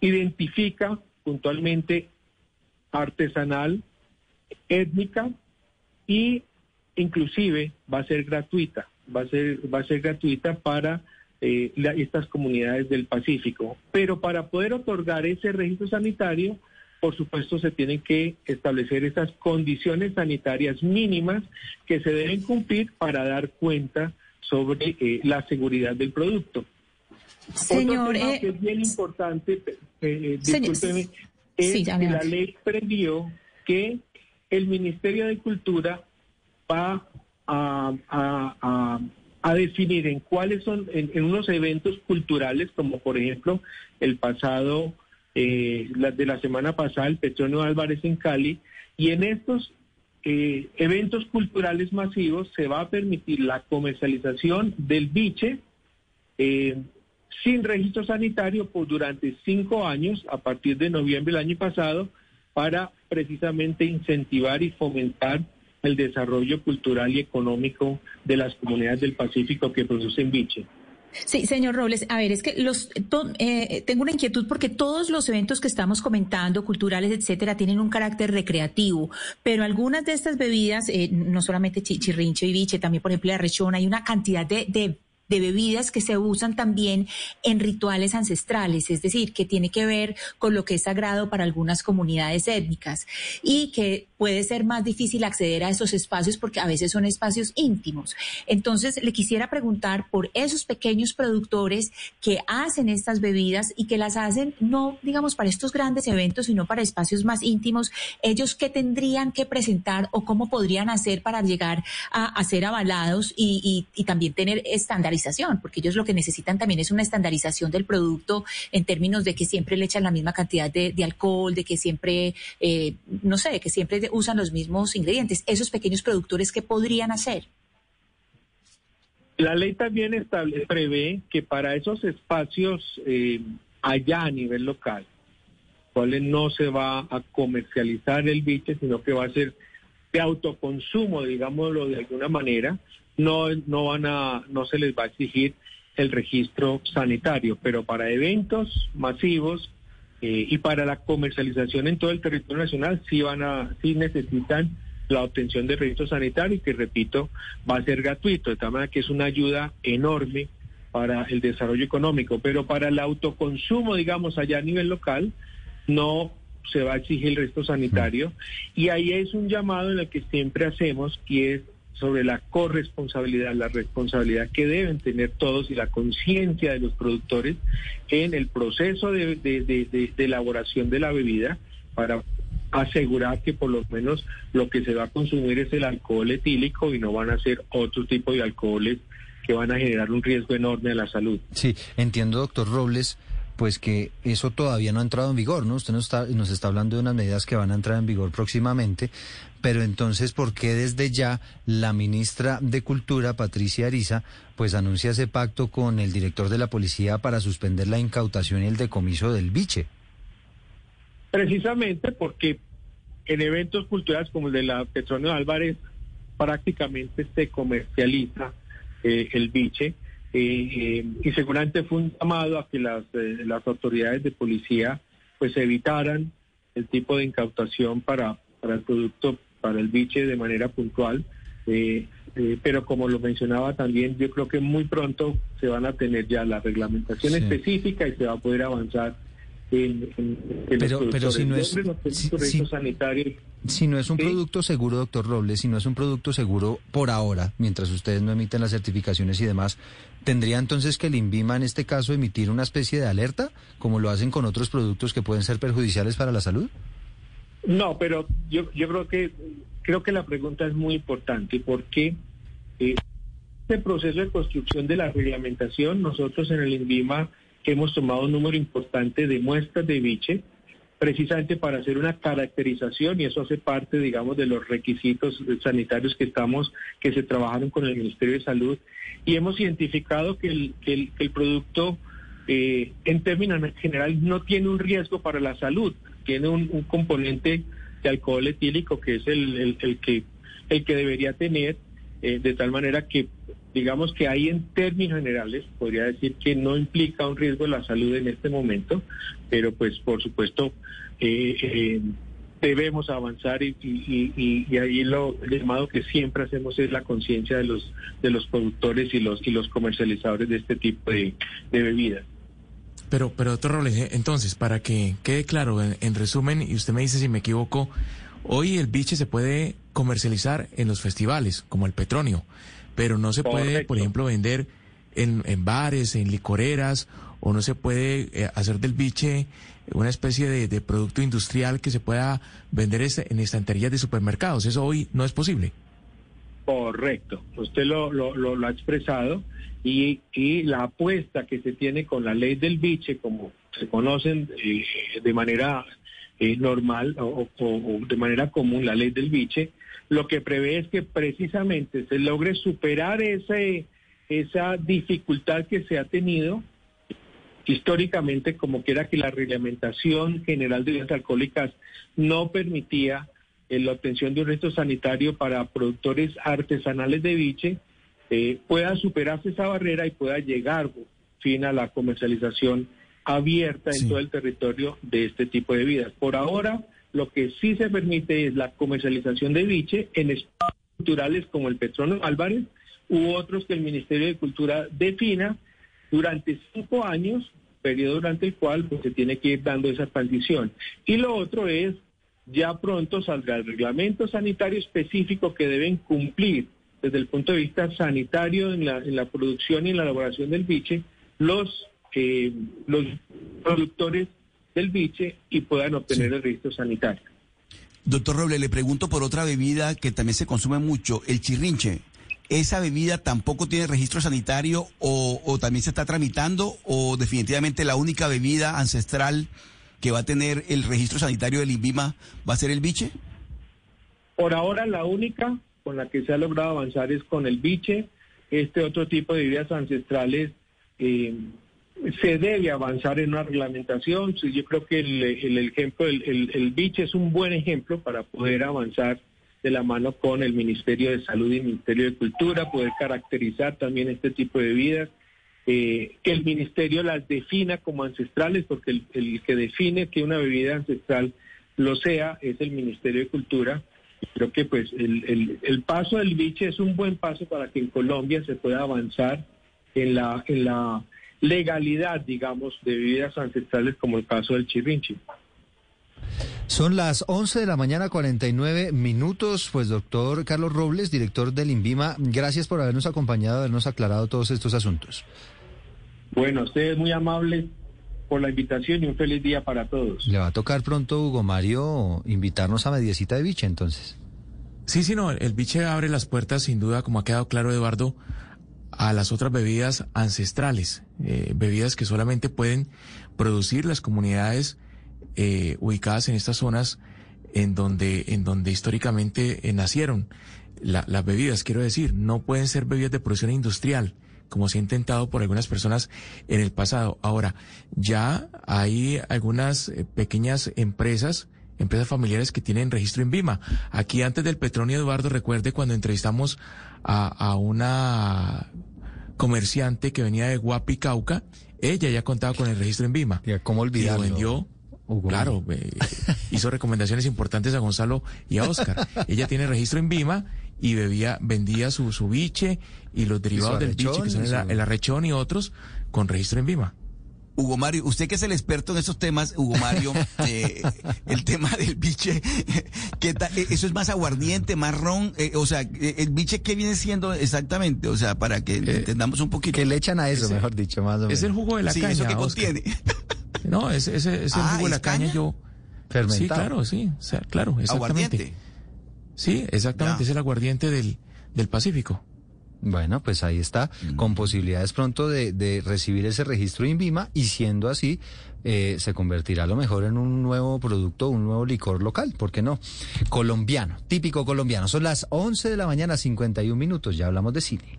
identifica puntualmente artesanal, étnica y inclusive va a ser gratuita, va a ser, va a ser gratuita para eh, la- estas comunidades del Pacífico. Pero para poder otorgar ese registro sanitario, por supuesto, se tienen que establecer esas condiciones sanitarias mínimas que se deben cumplir para dar cuenta sobre eh, la seguridad del producto. Señor, Otro tema eh, que es bien importante, eh, discúlpeme, sí, es ya que la ley previó que el Ministerio de Cultura va a, a- a- a definir en cuáles son, en, en unos eventos culturales, como por ejemplo el pasado, eh, la, de la semana pasada, el Petronio Álvarez en Cali, y en estos eh, eventos culturales masivos se va a permitir la comercialización del biche eh, sin registro sanitario por durante cinco años, a partir de noviembre del año pasado, para precisamente incentivar y fomentar el desarrollo cultural y económico de las comunidades del Pacífico que producen biche. Sí, señor Robles, a ver, es que los eh, tengo una inquietud porque todos los eventos que estamos comentando, culturales, etcétera, tienen un carácter recreativo, pero algunas de estas bebidas, eh, no solamente chi- chirrincho y biche, también por ejemplo la rechona, hay una cantidad de de bebidas que se usan también en rituales ancestrales, es decir, que tiene que ver con lo que es sagrado para algunas comunidades étnicas y que puede ser más difícil acceder a esos espacios porque a veces son espacios íntimos. Entonces, le quisiera preguntar por esos pequeños productores que hacen estas bebidas y que las hacen no, digamos, para estos grandes eventos, sino para espacios más íntimos, ellos qué tendrían que presentar o cómo podrían hacer para llegar a, ser avalados y, y- también tener porque ellos lo que necesitan también es una estandarización del producto en términos de que siempre le echan la misma cantidad de, de alcohol, de que siempre, eh, no sé, que siempre usan los mismos ingredientes. Esos pequeños productores, ¿qué podrían hacer? La ley también estable- prevé que para esos espacios eh, allá a nivel local, cuales no se va a comercializar el biche, sino que va a ser de autoconsumo, digámoslo de alguna manera, no, no van a, no se les va a exigir el registro sanitario, pero para eventos masivos eh, y para la comercialización en todo el territorio nacional sí van a, sí necesitan la obtención de registro sanitario y que repito va a ser gratuito, de tal manera que es una ayuda enorme para el desarrollo económico, pero para el autoconsumo, digamos, allá a nivel local, no se va a exigir el resto sanitario. Y ahí es un llamado en el que siempre hacemos y es sobre la corresponsabilidad, la responsabilidad que deben tener todos y la conciencia de los productores en el proceso de, elaboración de la bebida para asegurar que por lo menos lo que se va a consumir es el alcohol etílico y no van a ser otro tipo de alcoholes que van a generar un riesgo enorme a la salud. Sí, entiendo, doctor Robles, pues que eso todavía no ha entrado en vigor, ¿no? Usted nos está, nos está hablando de unas medidas que van a entrar en vigor próximamente, pero entonces, ¿por qué desde ya la ministra de Cultura, Patricia Ariza, pues anuncia ese pacto con el director de la policía para suspender la incautación y el decomiso del biche? Precisamente porque en eventos culturales como el de la Petronio Álvarez prácticamente se comercializa eh, el biche eh, eh, y seguramente fue un llamado a que las, eh, las autoridades de policía pues evitaran el tipo de incautación para, para el producto, para el biche de manera puntual. eh, eh, pero como lo mencionaba también, yo creo que muy pronto se van a tener ya la reglamentación Sí. específica y se va a poder avanzar en, en- en los Pero- pero si no es- Los si- sanitarios Si no es un Sí. producto seguro, doctor Robles, si no es un producto seguro por ahora, mientras ustedes no emiten las certificaciones y demás, ¿tendría entonces que el INVIMA en este caso emitir una especie de alerta, como lo hacen con otros productos que pueden ser perjudiciales para la salud? No, pero yo, creo que creo que la pregunta es muy importante porque eh, este proceso de construcción de la reglamentación, nosotros en el INVIMA hemos tomado un número importante de muestras de biche precisamente para hacer una caracterización y eso hace parte, digamos, de los requisitos sanitarios que estamos, que se trabajaron con el Ministerio de Salud y hemos identificado que el, producto, eh, en términos generales, no tiene un riesgo para la salud. Tiene un, componente de alcohol etílico que es el, el- que el que debería tener, eh, de tal manera que digamos que ahí en términos generales podría decir que no implica un riesgo de la salud en este momento, pero pues por supuesto eh, eh, debemos avanzar y, y- ahí lo llamado que siempre hacemos es la conciencia de los de los productores y los y los comercializadores de este tipo de bebidas. Pero, pero doctor Robles, eh, entonces, para que quede claro, en, en resumen, y usted me dice si me equivoco, hoy el biche se puede comercializar en los festivales, como el Petronio, pero no se puede, por ejemplo, vender en, en bares, en licoreras, o no se puede eh, hacer del biche una especie de, de producto industrial que se pueda vender es- en estanterías de supermercados. Eso hoy no es posible. Correcto, usted lo, ha expresado y, y la apuesta que se tiene con la ley del biche, como se conocen eh, de manera eh, normal o de manera común la ley del biche, lo que prevé es que precisamente se logre superar ese, esa dificultad que se ha tenido históricamente como que era que la reglamentación general de bebidas alcohólicas no permitía eh, la obtención de un registro sanitario para productores artesanales de biche, eh, pueda superarse esa barrera y pueda llegar fin a la comercialización abierta en todo el territorio de este tipo de bebidas. Por ahora, lo que sí se permite es la comercialización de biche en espacios culturales como el Petrono Álvarez u otros que el Ministerio de Cultura defina durante cinco años, periodo durante el cual pues, se tiene que ir dando esa transición. Y lo otro es, ya pronto saldrá el reglamento sanitario específico que deben cumplir desde el punto de vista sanitario en la, en la producción y en la elaboración del biche los, eh, los productores del biche y puedan obtener el registro sanitario. Doctor Roble, le pregunto por otra bebida que también se consume mucho, el chirrinche. ¿Esa bebida tampoco tiene registro sanitario o, o también se está tramitando o definitivamente la única bebida ancestral que va a tener el registro sanitario del INVIMA va a ser el biche? Por ahora la única con la que se ha logrado avanzar es con el biche. Este otro tipo de bebidas ancestrales eh, se debe avanzar en una reglamentación. Yo creo que el, ejemplo, el, biche es un buen ejemplo para poder avanzar de la mano con el Ministerio de Salud y el Ministerio de Cultura, poder caracterizar también este tipo de bebidas, eh, que el Ministerio las defina como ancestrales, porque el, que define que una bebida ancestral lo sea es el Ministerio de Cultura. Creo que pues el, el, el paso del biche es un buen paso para que en Colombia se pueda avanzar en la, en la legalidad, digamos, de bebidas ancestrales como el caso del chirrinchi. Son las 11 de la mañana, 49 minutos. Pues, doctor Carlos Robles, director del INVIMA, gracias por habernos acompañado, habernos aclarado todos estos asuntos. Bueno, ustedes muy amables por la invitación y un feliz día para todos. Le va a tocar pronto, Hugo Mario, invitarnos a Mediecita de Biche, entonces. Sí, sí, no, el biche abre las puertas, sin duda, como ha quedado claro, Eduardo, a las otras bebidas ancestrales, eh, bebidas que solamente pueden producir las comunidades eh, ubicadas en estas zonas en donde, en donde históricamente eh, nacieron la- las bebidas, quiero decir, no pueden ser bebidas de producción industrial, como se ha intentado por algunas personas en el pasado. Ahora, ya hay algunas eh, pequeñas empresas, empresas familiares que tienen registro en Vima. Aquí antes del Petronio Eduardo, recuerde cuando entrevistamos a, a una comerciante que venía de Guapi, Cauca, ella ya contaba con el registro en Vima. ¿Cómo Y olvidarlo? lo vendió. claro, eh, hizo recomendaciones importantes a Gonzalo y a Oscar. (laughs) ella tiene registro en Vima y bebía, vendía su, su biche y los derivados del biche, que son el, el arrechón y otros, con registro en Vima. Hugo Mario, usted que es el experto en estos temas, Hugo Mario, (laughs) eh, el tema del biche, (laughs) ¿qué tal? Eh, ¿Eso es más aguardiente, más ron? Eh, o sea, eh, ¿el biche qué viene siendo exactamente? O sea, para que entendamos un poquito. ¿Qué le echan a eso, Ese- mejor dicho, más o menos? Es el jugo de la Sí, caña. ¿eso Oscar. contiene? No, ese, ese es el Ah, jugo de la ¿es caña, caña? yo. Fermentado. Sí, claro, sí, o sea, claro, exactamente. Aguardiente. Sí, exactamente, Ya. es el aguardiente del, del Pacífico. Bueno, pues ahí está, con posibilidades pronto de, de recibir ese registro INVIMA y siendo así, eh, se convertirá a lo mejor en un nuevo producto, un nuevo licor local, ¿por qué no? Colombiano, típico colombiano. Son las 11 de la mañana, 51 minutos, ya hablamos de cine.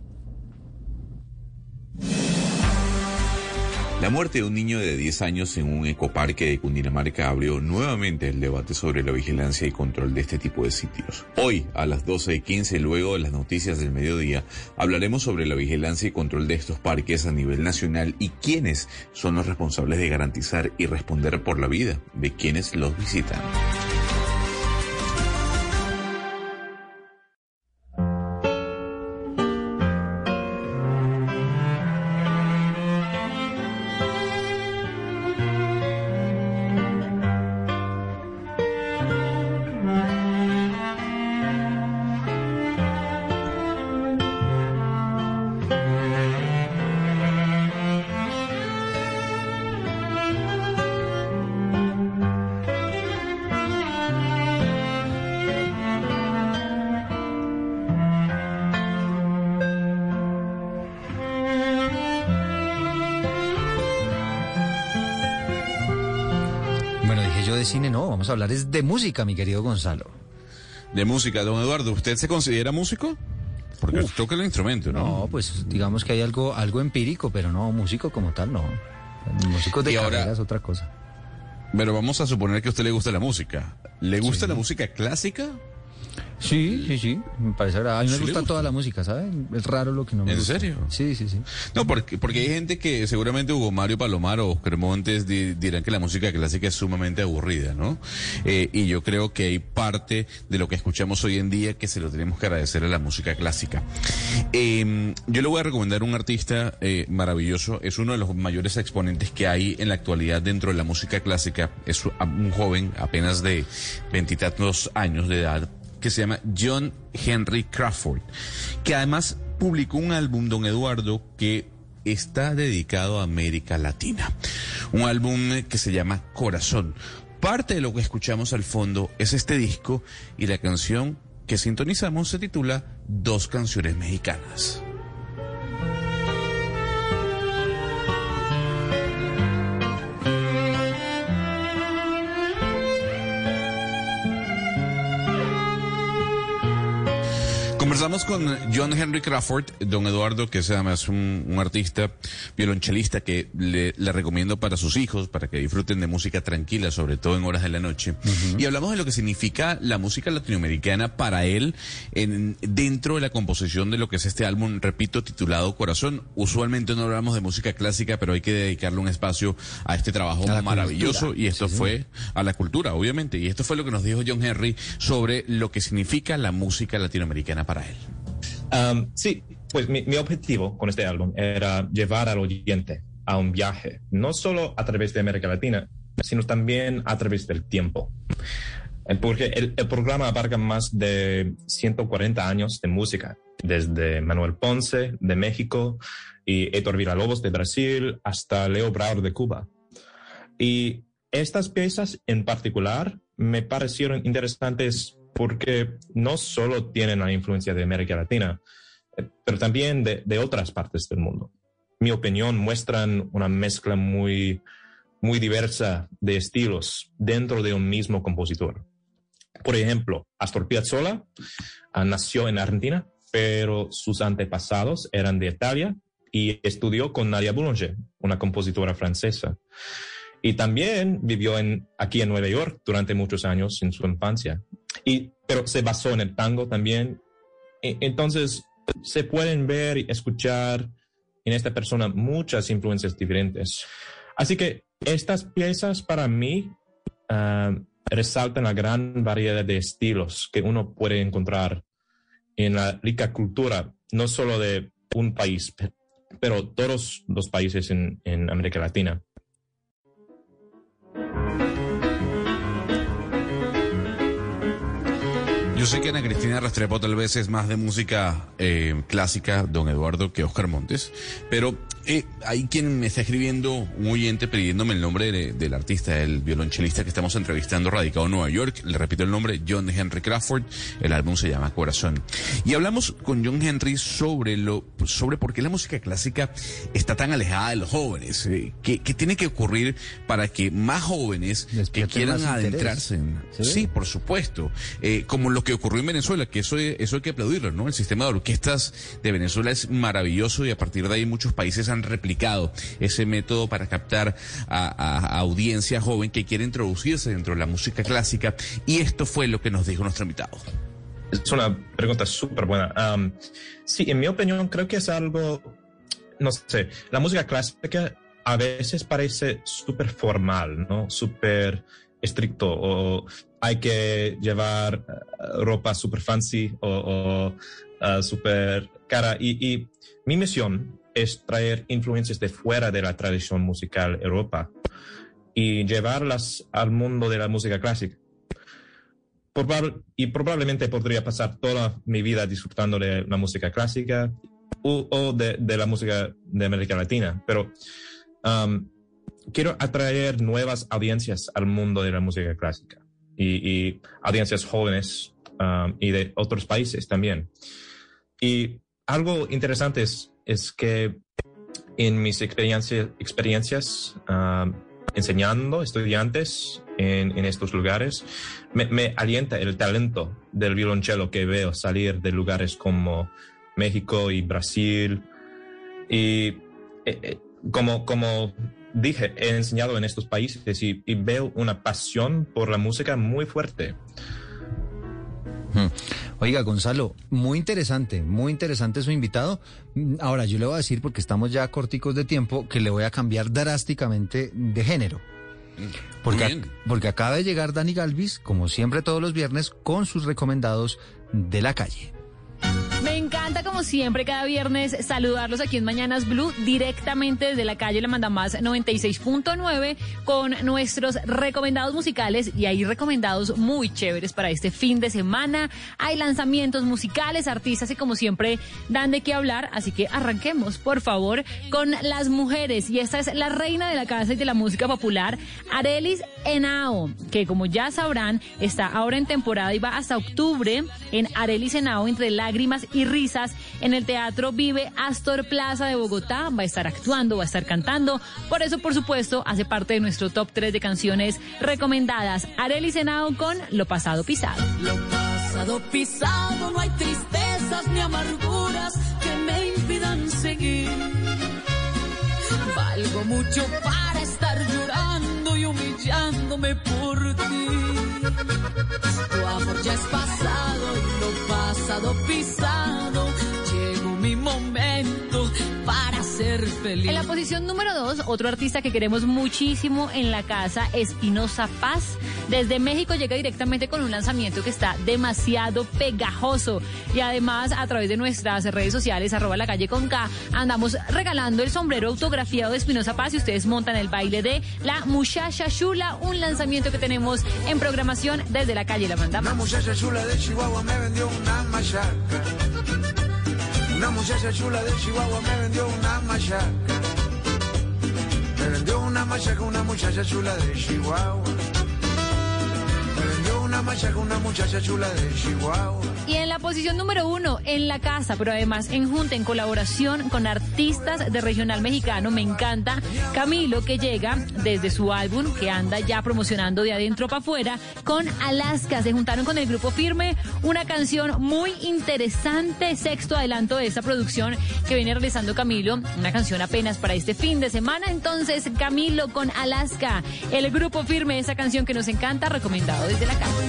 La muerte de un niño de 10 años en un ecoparque de Cundinamarca abrió nuevamente el debate sobre la vigilancia y control de este tipo de sitios. Hoy, a las 12 y 15, luego de las noticias del mediodía, hablaremos sobre la vigilancia y control de estos parques a nivel nacional y quiénes son los responsables de garantizar y responder por la vida de quienes los visitan. Vamos a hablar es de música, mi querido Gonzalo. De música, don Eduardo, ¿usted se considera músico? Porque toca el instrumento, ¿no? No, pues digamos que hay algo, algo empírico, pero no músico como tal, no. Músicos de carrera es otra cosa. Pero vamos a suponer que a usted le gusta la música. ¿Le gusta la música clásica? Sí, sí, sí, me parece agradable. A mí me ¿Sí le gusta, gusta? toda la música, ¿sabes? Es raro lo que no me ¿En gusta. serio? Sí, sí, sí. No, porque, porque hay gente que seguramente Hugo Mario Palomar o Oscar Montes di- dirán que la música clásica es sumamente aburrida, ¿no? Eh, y yo creo que hay parte de lo que escuchamos hoy en día que se lo tenemos que agradecer a la música clásica. Eh, yo le voy a recomendar un artista eh, maravilloso, es uno de los mayores exponentes que hay en la actualidad dentro de la música clásica, es un un joven apenas de veintitantos años de edad que se llama John Henry Crawford, que además publicó un álbum, don Eduardo, que está dedicado a América Latina. Un álbum que se llama Corazón. Parte de lo que escuchamos al fondo es este disco y la canción que sintonizamos se titula Dos canciones mexicanas. Conversamos con John Henry Crawford, don Eduardo, que es además un, un artista violonchelista que le, le recomiendo para sus hijos, para que disfruten de música tranquila, sobre todo en horas de la noche. Y hablamos de lo que significa la música latinoamericana para él en, dentro de la composición de lo que es este álbum, repito, titulado Corazón. Usualmente no hablamos de música clásica, pero hay que dedicarle un espacio a este trabajo A maravilloso. cultura. Y esto Sí, fue a la cultura, obviamente. Y esto fue lo que nos dijo John Henry sobre lo que significa la música latinoamericana para él. Um, sí, pues mi, mi objetivo con este álbum era llevar al oyente a un viaje, no solo a través de América Latina, sino también a través del tiempo. Eh, Porque el, el programa abarca más de 140 años de música, desde Manuel Ponce de México y Héctor Villalobos de Brasil hasta Leo Brauer de Cuba. Y estas piezas en particular me parecieron interesantes porque no solo tienen la influencia de América Latina, eh, pero también de, de otras partes del mundo. Mi opinión muestran una mezcla muy, muy diversa de estilos dentro de un mismo compositor. Por ejemplo, Astor Piazzolla ah, nació en Argentina, pero sus antepasados eran de Italia y estudió con Nadia Boulanger, una compositora francesa. Y también vivió en, aquí en Nueva York durante muchos años en su infancia. Y, pero se basó en el tango también. E- Entonces, se pueden ver y escuchar en esta persona muchas influencias diferentes. Así que estas piezas para mí ah, resaltan la gran variedad de estilos que uno puede encontrar en la rica cultura, no solo de un país, pe- pero todos los países en, en América Latina. Yo sé que Ana Cristina Restrepo tal vez es más de música eh, clásica, don Eduardo, que Oscar Montes, pero eh, hay quien me está escribiendo, un oyente pidiéndome el nombre de- del artista, el violonchelista que estamos entrevistando, radicado en Nueva York. Le repito el nombre, John Henry Crawford. El álbum se llama Corazón. Y hablamos con John Henry sobre lo, sobre por qué la música clásica está tan alejada de los jóvenes. eh, ¿qué, qué tiene que ocurrir para que más jóvenes que quieran adentrarse en, Sí. sí, por supuesto. Como lo que ocurrió en Venezuela, que eso, eso hay que aplaudirlo, ¿no? El sistema de orquestas de Venezuela es maravilloso y a partir de ahí muchos países han replicado ese método para captar a, a- audiencia joven que quiere introducirse dentro de la música clásica y esto fue lo que nos dijo nuestro invitado. Es una pregunta súper buena. Sí, en mi opinión, creo que es algo, no sé, la música clásica a veces parece súper formal, ¿no? Súper estricto o hay que llevar eh, ropa súper fancy o, ah, súper cara. Y, mi misión es traer influencias de fuera de la tradición musical Europa y llevarlas al mundo de la música clásica. Y probablemente podría pasar toda mi vida disfrutando de la música clásica o de, de la música de América Latina, pero um, quiero atraer nuevas audiencias al mundo de la música clásica y, audiencias jóvenes um, y de otros países también. Y algo interesante es, es que en mis experiencias, experiencias um, enseñando estudiantes en, en estos lugares, me, me alienta el talento del violonchelo que veo salir de lugares como México y Brasil. Y eh, eh, como, como dije, he enseñado en estos países y, y veo una pasión por la música muy fuerte. Oiga, Gonzalo, muy interesante, muy interesante su invitado. Mm, Ahora, yo le voy a decir, porque estamos ya corticos de tiempo, que le voy a cambiar drásticamente de género. Porque, ac- porque acaba de llegar Dani Galvis, como siempre todos los viernes, con sus recomendados de la calle. Como siempre, cada viernes saludarlos aquí en Mañanas Blue, directamente desde la calle La Mandamás 96.9, con nuestros recomendados musicales y hay recomendados muy chéveres para este fin de semana. Hay lanzamientos musicales, artistas y, como siempre, dan de qué hablar. Así que arranquemos, por favor, con las mujeres. Y esta es la reina de la casa y de la música popular, Arelis Henao, que, como ya sabrán, está ahora en temporada y va hasta octubre en Arelis Henao, entre lágrimas y risas, en el Teatro Vive Astor Plaza de Bogotá. Va a estar actuando, va a estar cantando. Por eso, por supuesto, hace parte de nuestro top 3 de canciones recomendadas. Arelis Henao con Lo Pasado Pisado. Lo pasado pisado, no hay tristezas ni amarguras que me impidan seguir. Valgo mucho para humillándome por ti. Tu amor ya es pasado lo pasado pisado. Llegó mi momento para ser feliz. En la posición número 2, otro artista que queremos muchísimo en la casa, Espinosa Paz. Desde México llega directamente con un lanzamiento que está demasiado pegajoso. Y además, a través de nuestras redes sociales, arroba la calle con K, andamos regalando el sombrero autografiado de Espinosa Paz y ustedes montan el baile de la Muchacha Chula, un lanzamiento que tenemos en programación desde la calle La Mandama. muchacha chula de Chihuahua me vendió una machaca. Una muchacha chula de Chihuahua me vendió una machaca. Me vendió una machaca una muchacha chula de Chihuahua. Y en la posición número uno, en la casa, pero además en junta, en colaboración con artistas de regional mexicano, me encanta Camilo, que llega desde su álbum, que anda ya promocionando de adentro para afuera, con Alaska. Se juntaron con el grupo Firme, una canción muy interesante, sexto adelanto de esta producción que viene realizando Camilo, una canción apenas para este fin de semana. Entonces, Camilo con Alaska, el grupo Firme, esa canción que nos encanta, recomendado desde la casa.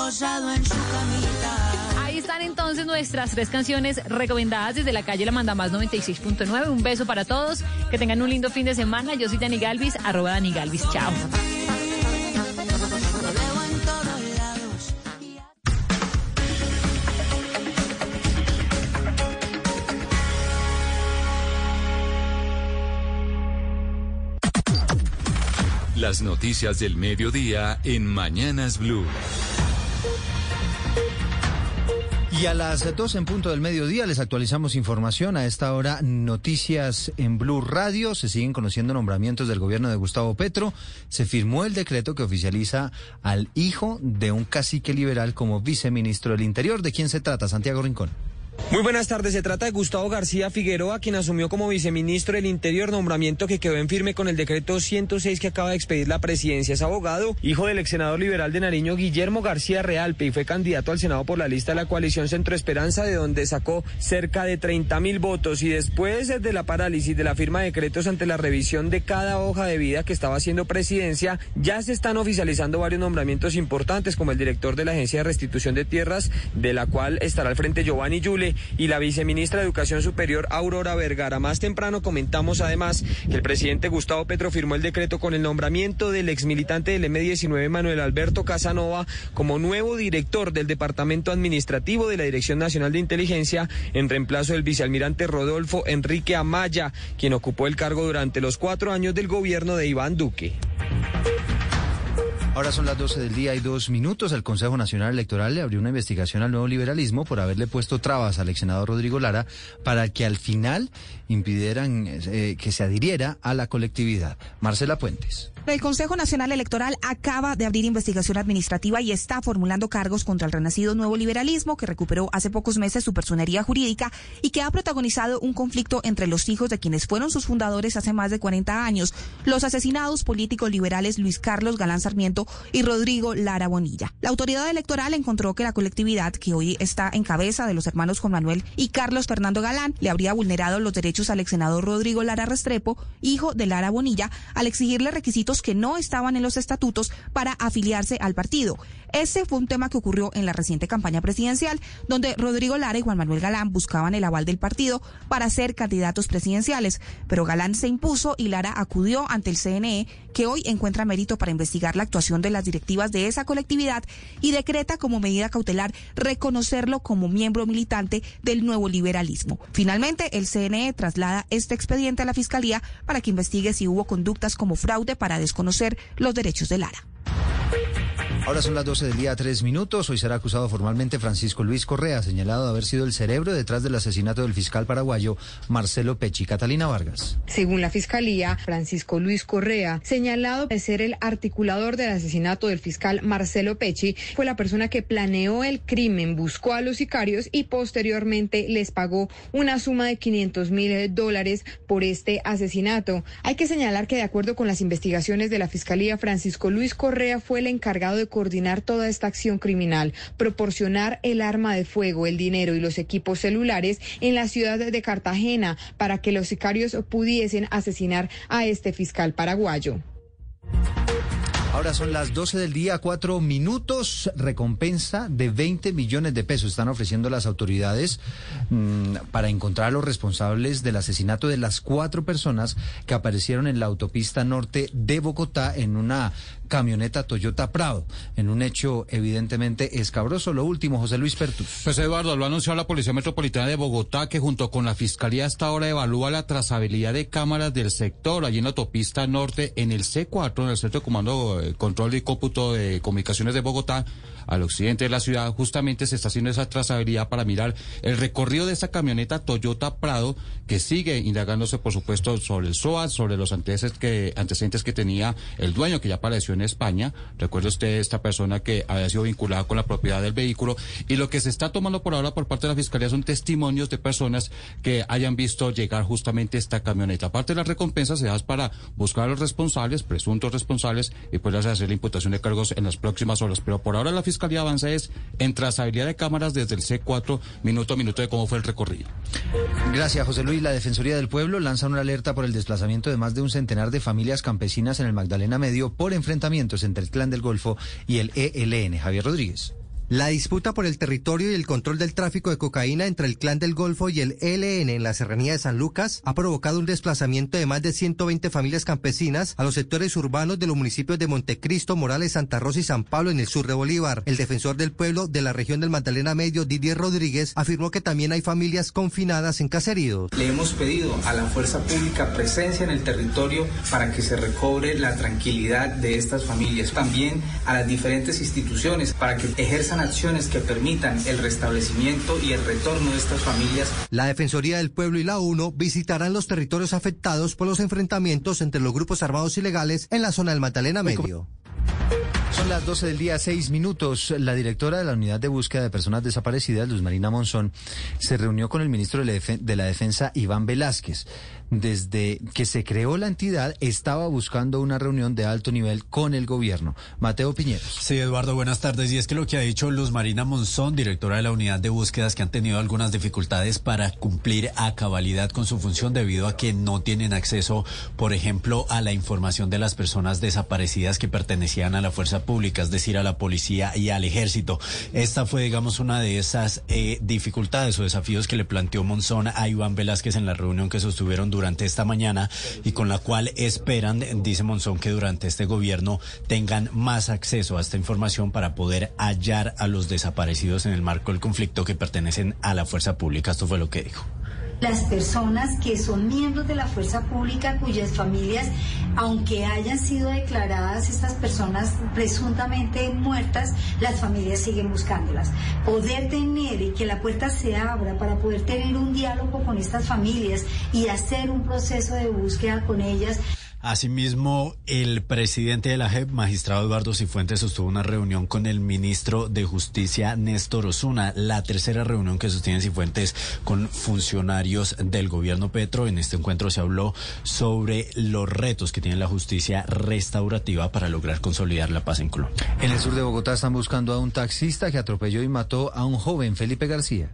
Pero reposado en su camita. Ahí están entonces nuestras tres canciones recomendadas desde la calle La Mandamás 96.9. Un beso para todos. Que tengan un lindo fin de semana. Yo soy Dani Galvis, arroba Dani Galvis. Chao. Las noticias del mediodía en Mañanas Blue. Y a las 12 en punto del mediodía les actualizamos información. A esta hora, noticias en Blue Radio. Se siguen conociendo nombramientos del gobierno de Gustavo Petro. Se firmó el decreto que oficializa al hijo de un cacique liberal como viceministro del Interior. ¿De quién se trata? Santiago Rincón. Muy buenas tardes. Se trata de Gustavo García Figueroa, quien asumió como viceministro del Interior, nombramiento que quedó en firme con el decreto 106 que acaba de expedir la presidencia. Es abogado, hijo del ex senador liberal de Nariño, Guillermo García Realpe, y fue candidato al Senado por la lista de la coalición Centro Esperanza, de donde sacó cerca de 30 mil votos. Y después de la parálisis de la firma de decretos ante la revisión de cada hoja de vida que estaba haciendo presidencia, ya se están oficializando varios nombramientos importantes, como el director de la Agencia de Restitución de Tierras, de la cual estará al frente Giovanni Yule y la viceministra de Educación Superior, Aurora Vergara. Más temprano comentamos además que el presidente Gustavo Petro firmó el decreto con el nombramiento del exmilitante del M-19, Manuel Alberto Casanova, como nuevo director del Departamento Administrativo de la Dirección Nacional de Inteligencia, en reemplazo del vicealmirante Rodolfo Enrique Amaya, quien ocupó el cargo durante los cuatro años del gobierno de Iván Duque. Ahora son las 12 del día y dos minutos. El Consejo Nacional Electoral le abrió una investigación al nuevo liberalismo por haberle puesto trabas al ex senador Rodrigo Lara para que al final impidieran eh, que se adhiriera a la colectividad. Marcela Puentes. El Consejo Nacional Electoral acaba de abrir investigación administrativa y está formulando cargos contra el renacido nuevo liberalismo que recuperó hace pocos meses su personería jurídica y que ha protagonizado un conflicto entre los hijos de quienes fueron sus fundadores hace más de 40 años, los asesinados políticos liberales Luis Carlos Galán Sarmiento y Rodrigo Lara Bonilla. La autoridad electoral encontró que la colectividad, que hoy está en cabeza de los hermanos Juan Manuel y Carlos Fernando Galán, le habría vulnerado los derechos al ex senador Rodrigo Lara Restrepo, hijo de Lara Bonilla, al exigirle requisitos que no estaban en los estatutos para afiliarse al partido. Ese fue un tema que ocurrió en la reciente campaña presidencial, donde Rodrigo Lara y Juan Manuel Galán buscaban el aval del partido para ser candidatos presidenciales, pero Galán se impuso y Lara acudió ante el CNE, que hoy encuentra mérito para investigar la actuación de las directivas de esa colectividad y decreta como medida cautelar reconocerlo como miembro militante del nuevo liberalismo. Finalmente, el CNE traslada este expediente a la Fiscalía para que investigue si hubo conductas como fraude para desconocer los derechos de Lara. Ahora son las 12 del día, tres minutos. Hoy será acusado formalmente Francisco Luis Correa, señalado de haber sido el cerebro detrás del asesinato del fiscal paraguayo Marcelo Pechi. Catalina Vargas. Según la fiscalía, Francisco Luis Correa, señalado de ser el articulador del asesinato del fiscal Marcelo Pechi, fue la persona que planeó el crimen, buscó a los sicarios y posteriormente les pagó una suma de 500 mil dólares por este asesinato. Hay que señalar que de acuerdo con las investigaciones de la fiscalía, Francisco Luis Correa fue el encargado de coordinar toda esta acción criminal, proporcionar el arma de fuego, el dinero y los equipos celulares en la ciudad de Cartagena para que los sicarios pudiesen asesinar a este fiscal paraguayo. Ahora son las 12 del día, cuatro minutos. Recompensa de 20 millones de pesos están ofreciendo las autoridades mmm, para encontrar a los responsables del asesinato de las cuatro personas que aparecieron en la autopista norte de Bogotá en una camioneta Toyota Prado, en un hecho evidentemente escabroso. Lo último, José Luis Pertus. Pues Eduardo, lo ha anunciado la Policía Metropolitana de Bogotá, que junto con la Fiscalía hasta ahora evalúa la trazabilidad de cámaras del sector, allí en la autopista norte, en el C4, en el Centro de Comando, eh, Control y Cómputo de Comunicaciones de Bogotá, al occidente de la ciudad, justamente se está haciendo esa trazabilidad para mirar el recorrido de esa camioneta Toyota Prado, que sigue indagándose, por supuesto, sobre el SOAT, sobre los antecedentes que, antecedentes que tenía el dueño, que ya apareció en España. Recuerde usted esta persona que había sido vinculada con la propiedad del vehículo. Y lo que se está tomando por ahora por parte de la Fiscalía son testimonios de personas que hayan visto llegar justamente esta camioneta. Aparte de las recompensas, se da para buscar a los responsables, presuntos responsables, y poderles hacer la imputación de cargos en las próximas horas. Pero por ahora la Fiscalía avanza es en trazabilidad de cámaras desde el C4, minuto a minuto de cómo fue el recorrido. Gracias, José Luis. La Defensoría del Pueblo lanza una alerta por el desplazamiento de más de un centenar de familias campesinas en el Magdalena Medio por enfrentamientos entre el Clan del Golfo y el ELN. Javier Rodríguez. La disputa por el territorio y el control del tráfico de cocaína entre el Clan del Golfo y el ELN en la serranía de San Lucas ha provocado un desplazamiento de más de 120 familias campesinas a los sectores urbanos de los municipios de Montecristo, Morales, Santa Rosa y San Pablo en el sur de Bolívar. El defensor del pueblo de la región del Magdalena Medio, Didier Rodríguez, afirmó que también hay familias confinadas en caseríos. Le hemos pedido a la fuerza pública presencia en el territorio para que se recobre la tranquilidad de estas familias. También a las diferentes instituciones para que ejerzan acciones que permitan el restablecimiento y el retorno de estas familias. La Defensoría del Pueblo y la UNO visitarán los territorios afectados por los enfrentamientos entre los grupos armados ilegales en la zona del Magdalena Medio. Son las 12 del día, 6 minutos. La directora de la Unidad de Búsqueda de Personas Desaparecidas, Luz Marina Monzón, se reunió con el ministro de la Defensa, Iván Velázquez desde que se creó la entidad, estaba buscando una reunión de alto nivel con el gobierno. Mateo Piñeros. Sí, Eduardo, buenas tardes. Y es que lo que ha dicho Luz Marina Monzón, directora de la unidad de búsquedas, que han tenido algunas dificultades para cumplir a cabalidad con su función debido a que no tienen acceso, por ejemplo, a la información de las personas desaparecidas que pertenecían a la fuerza pública, es decir, a la policía y al ejército. Esta fue, digamos, una de esas eh, dificultades o desafíos que le planteó Monzón a Iván Velázquez en la reunión que sostuvieron durante durante esta mañana y con la cual esperan, dice Monzón, que durante este gobierno tengan más acceso a esta información para poder hallar a los desaparecidos en el marco del conflicto que pertenecen a la fuerza pública. Esto fue lo que dijo las personas que son miembros de la fuerza pública cuyas familias, aunque hayan sido declaradas estas personas presuntamente muertas, las familias siguen buscándolas. Poder tener y que la puerta se abra para poder tener un diálogo con estas familias y hacer un proceso de búsqueda con ellas. Asimismo, el presidente de la JEP, magistrado Eduardo Cifuentes, sostuvo una reunión con el ministro de Justicia, Néstor Osuna, la tercera reunión que sostiene Cifuentes con funcionarios del gobierno Petro. En este encuentro se habló sobre los retos que tiene la justicia restaurativa para lograr consolidar la paz en Colombia. En el sur de Bogotá están buscando a un taxista que atropelló y mató a un joven, Felipe García.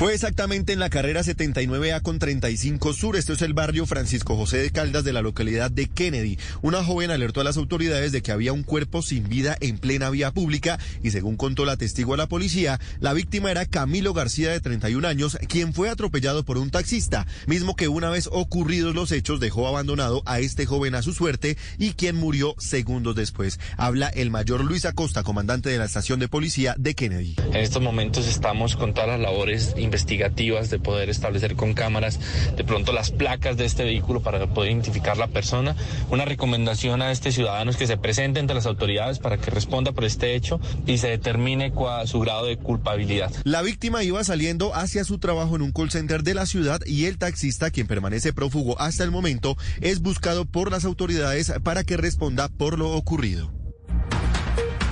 Fue exactamente en la carrera 79A con 35 Sur. Esto es el barrio Francisco José de Caldas de la localidad de Kennedy. Una joven alertó a las autoridades de que había un cuerpo sin vida en plena vía pública y según contó la testigo a la policía, la víctima era Camilo García de 31 años, quien fue atropellado por un taxista, mismo que una vez ocurridos los hechos dejó abandonado a este joven a su suerte y quien murió segundos después. Habla el mayor Luis Acosta, comandante de la estación de policía de Kennedy. En estos momentos estamos con todas las labores investigativas de poder establecer con cámaras de pronto las placas de este vehículo para poder identificar la persona. Una recomendación a este ciudadano es que se presente ante las autoridades para que responda por este hecho y se determine su grado de culpabilidad. La víctima iba saliendo hacia su trabajo en un call center de la ciudad y el taxista, quien permanece prófugo hasta el momento, es buscado por las autoridades para que responda por lo ocurrido.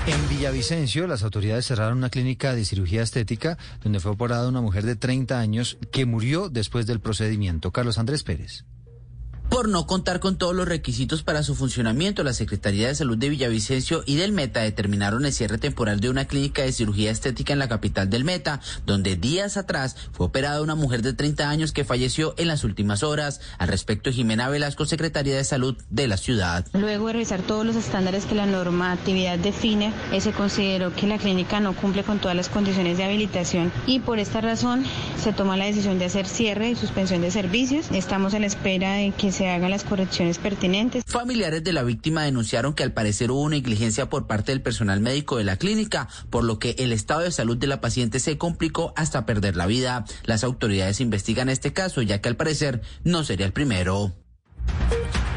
En Villavicencio, las autoridades cerraron una clínica de cirugía estética donde fue operada una mujer de 30 años que murió después del procedimiento. Carlos Andrés Pérez. Por no contar con todos los requisitos para su funcionamiento, la Secretaría de Salud de Villavicencio y del Meta determinaron el cierre temporal de una clínica de cirugía estética en la capital del Meta, donde días atrás fue operada una mujer de 30 años que falleció en las últimas horas. Al respecto, Jimena Velasco, Secretaría de Salud de la ciudad. Luego de revisar todos los estándares que la normatividad define, eh, se consideró que la clínica no cumple con todas las condiciones de habilitación y por esta razón se toma la decisión de hacer cierre y suspensión de servicios. Estamos a la espera de que se hagan las correcciones pertinentes. Familiares de la víctima denunciaron que al parecer hubo negligencia por parte del personal médico de la clínica, por lo que el estado de salud de la paciente se complicó hasta perder la vida. Las autoridades investigan este caso, ya que al parecer no sería el primero.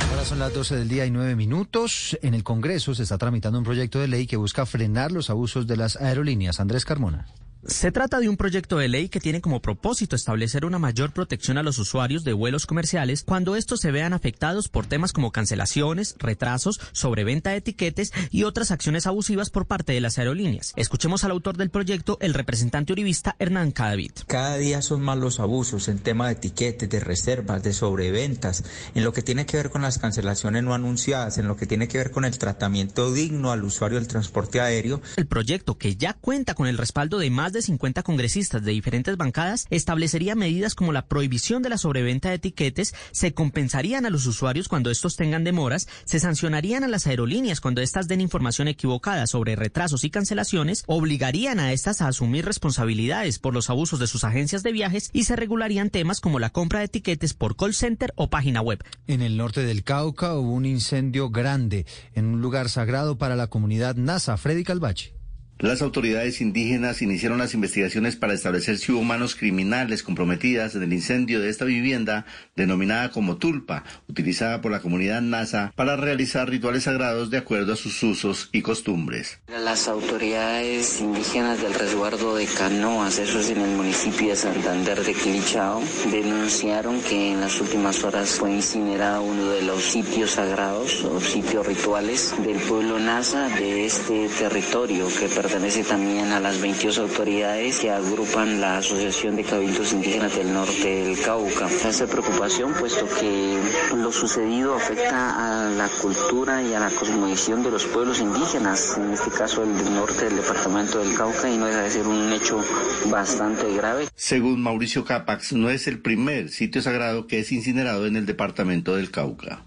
Ahora son las 12 del día y 9 minutos. En el Congreso se está tramitando un proyecto de ley que busca frenar los abusos de las aerolíneas. Andrés Carmona. Se trata de un proyecto de ley que tiene como propósito establecer una mayor protección a los usuarios de vuelos comerciales cuando estos se vean afectados por temas como cancelaciones, retrasos, sobreventa de etiquetes y otras acciones abusivas por parte de las aerolíneas. Escuchemos al autor del proyecto, el representante uribista Hernán Cadavid. Cada día son más los abusos en tema de etiquetes, de reservas, de sobreventas, en lo que tiene que ver con las cancelaciones no anunciadas, en lo que tiene que ver con el tratamiento digno al usuario del transporte aéreo. El proyecto, que ya cuenta con el respaldo de más de 50 congresistas de diferentes bancadas establecería medidas como la prohibición de la sobreventa de etiquetes, se compensarían a los usuarios cuando estos tengan demoras, se sancionarían a las aerolíneas cuando éstas den información equivocada sobre retrasos y cancelaciones, obligarían a estas a asumir responsabilidades por los abusos de sus agencias de viajes y se regularían temas como la compra de etiquetes por call center o página web. En el norte del Cauca hubo un incendio grande en un lugar sagrado para la comunidad NASA, Freddy Calvache. Las autoridades indígenas iniciaron las investigaciones para establecer si hubo manos criminales comprometidas en el incendio de esta vivienda denominada como tulpa, utilizada por la comunidad NASA para realizar rituales sagrados de acuerdo a sus usos y costumbres. Las autoridades indígenas del resguardo de Canoas, eso es en el municipio de Santander de Quilichao, denunciaron que en las últimas horas fue incinerado uno de los sitios sagrados o sitios rituales del pueblo NASA de este territorio que pertenece también a las 22 autoridades que agrupan la Asociación de Cabildos Indígenas del Norte del Cauca. Hace preocupación puesto que lo sucedido afecta a la cultura y a la cosmovisión de los pueblos indígenas, en este caso el norte del departamento del Cauca, y no deja de ser un hecho bastante grave. Según Mauricio Capax, no es el primer sitio sagrado que es incinerado en el departamento del Cauca.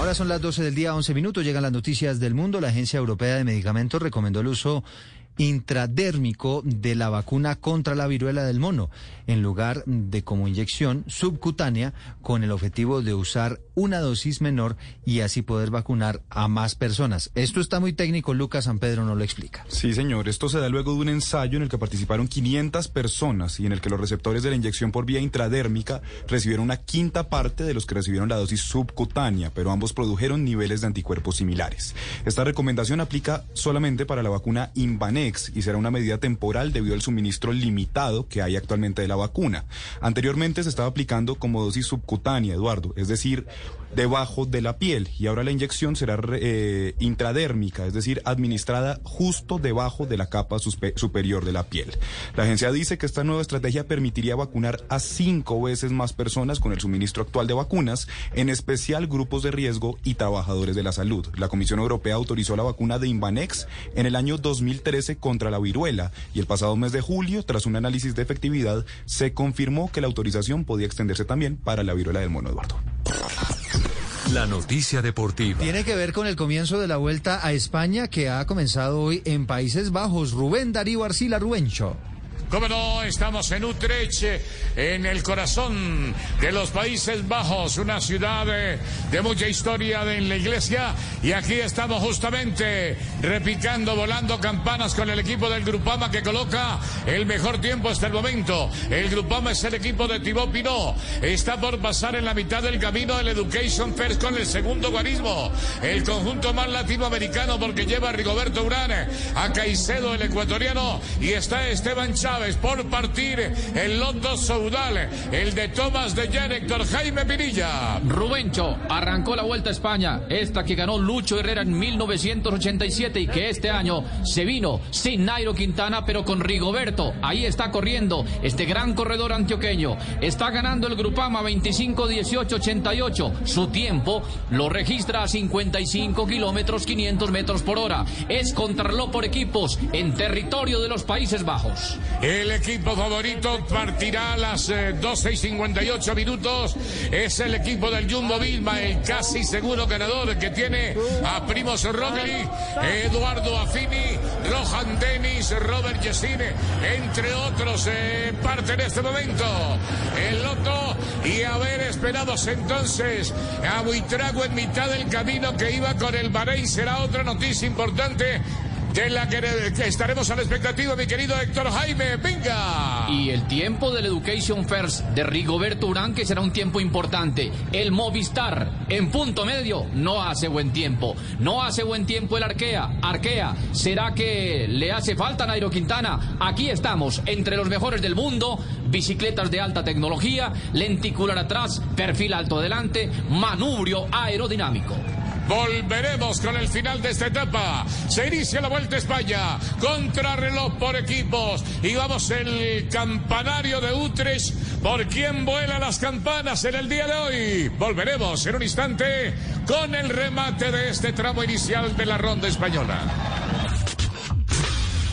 Ahora son las 12 del día, 11 minutos. Llegan las noticias del mundo. La Agencia Europea de Medicamentos recomendó el uso intradérmico de la vacuna contra la viruela del mono, en lugar de como inyección subcutánea, con el objetivo de usar una dosis menor y así poder vacunar a más personas. Esto está muy técnico, Lucas San Pedro no lo explica. Sí, señor, esto se da luego de un ensayo en el que participaron 500 personas y en el que los receptores de la inyección por vía intradérmica recibieron una quinta parte de los que recibieron la dosis subcutánea, pero ambos produjeron niveles de anticuerpos similares. Esta recomendación aplica solamente para la vacuna Invanex y será una medida temporal debido al suministro limitado que hay actualmente de la vacuna. Anteriormente se estaba aplicando como dosis subcutánea, Eduardo, es decir, debajo de la piel y ahora la inyección será eh, intradérmica, es decir, administrada justo debajo de la capa superior de la piel. La agencia dice que esta nueva estrategia permitiría vacunar a cinco veces más personas con el suministro actual de vacunas, en especial grupos de riesgo y trabajadores de la salud. La Comisión Europea autorizó la vacuna de Invanex en el año 2013 contra la viruela y el pasado mes de julio, tras un análisis de efectividad, se confirmó que la autorización podía extenderse también para la viruela del mono, Eduardo. La noticia deportiva. Tiene que ver con el comienzo de la vuelta a España que ha comenzado hoy en Países Bajos. Rubén Darío Arcila Rubencho. Cómo no, estamos en Utrecht, en el corazón de los Países Bajos, una ciudad de, mucha historia en la iglesia. Y aquí estamos justamente repicando, volando campanas con el equipo del Grupama que coloca el mejor tiempo hasta el momento. El Grupama es el equipo de Thibaut Pinot. Está por pasar en la mitad del camino el Education First con el segundo guarismo. El conjunto más latinoamericano porque lleva a Rigoberto Urán, a Caicedo el ecuatoriano y está Esteban Chávez por partir el Loto Saudal, el de Tomás de Jan, Héctor Jaime Pinilla. Rubencho arrancó la Vuelta a España, esta que ganó Lucho Herrera en 1987 y que este año se vino sin Nairo Quintana, pero con Rigoberto. Ahí está corriendo este gran corredor antioqueño. Está ganando el Grupama 25-18-88. Su tiempo lo registra a 55 kilómetros 500 metros por hora. Es contrarreloj por equipos en territorio de los Países Bajos. El equipo favorito partirá a las 12 eh, y 58 minutos. Es el equipo del Jumbo Vilma, el casi seguro ganador que tiene a Primos Rogli, Eduardo Affini, Rohan Dennis, Robert Yesine, entre otros, eh, parte en este momento. El Loto y haber esperados entonces a Buitrago en mitad del camino que iba con el Bahrein será otra noticia importante de la que, estaremos a la expectativa, mi querido Héctor Jaime. Venga. Y el tiempo del Education First de Rigoberto Urán, que será un tiempo importante. El Movistar en punto medio no hace buen tiempo. No hace buen tiempo el Arkea. Arkea, ¿será que le hace falta Nairo Quintana? Aquí estamos, entre los mejores del mundo. Bicicletas de alta tecnología, lenticular atrás, perfil alto adelante, manubrio aerodinámico. Volveremos con el final de esta etapa. Se inicia la Vuelta a España. Contrarreloj por equipos. Y vamos el campanario de Utrecht. ¿Por quién vuelan las campanas en el día de hoy? Volveremos en un instante con el remate de este tramo inicial de la ronda española.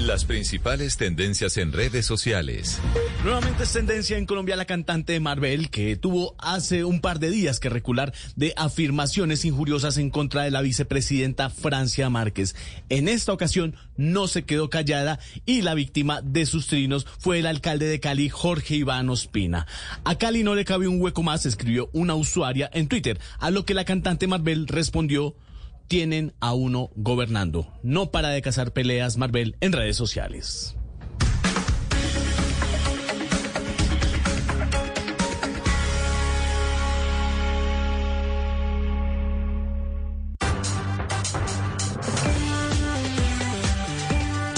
Las principales tendencias en redes sociales. Nuevamente es tendencia en Colombia la cantante Marvel, que tuvo hace un par de días que recular de afirmaciones injuriosas en contra de la vicepresidenta Francia Márquez. En esta ocasión no se quedó callada y la víctima de sus trinos fue el alcalde de Cali, Jorge Iván Ospina. A Cali no le cabe un hueco más, escribió una usuaria en Twitter, a lo que la cantante Marvel respondió tienen a uno gobernando. No para de cazar peleas Marvel en redes sociales.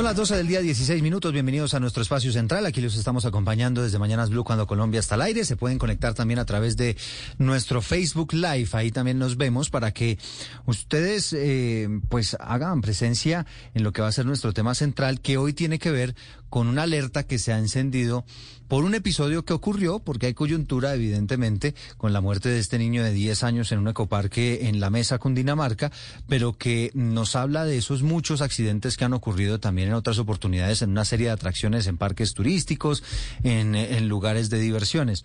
Son las 12 del día, 16 minutos. Bienvenidos a nuestro espacio central. Aquí los estamos acompañando desde Mañanas Blue cuando Colombia está al aire. Se pueden conectar también a través de nuestro Facebook Live. Ahí también nos vemos para que ustedes eh, pues hagan presencia en lo que va a ser nuestro tema central, que hoy tiene que ver con una alerta que se ha encendido por un episodio que ocurrió, porque hay coyuntura, evidentemente, con la muerte de este niño de 10 años en un ecoparque en la mesa con Dinamarca, pero que nos habla de esos muchos accidentes que han ocurrido también en otras oportunidades, en una serie de atracciones en parques turísticos, en, lugares de diversiones.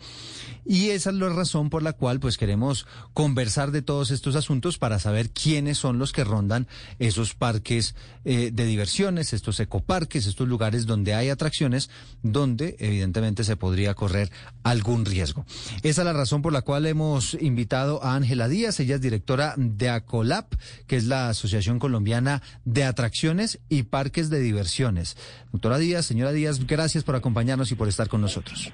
Y esa es la razón por la cual pues queremos conversar de todos estos asuntos para saber quiénes son los que rondan esos parques eh, de diversiones, estos ecoparques, estos lugares donde hay atracciones, donde evidentemente se podría correr algún riesgo. Esa es la razón por la cual hemos invitado a Ángela Díaz, ella es directora de ACOLAP, que es la Asociación Colombiana de Atracciones y Parques de Diversiones. Doctora Díaz, señora Díaz, gracias por acompañarnos y por estar con nosotros.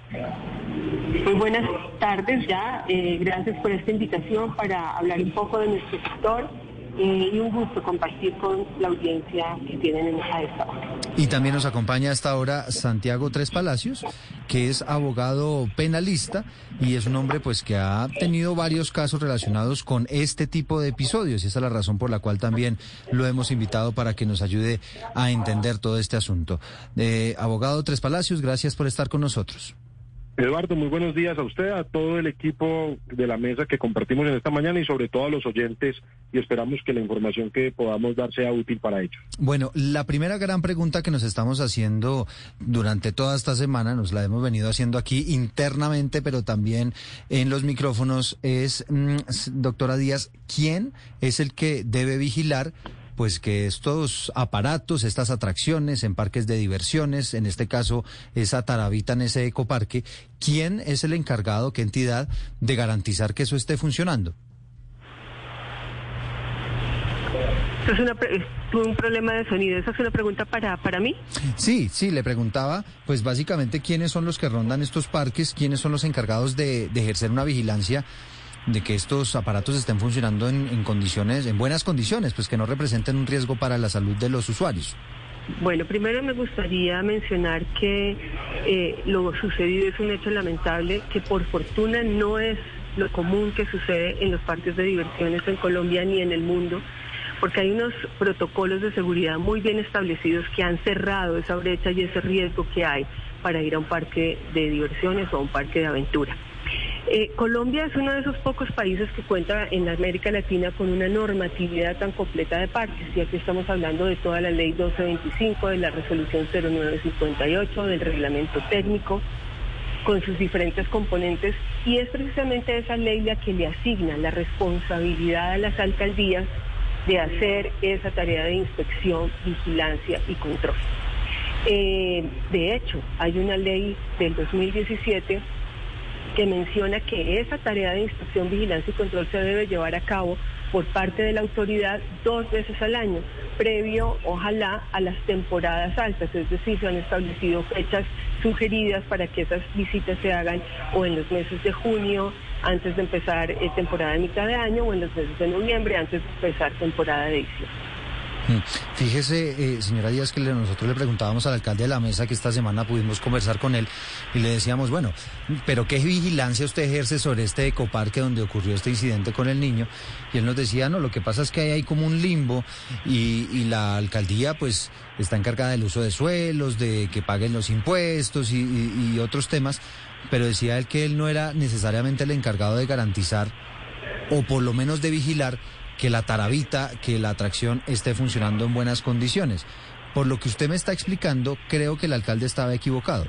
Muy buenas tardes ya. Eh, gracias por esta invitación para hablar un poco de nuestro sector eh, y un gusto compartir con la audiencia que tienen a esta hora. Y también nos acompaña a esta hora Santiago Tres Palacios, que es abogado penalista y es un hombre pues que ha tenido varios casos relacionados con este tipo de episodios y esa es la razón por la cual también lo hemos invitado para que nos ayude a entender todo este asunto. Eh, abogado Tres Palacios, gracias por estar con nosotros. Eduardo, muy buenos días a usted, a todo el equipo de la mesa que compartimos en esta mañana y sobre todo a los oyentes y esperamos que la información que podamos dar sea útil para ellos. Bueno, la primera gran pregunta que nos estamos haciendo durante toda esta semana, nos la hemos venido haciendo aquí internamente, pero también en los micrófonos, es, mm, doctora Díaz, ¿quién es el que debe vigilar? Pues que estos aparatos, estas atracciones en parques de diversiones, en este caso esa tarabita en ese ecoparque, ¿quién es el encargado, qué entidad de garantizar que eso esté funcionando? Eso es una un problema de sonido. ¿Esa es una pregunta para, para mí? Sí, sí, le preguntaba, pues básicamente quiénes son los que rondan estos parques, quiénes son los encargados de, de ejercer una vigilancia de que estos aparatos estén funcionando en, condiciones, en buenas condiciones, pues que no representen un riesgo para la salud de los usuarios. Bueno, primero me gustaría mencionar que eh, lo sucedido es un hecho lamentable que por fortuna no es lo común que sucede en los parques de diversiones en Colombia ni en el mundo, porque hay unos protocolos de seguridad muy bien establecidos que han cerrado esa brecha y ese riesgo que hay para ir a un parque de diversiones o a un parque de aventura. Eh, Colombia es uno de esos pocos países que cuenta en América Latina con una normatividad tan completa de parques, y aquí estamos hablando de toda la ley 1225, de la resolución 0958, del reglamento técnico, con sus diferentes componentes, y es precisamente esa ley la que le asigna la responsabilidad a las alcaldías de hacer esa tarea de inspección, vigilancia y control. Eh, de hecho, hay una ley del 2017 que menciona que esa tarea de inspección, vigilancia y control se debe llevar a cabo por parte de la autoridad dos veces al año, previo, ojalá, a las temporadas altas, es decir, se han establecido fechas sugeridas para que esas visitas se hagan o en los meses de junio, antes de empezar eh, temporada de mitad de año, o en los meses de noviembre, antes de empezar temporada de diciembre. Mm. Fíjese, eh, señora Díaz, que nosotros le preguntábamos al alcalde de la mesa que esta semana pudimos conversar con él y le decíamos, bueno, pero ¿qué vigilancia usted ejerce sobre este ecoparque donde ocurrió este incidente con el niño? Y él nos decía, no, lo que pasa es que hay ahí como un limbo y, la alcaldía pues está encargada del uso de suelos, de que paguen los impuestos y otros temas, pero decía él que él no era necesariamente el encargado de garantizar o por lo menos de vigilar que la tarabita, que la atracción esté funcionando en buenas condiciones. Por lo que usted me está explicando, creo que el alcalde estaba equivocado.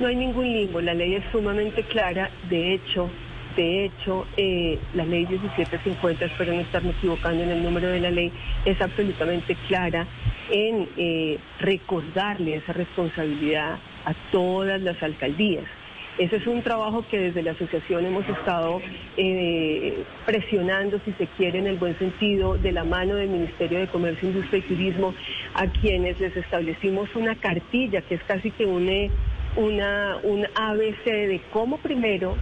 No hay ningún limbo, la ley es sumamente clara, de hecho, de hecho, eh, la ley 1750, espero no estarme equivocando en el número de la ley, es absolutamente clara en eh, recordarle esa responsabilidad a todas las alcaldías. Ese es un trabajo que desde la asociación hemos estado eh, presionando, si se quiere, en el buen sentido, de la mano del Ministerio de Comercio, Industria y Turismo, a quienes les establecimos una cartilla que es casi que une una, un ABC de cómo primero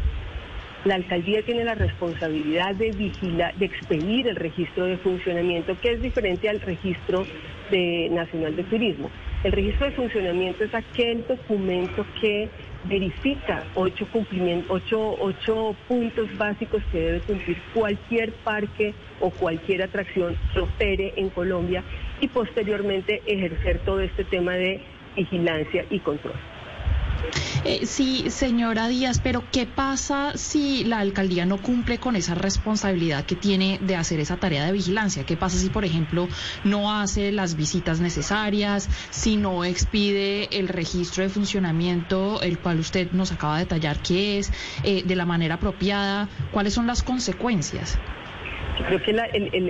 la alcaldía tiene la responsabilidad de vigilar, de expedir el registro de funcionamiento, que es diferente al registro nacional de turismo. El registro de funcionamiento es aquel documento que verifica ocho, ocho, ocho puntos básicos que debe cumplir cualquier parque o cualquier atracción que opere en Colombia y posteriormente ejercer todo este tema de vigilancia y control. Eh, sí, señora Díaz, pero ¿qué pasa si la alcaldía no cumple con esa responsabilidad que tiene de hacer esa tarea de vigilancia? ¿Qué pasa si, por ejemplo, no hace las visitas necesarias, si no expide el registro de funcionamiento, el cual usted nos acaba de detallar qué es, eh, de la manera apropiada? ¿Cuáles son las consecuencias? Creo que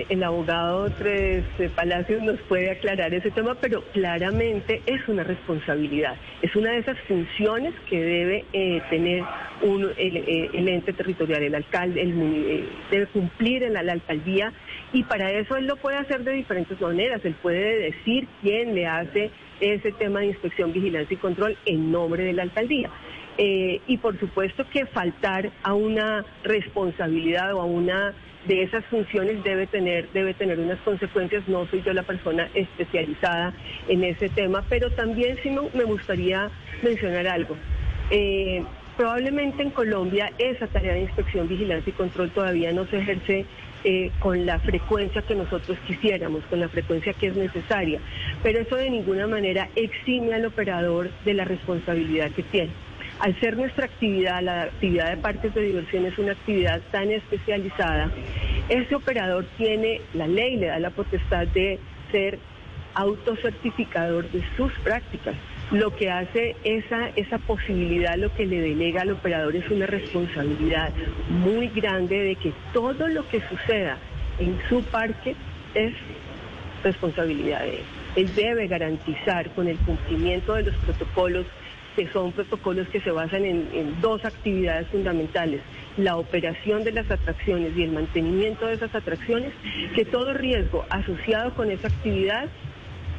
el, abogado Tres Palacios nos puede aclarar ese tema, pero claramente es una responsabilidad, es una de esas funciones que debe eh, tener eh, el, ente territorial, el alcalde, eh, debe cumplir en la, alcaldía y para eso él lo puede hacer de diferentes maneras, él puede decir quién le hace ese tema de inspección, vigilancia y control en nombre de la alcaldía. y por supuesto que faltar a una responsabilidad o a una de esas funciones debe tener, debe tener unas consecuencias. No soy yo la persona especializada en ese tema, pero también sí me gustaría mencionar algo. Eh, probablemente en Colombia esa tarea de inspección, vigilancia y control todavía no se ejerce eh, con la frecuencia que nosotros quisiéramos, con la frecuencia que es necesaria, pero eso de ninguna manera exime al operador de la responsabilidad que tiene. Al ser nuestra actividad, la actividad de parques de diversión es una actividad tan especializada, ese operador tiene, la ley le da la potestad de ser autocertificador de sus prácticas. Lo que hace esa, esa posibilidad, lo que le delega al operador es una responsabilidad muy grande de que todo lo que suceda en su parque es responsabilidad de él. Él debe garantizar con el cumplimiento de los protocolos que son protocolos que se basan en, dos actividades fundamentales, la operación de las atracciones y el mantenimiento de esas atracciones, que todo riesgo asociado con esa actividad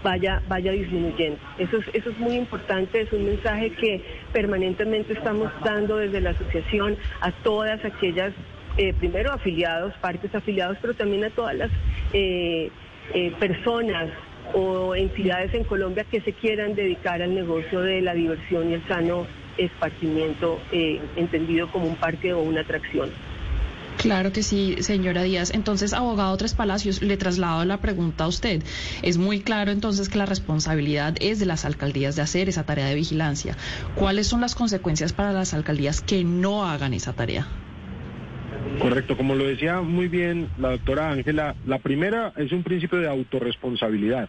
vaya, vaya disminuyendo. Eso es, eso es muy importante, es un mensaje que permanentemente estamos dando desde la asociación a todas aquellas, eh, primero afiliados, partes afiliados, pero también a todas las eh, eh, personas o entidades en Colombia que se quieran dedicar al negocio de la diversión y el sano esparcimiento, eh, entendido como un parque o una atracción. Claro que sí, señora Díaz. Entonces, abogado Tres Palacios, le traslado la pregunta a usted. Es muy claro entonces que la responsabilidad es de las alcaldías de hacer esa tarea de vigilancia. ¿Cuáles son las consecuencias para las alcaldías que no hagan esa tarea? Correcto, como lo decía muy bien la doctora Ángela, la primera es un principio de autorresponsabilidad